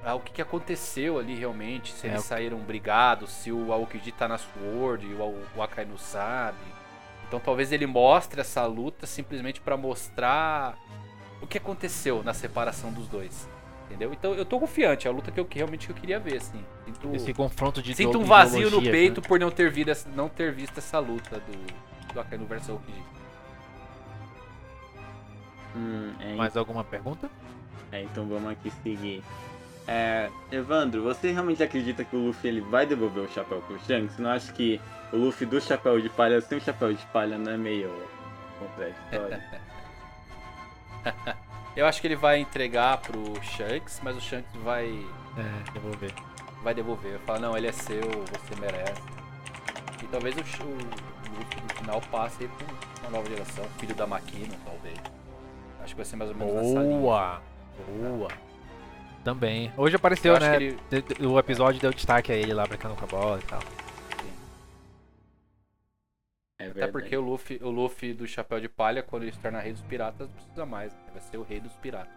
Ah, o que, que aconteceu ali realmente, se É, eles saíram brigados, se o Aokiji tá na Sword e o, o Akai não sabe. Então talvez ele mostre essa luta simplesmente pra mostrar o que aconteceu na separação dos dois. Entendeu? Então eu tô confiante, é a luta que eu que realmente eu queria ver, assim. Sinto- Esse confronto de Sinto um vazio no peito né? por não ter, visto, essa- não ter visto essa luta do, do Akainu vs Aokiji. Hum, é, Mais alguma pergunta? é, então vamos aqui seguir. É, Evandro, você realmente acredita que o Luffy ele vai devolver o chapéu pro Shanks? Você não acha que o Luffy do chapéu de palha sem o chapéu de palha não é meio contraditório? [laughs] [laughs] Eu acho que ele vai entregar pro Shanks, mas o Shanks vai, É, devolver. vai devolver. Vai falar, não, ele é seu, você merece. E talvez o, Luffy no final passe aí pra uma nova geração, filho da Makino, talvez. Acho que vai ser mais ou menos nessa linha. Boa! Boa! Também. Hoje apareceu, né? ele- O episódio deu destaque a ele lá brincando com a bola e tal. É Até porque o Luffy, o Luffy do Chapéu de Palha, quando ele se torna rei dos piratas, não precisa mais. né? Vai ser o rei dos piratas.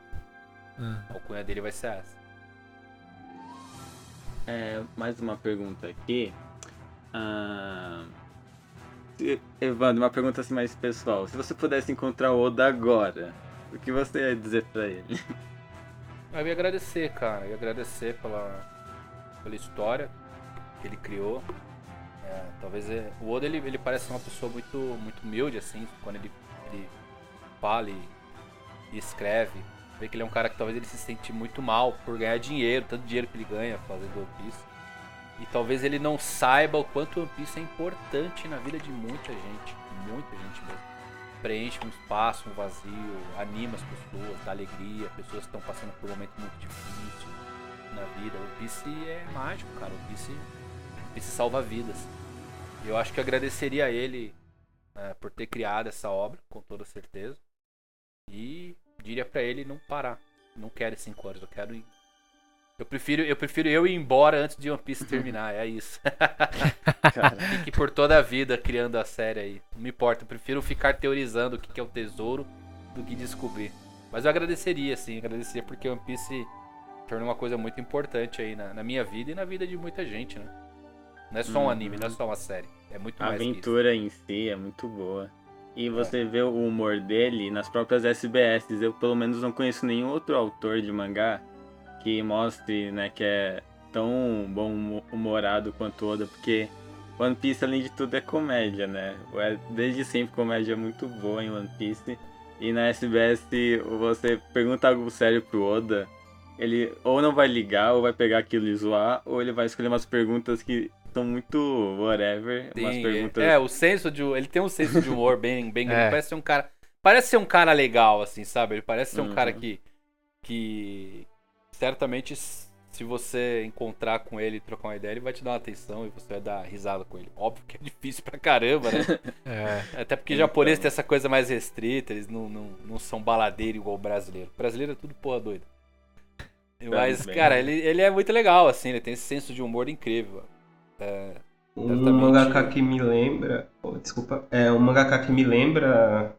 Hum. A alcunha dele vai ser essa. É, mais uma pergunta aqui. Ah, Evandro, uma pergunta assim mais pessoal. Se você pudesse encontrar o Oda agora, o que você ia dizer pra ele? Eu ia agradecer, cara. Eu ia agradecer pela, pela história que ele criou. É, talvez é- o Oda ele, ele parece uma pessoa muito, muito humilde, assim, quando ele, ele fala e, e escreve. Vê que ele é um cara que talvez ele se sente muito mal por ganhar dinheiro, tanto dinheiro que ele ganha fazendo One Piece. E talvez ele não saiba o quanto One Piece é importante na vida de muita gente. Muita gente mesmo. Preenche um espaço, um vazio, anima as pessoas, dá alegria, pessoas que estão passando por um momento muito difícil na vida. One Piece é mágico, cara. One Piece, One Piece salva vidas. Eu acho que eu agradeceria a ele né, por ter criado essa obra, com toda certeza. E diria pra ele não parar. Não quero cinco anos, eu quero ir. Eu prefiro, eu prefiro eu ir embora antes de One Piece [laughs] terminar, é isso. [laughs] Fique por toda a vida criando a série aí. Não me importa, eu prefiro ficar teorizando o que que é o tesouro do que descobrir. Mas eu agradeceria, sim, agradeceria porque One Piece tornou uma coisa muito importante aí na, na minha vida e na vida de muita gente, né? Não é só um Uhum. anime, não é só uma série. É muito a mais isso. aventura em si é muito boa. E você vê o humor dele nas próprias SBS. Eu pelo menos não conheço nenhum outro autor de mangá que mostre, né, que é tão bom humo- humorado quanto Oda, porque One Piece além de tudo é comédia, né? É desde sempre comédia muito boa em One Piece. E na SBS você pergunta algo sério pro Oda, ele ou não vai ligar, ou vai pegar aquilo e zoar, ou ele vai escolher umas perguntas que são muito whatever, umas Sim, perguntas é, o senso de ele tem um senso de humor bem bem [laughs] grande. É. parece ser um cara parece ser um cara legal assim sabe ele parece ser um Uhum. cara que que certamente se você encontrar com ele e trocar uma ideia ele vai te dar uma atenção e você vai dar risada com ele óbvio que é [laughs] difícil pra caramba né [laughs] É. até porque Então. japonês tem essa coisa mais restrita eles não, não, não são baladeiro igual o brasileiro o brasileiro é tudo porra doida mas Também. cara ele, ele é muito legal assim ele tem esse senso de humor incrível é, Um mangaka que me lembra. oh, desculpa. É um mangaka que me lembra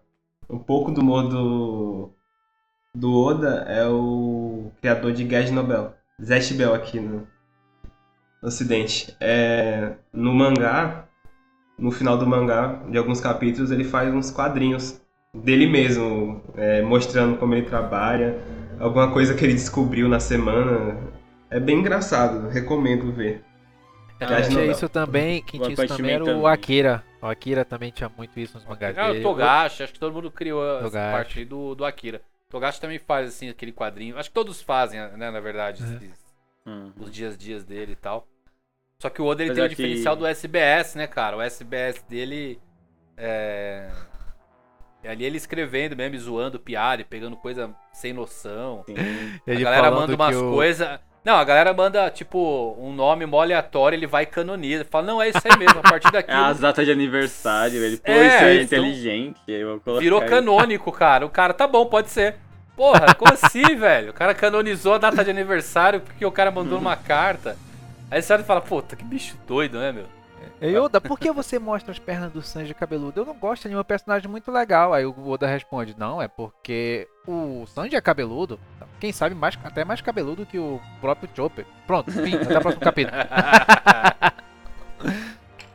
um pouco do modo do Oda é o criador de Gage Nobel. Zest Bell aqui no, no ocidente. É, no mangá, no final do mangá, de alguns capítulos, ele faz uns quadrinhos dele mesmo, é, mostrando como ele trabalha, alguma coisa que ele descobriu na semana. É bem engraçado, recomendo ver. É, quem tinha isso também, quem tinha isso também era o também. Akira. O Akira também tinha muito isso nos mangás ah, dele. o Togashi, acho que todo mundo criou Togashi. essa parte do, do Akira. O Togashi também faz assim aquele quadrinho. Acho que todos fazem, né, na verdade, uhum. esses, hum. os dias dias dele e tal. Só que o Oda ele tem o diferencial do SBS, né, cara? O SBS dele é ali ele escrevendo mesmo, zoando piada e pegando coisa sem noção. Sim. A galera manda umas o... Não, a galera manda, tipo, um nome mó aleatório, ele vai e canoniza. Fala, não, é isso aí mesmo, a partir [laughs] daqui. é as datas de aniversário, ele, pô, é, isso é inteligente. Virou aí. canônico, cara. O cara, tá bom, pode ser. Porra, como assim, [laughs] velho? O cara canonizou a data de aniversário porque o cara mandou uma [laughs] carta. Aí você olha e fala, puta, que bicho doido, né, meu? Yoda, por que você mostra as pernas do Sanji cabeludo? Eu não gosto de um personagem muito legal. Aí o Oda responde: Não, é porque o Sanji é cabeludo. Quem sabe mais, até mais cabeludo que o próprio Chopper. Pronto, fim, até o próximo [laughs] capítulo. [laughs]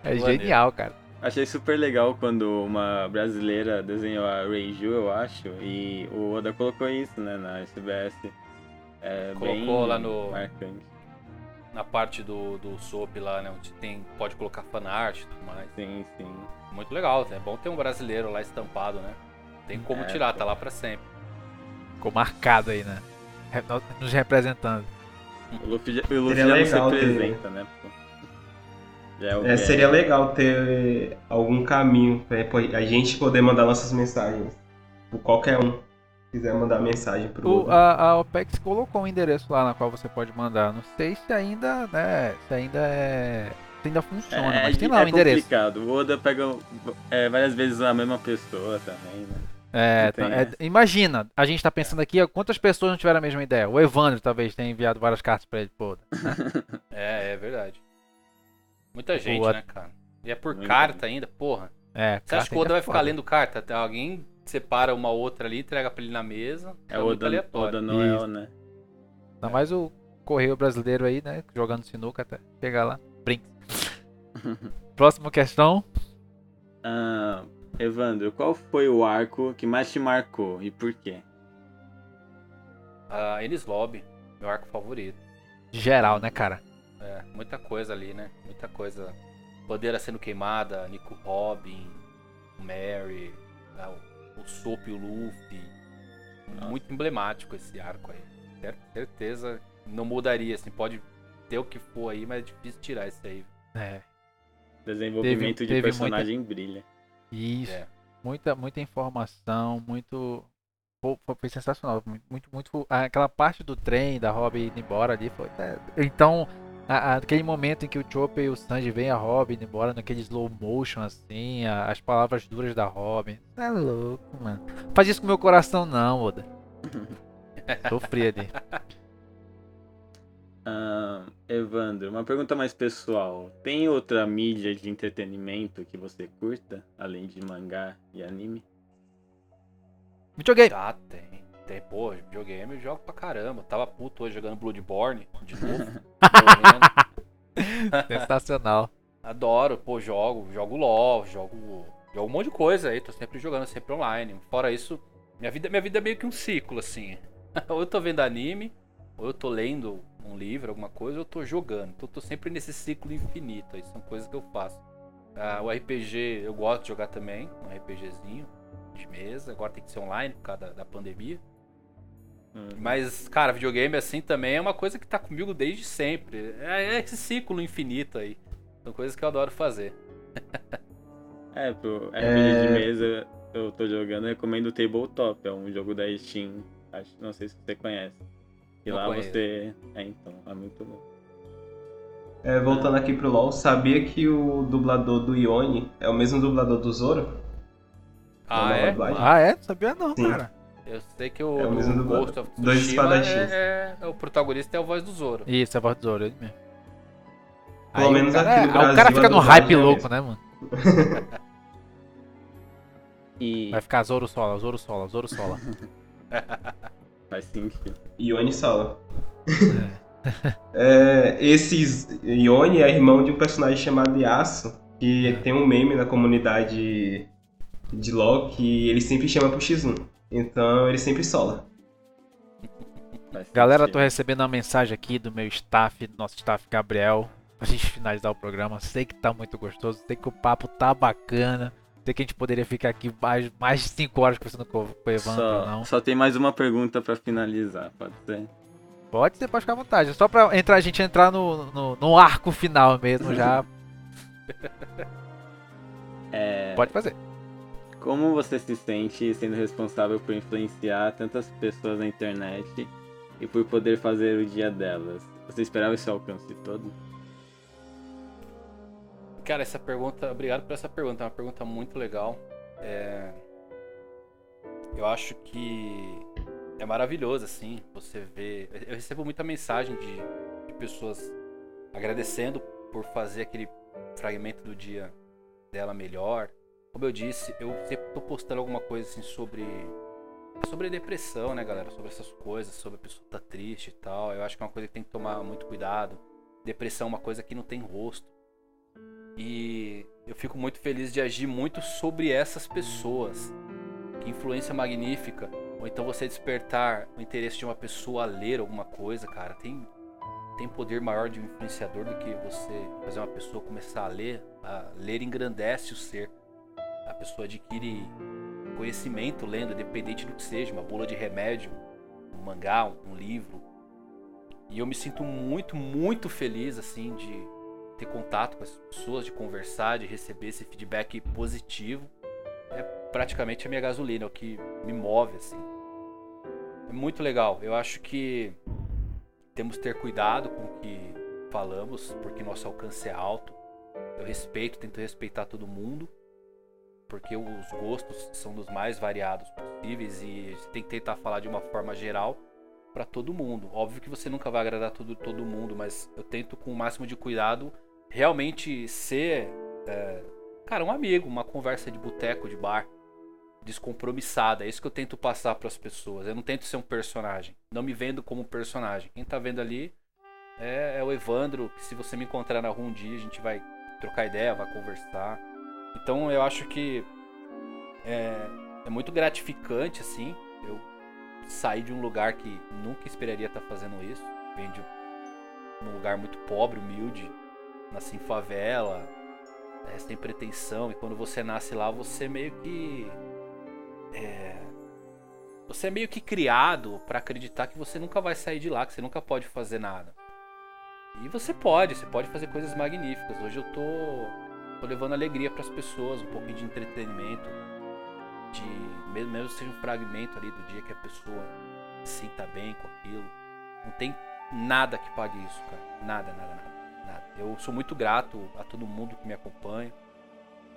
é genial, cara. Achei super legal quando uma brasileira desenhou a Reiju, eu acho, e o Oda colocou isso, né, na SBS. É Colocou lá no. Marcante na parte do, do SOP lá, né? Onde tem, pode colocar fanart e tudo mais. Sim, sim. Muito legal, é bom ter um brasileiro lá estampado, né? Tem como é, tirar, tá lá pra sempre. Ficou marcado aí, né? Nos representando. O Luffy, o Luffy já não se representa, ter... né? É, é, seria legal ter algum caminho pra a gente poder mandar nossas mensagens. Por qualquer um quiser mandar mensagem pro o, a, a OPEX colocou um endereço lá na qual você pode mandar. Não sei se ainda, né, se ainda é se ainda funciona, é, mas tem lá o é um endereço. É complicado. O Oda pega é, várias vezes a mesma pessoa também, né? É, tá, é, imagina, a gente tá pensando aqui, quantas pessoas não tiveram a mesma ideia? O Evandro talvez tenha enviado várias cartas pra ele, pô. Né? [laughs] é, é verdade. Muita gente, o... né, cara? E é por Muito carta bem. ainda, porra. É, Você acha que o Oda vai ficar lendo carta? Alguém separa uma outra ali, entrega pra ele na mesa. É, o Oda, Oda Noel, né? Ainda mais o correio brasileiro aí, né? Jogando sinuca até chegar lá. Brinca. [laughs] Próxima questão. Uh, Evandro, qual foi o arco que mais te marcou e por quê? Uh, Enes Lobby, meu arco favorito. Geral, né, cara? É, muita coisa ali, né? Muita coisa. Bandeira sendo queimada, Nico Robin, Mary, né? o Sop e o Luffy. Muito emblemático esse arco aí. Certeza não mudaria, assim, pode ter o que for aí, mas é difícil tirar isso aí. É. Desenvolvimento teve, de teve personagem muita... brilha. Isso. É. Muita, muita informação, muito. Foi, foi sensacional. Muito, muito. Aquela parte do trem da Robin indo embora ali foi. É, então, a, aquele momento em que o Chopper e o Sanji vêm a Robin embora naquele slow motion assim, a, as palavras duras da Robin. É louco, mano. Faz isso com meu coração não, Oda. [laughs] Sofri ali. Uh, Evandro, uma pergunta mais pessoal. Tem outra mídia de entretenimento que você curta, além de mangá e anime? Videogame. Ah, tem. Tem, pô, videogame eu jogo pra caramba. Tava puto hoje jogando Bloodborne de novo. [laughs] [laughs] Sensacional. Adoro, pô, jogo, jogo LOL, jogo, jogo um monte de coisa aí, tô sempre jogando, sempre online. Fora isso, minha vida, minha vida é meio que um ciclo, assim. [laughs] ou eu tô vendo anime, ou eu tô lendo um livro, alguma coisa, eu tô jogando. Então eu tô sempre nesse ciclo infinito, aí são coisas que eu faço. Ah, o RPG eu gosto de jogar também, um RPGzinho de mesa, agora tem que ser online por causa da, da pandemia. Uhum. Mas, cara, videogame assim também é uma coisa que tá comigo desde sempre. É, é esse ciclo infinito aí. São coisas que eu adoro fazer. [laughs] é, pro RPG é... de mesa eu tô jogando, eu recomendo o Tabletop. É um jogo da Steam. Acho, não sei se você conhece. E lá conheço. você. É, então, é muito bom. É, voltando aqui pro LoL, sabia que o dublador do Ione é o mesmo dublador do Zoro? Ah, é? Ah, é? Sabia não, Sim. cara. Eu sei que o, é o mesmo do Ghost of Tsushima é, é, é, o protagonista é o voz do Zoro. Isso, é a voz do Zoro, ele mesmo. Pelo aí menos cara, aqui no Brasil. O cara fica no hype louco, né, mano? [laughs] e... Vai ficar Zoro Sola, Zoro Sola, Zoro Sola. [laughs] Faz sentido. Ione Sola. [laughs] É. é, esses Ione é irmão de um personagem chamado Yasuo, que tem um meme na comunidade de LoL que ele sempre chama pro X1. Então ele sempre sola. Galera, tô recebendo uma mensagem aqui do meu staff, do nosso staff Gabriel, pra gente finalizar o programa. Sei que tá muito gostoso, sei que o papo tá bacana. Sei que a gente poderia ficar aqui mais, mais de 5 horas conversando com, com o Evandro, só, não. Só tem mais uma pergunta para finalizar, pode ser? Pode ser, pode ficar à vontade. Só pra entrar, a gente entrar no, no, no arco final mesmo já. [laughs] é... Pode fazer. Como você se sente sendo responsável por influenciar tantas pessoas na internet e por poder fazer o dia delas? Você esperava esse alcance todo? Cara, essa pergunta, obrigado por essa pergunta, é uma pergunta muito legal. É... Eu acho que é maravilhoso, assim, você vê. Eu recebo muita mensagem de, de pessoas agradecendo por fazer aquele fragmento do dia dela melhor. Como eu disse, eu sempre tô postando alguma coisa assim sobre sobre depressão, né, galera? Sobre essas coisas, sobre a pessoa tá triste e tal. Eu acho que é uma coisa que tem que tomar muito cuidado. Depressão é uma coisa que não tem rosto. E eu fico muito feliz de agir muito sobre essas pessoas. Que influência magnífica. Ou então você despertar o interesse de uma pessoa a ler alguma coisa, cara. Tem, tem poder maior de um influenciador do que você fazer uma pessoa começar a ler. A ler engrandece o ser. A pessoa adquire conhecimento lendo, independente do que seja, uma bula de remédio, um mangá, um livro. E eu me sinto muito, muito feliz assim de ter contato com as pessoas, de conversar, de receber esse feedback positivo, é praticamente a minha gasolina, é o que me move assim. É muito legal. Eu acho que temos que ter cuidado com o que falamos, porque nosso alcance é alto. Eu respeito, tento respeitar todo mundo, porque os gostos são dos mais variados possíveis e tem que tentar falar de uma forma geral para todo mundo. Óbvio que você nunca vai agradar todo, todo mundo, mas eu tento com o máximo de cuidado realmente ser, é, cara, um amigo, uma conversa de boteco, de bar, descompromissada. É isso que eu tento passar para as pessoas. Eu não tento ser um personagem. Não me vendo como um personagem. Quem tá vendo ali é, é o Evandro, se você me encontrar na rua um dia, a gente vai trocar ideia, vai conversar. Então eu acho que é, é muito gratificante, assim, eu sair de um lugar que nunca esperaria estar fazendo isso. Vem de um lugar muito pobre, humilde, nasci em favela, é, sem pretensão, e quando você nasce lá, você meio que. É, você é meio que criado para acreditar que você nunca vai sair de lá, que você nunca pode fazer nada. E você pode, você pode fazer coisas magníficas. Hoje eu tô, tô levando alegria para as pessoas, um pouquinho de entretenimento, de mesmo, mesmo seja um fragmento ali do dia que a pessoa se sinta bem com aquilo. Não tem nada que pague isso, cara. Nada, nada, nada. Eu sou muito grato a todo mundo que me acompanha,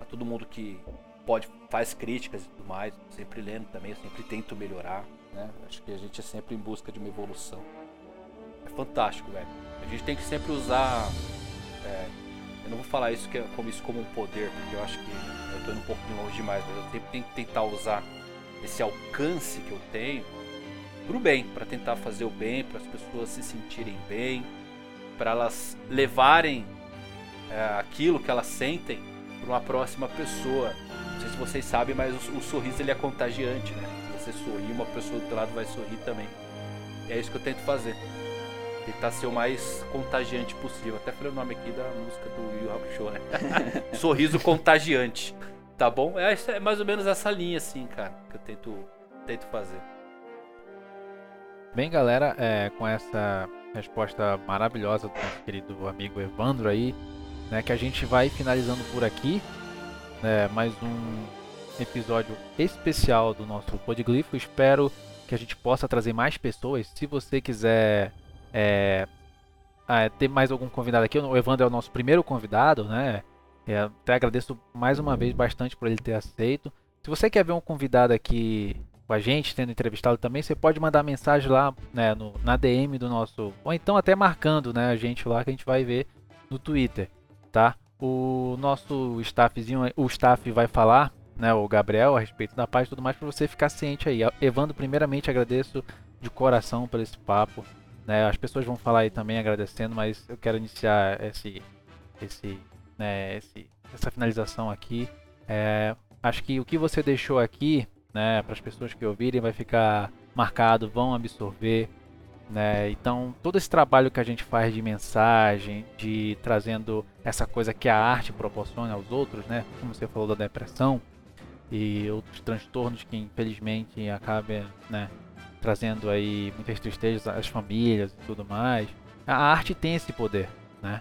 a todo mundo que pode faz críticas e tudo mais, sempre lendo também, eu sempre tento melhorar, né? Acho que a gente é sempre em busca de uma evolução. É fantástico, velho. A gente tem que sempre usar, é, eu não vou falar isso que é, como isso como um poder, porque eu acho que eu tô indo um pouco longe demais, mas eu sempre tenho que tentar usar esse alcance que eu tenho pro bem, para tentar fazer o bem, para as pessoas se sentirem bem, para elas levarem é, aquilo que elas sentem para uma próxima pessoa. Não sei se vocês sabem, mas o, o, sorriso ele é contagiante, né? Você sorrir, uma pessoa do outro lado vai sorrir também. E é isso que eu tento fazer. Tentar ser o mais contagiante possível. Até falei o nome aqui da música do Yu Hakusho, né? [laughs] Sorriso contagiante. Tá bom? É, é mais ou menos essa linha, assim, cara, que eu tento, tento fazer. Bem, galera, é, com essa resposta maravilhosa do nosso querido amigo Evandro aí, né, que a gente vai finalizando por aqui, né, mais um episódio especial do nosso Podglifo. Espero que a gente possa trazer mais pessoas. Se você quiser é, é, ter mais algum convidado aqui, o Evandro é o nosso primeiro convidado, né? É, até agradeço mais uma vez bastante por ele ter aceito. Se você quer ver um convidado aqui com a gente, tendo entrevistado também, você pode mandar mensagem lá né, no, na DM do nosso. Ou então até marcando né, a gente lá que a gente vai ver no Twitter. Tá? O nosso staffzinho, o staff vai falar, né, o Gabriel, a respeito da página e tudo mais, para você ficar ciente aí. Evandro, primeiramente agradeço de coração por esse papo. Né? As pessoas vão falar aí também agradecendo, mas eu quero iniciar esse, esse, né, esse essa finalização aqui. É, acho que o que você deixou aqui, né, para as pessoas que ouvirem, vai ficar marcado, vão absorver. Né? Então, todo esse trabalho que a gente faz de mensagem, de trazendo essa coisa que a arte proporciona aos outros, né? como você falou da depressão e outros transtornos que infelizmente acabam né, trazendo aí muitas tristezas às famílias e tudo mais. A arte tem esse poder, né?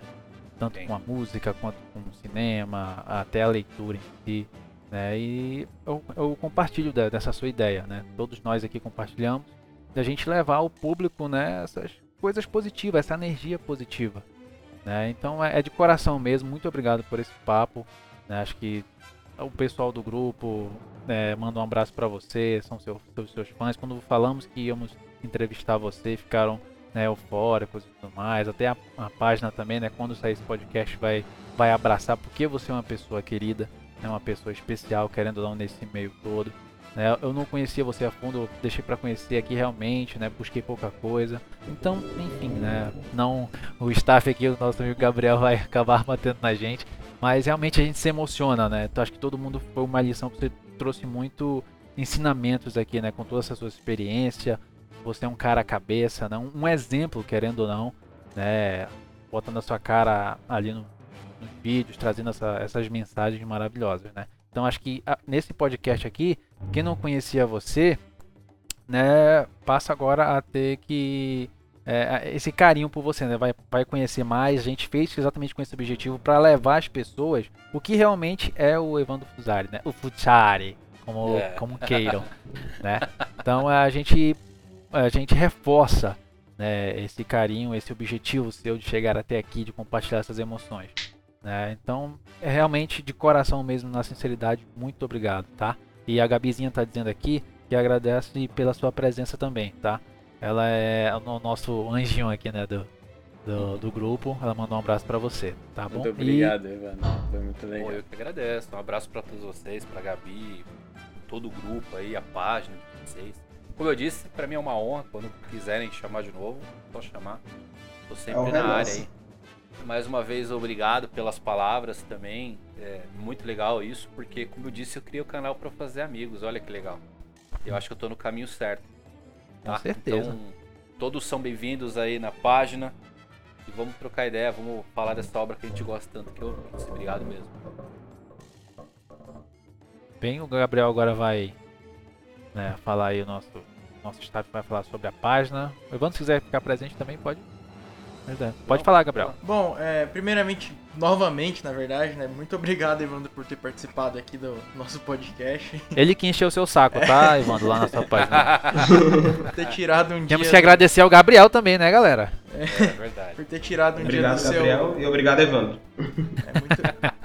tanto com a música quanto com o cinema, até a leitura em si. Né? E eu, eu compartilho dessa sua ideia, né? Todos nós aqui compartilhamos da gente levar ao público, né, essas coisas positivas, essa energia positiva, né? Então é, é de coração mesmo. Muito obrigado por esse papo. Né? Acho que o pessoal do grupo é, manda um abraço para você, são seus, seus, seus fãs. Quando falamos que íamos entrevistar você, ficaram né, eufóricos e tudo mais. Até a, a, página também, né, quando sair esse podcast, vai, vai abraçar porque você é uma pessoa querida, né, uma pessoa especial, querendo dar um nesse meio todo. Né, eu não conhecia você a fundo, deixei para conhecer aqui realmente, né, busquei pouca coisa. Então, enfim, né, não, o staff aqui, o nosso amigo Gabriel vai acabar [laughs] batendo na gente, mas realmente a gente se emociona, né? Então acho que todo mundo foi uma lição que você trouxe muito ensinamentos aqui, né, com toda essa sua experiência, você é um cara cabeça, né? um exemplo, querendo ou não, né? botando a sua cara ali no, nos vídeos, trazendo essa, essas mensagens maravilhosas. Né? Então acho que a, nesse podcast aqui, quem não conhecia você, né, passa agora a ter que é, esse carinho por você, né? Vai, vai conhecer mais. A gente fez exatamente com esse objetivo para levar as pessoas o que realmente é o Evandro Fusari, né? O Futsari, como. É. como queiram, né? Então a gente a gente reforça né, esse carinho, esse objetivo seu de chegar até aqui, de compartilhar essas emoções. Né? Então, é realmente de coração mesmo, na sinceridade, muito obrigado, tá? E a Gabizinha tá dizendo aqui que agradece pela sua presença também, tá? Ela é o nosso anjinho aqui, né, do, do, do grupo. Ela mandou um abraço para você, tá bom? Muito obrigado, e... Evandro. Foi muito legal. eu que agradeço. Um abraço para todos vocês, pra Gabi, todo o grupo aí, a página de vocês. Como eu disse, para mim é uma honra. Quando quiserem chamar de novo, só chamar. Tô sempre é na área aí. Mais uma vez, obrigado pelas palavras também. É muito legal isso, porque, como eu disse, eu criei o canal para fazer amigos. Olha que legal. Eu acho que eu tô no caminho certo. Tá? Com certeza. Então, todos são bem-vindos aí na página. E vamos trocar ideia, vamos falar dessa obra que a gente gosta tanto que eu Obrigado mesmo. Bem, o Gabriel agora vai né, falar aí o nosso, nosso staff vai falar sobre a página. O Evandro, se quiser ficar presente também, pode. Pode falar, Gabriel. Bom, é, primeiramente, novamente, na verdade, né? Muito obrigado, Evandro, por ter participado aqui do nosso podcast. Ele que encheu o seu saco, tá, Evandro, lá na sua página. por [laughs] ter tirado um dia. Temos que agradecer ao Gabriel também, né, galera? É, é verdade. Por ter tirado um obrigado, dia do Gabriel, seu. E obrigado, Evandro. É muito.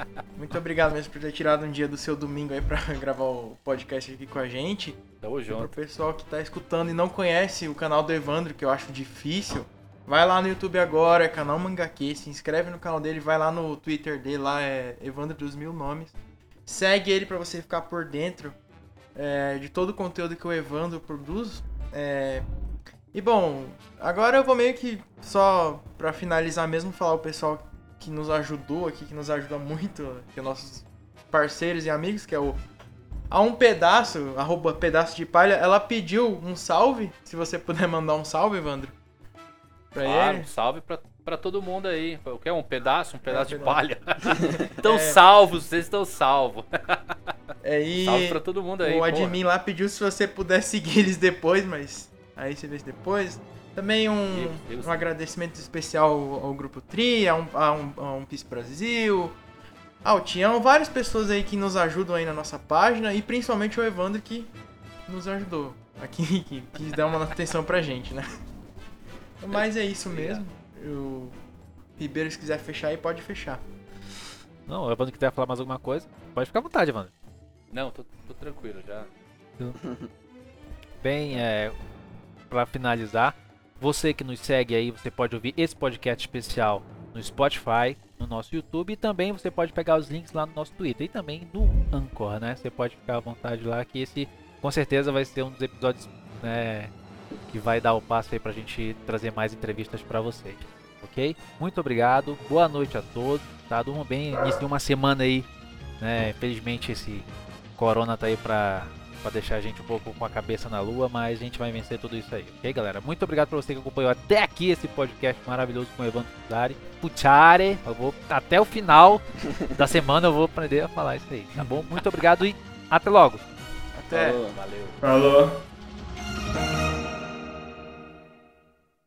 Muito obrigado mesmo por ter tirado um dia do seu domingo aí pra [laughs] gravar o podcast aqui com a gente. Tamo junto. E pro pessoal que tá escutando e não conhece o canal do Evandro, que eu acho difícil, vai lá no YouTube agora, é canal Mangaque, se inscreve no canal dele, vai lá no Twitter dele, lá é Evandro dos Mil Nomes. Segue ele para você ficar por dentro é, de todo o conteúdo que o Evandro produz. É... E bom, agora eu vou meio que só para finalizar mesmo falar o pessoal que nos ajudou aqui, que nos ajuda muito, que é nossos parceiros e amigos, que é o a um pedaço, arroba pedaço de palha, ela pediu um salve. Se você puder mandar um salve, Evandro. Pra claro, ele. Um salve pra, pra todo mundo aí. O que é um pedaço? Um pedaço é, de palha. [laughs] estão é. salvos, vocês estão salvos. É, e salve pra todo mundo aí. O admin lá pediu se você puder seguir eles depois, mas aí você vê depois. Também um, um agradecimento especial ao, ao Grupo Tri, a um, a um, a um PIS Brasil, ao Tião, várias pessoas aí que nos ajudam aí na nossa página e principalmente o Evandro que nos ajudou aqui, [laughs] que quis dar uma atenção pra gente, né? Mas é isso mesmo. O Ribeiro, se quiser fechar aí, pode fechar. Não, o Evandro quiser falar mais alguma coisa, pode ficar à vontade, Evandro. Não, tô, tô tranquilo já. [laughs] Bem, é, para finalizar, você que nos segue aí, você pode ouvir esse podcast especial no Spotify, no nosso YouTube e também você pode pegar os links lá no nosso Twitter e também no Anchor, né? Você pode ficar à vontade lá que esse com certeza vai ser um dos episódios né, que vai dar o passo aí pra gente trazer mais entrevistas para vocês. Ok? Muito obrigado, boa noite a todos, tá? Durmam bem, início de uma semana aí Né? Infelizmente esse corona tá aí pra, pra deixar a gente um pouco com a cabeça na lua, mas a gente vai vencer tudo isso aí. Ok, galera? Muito obrigado por você que acompanhou até aqui esse podcast maravilhoso com o Evandro Puzzari. Puchare, eu vou até o final da semana eu vou aprender a falar isso aí, tá bom? Muito obrigado e até logo. Até. Falou. Valeu. Falou.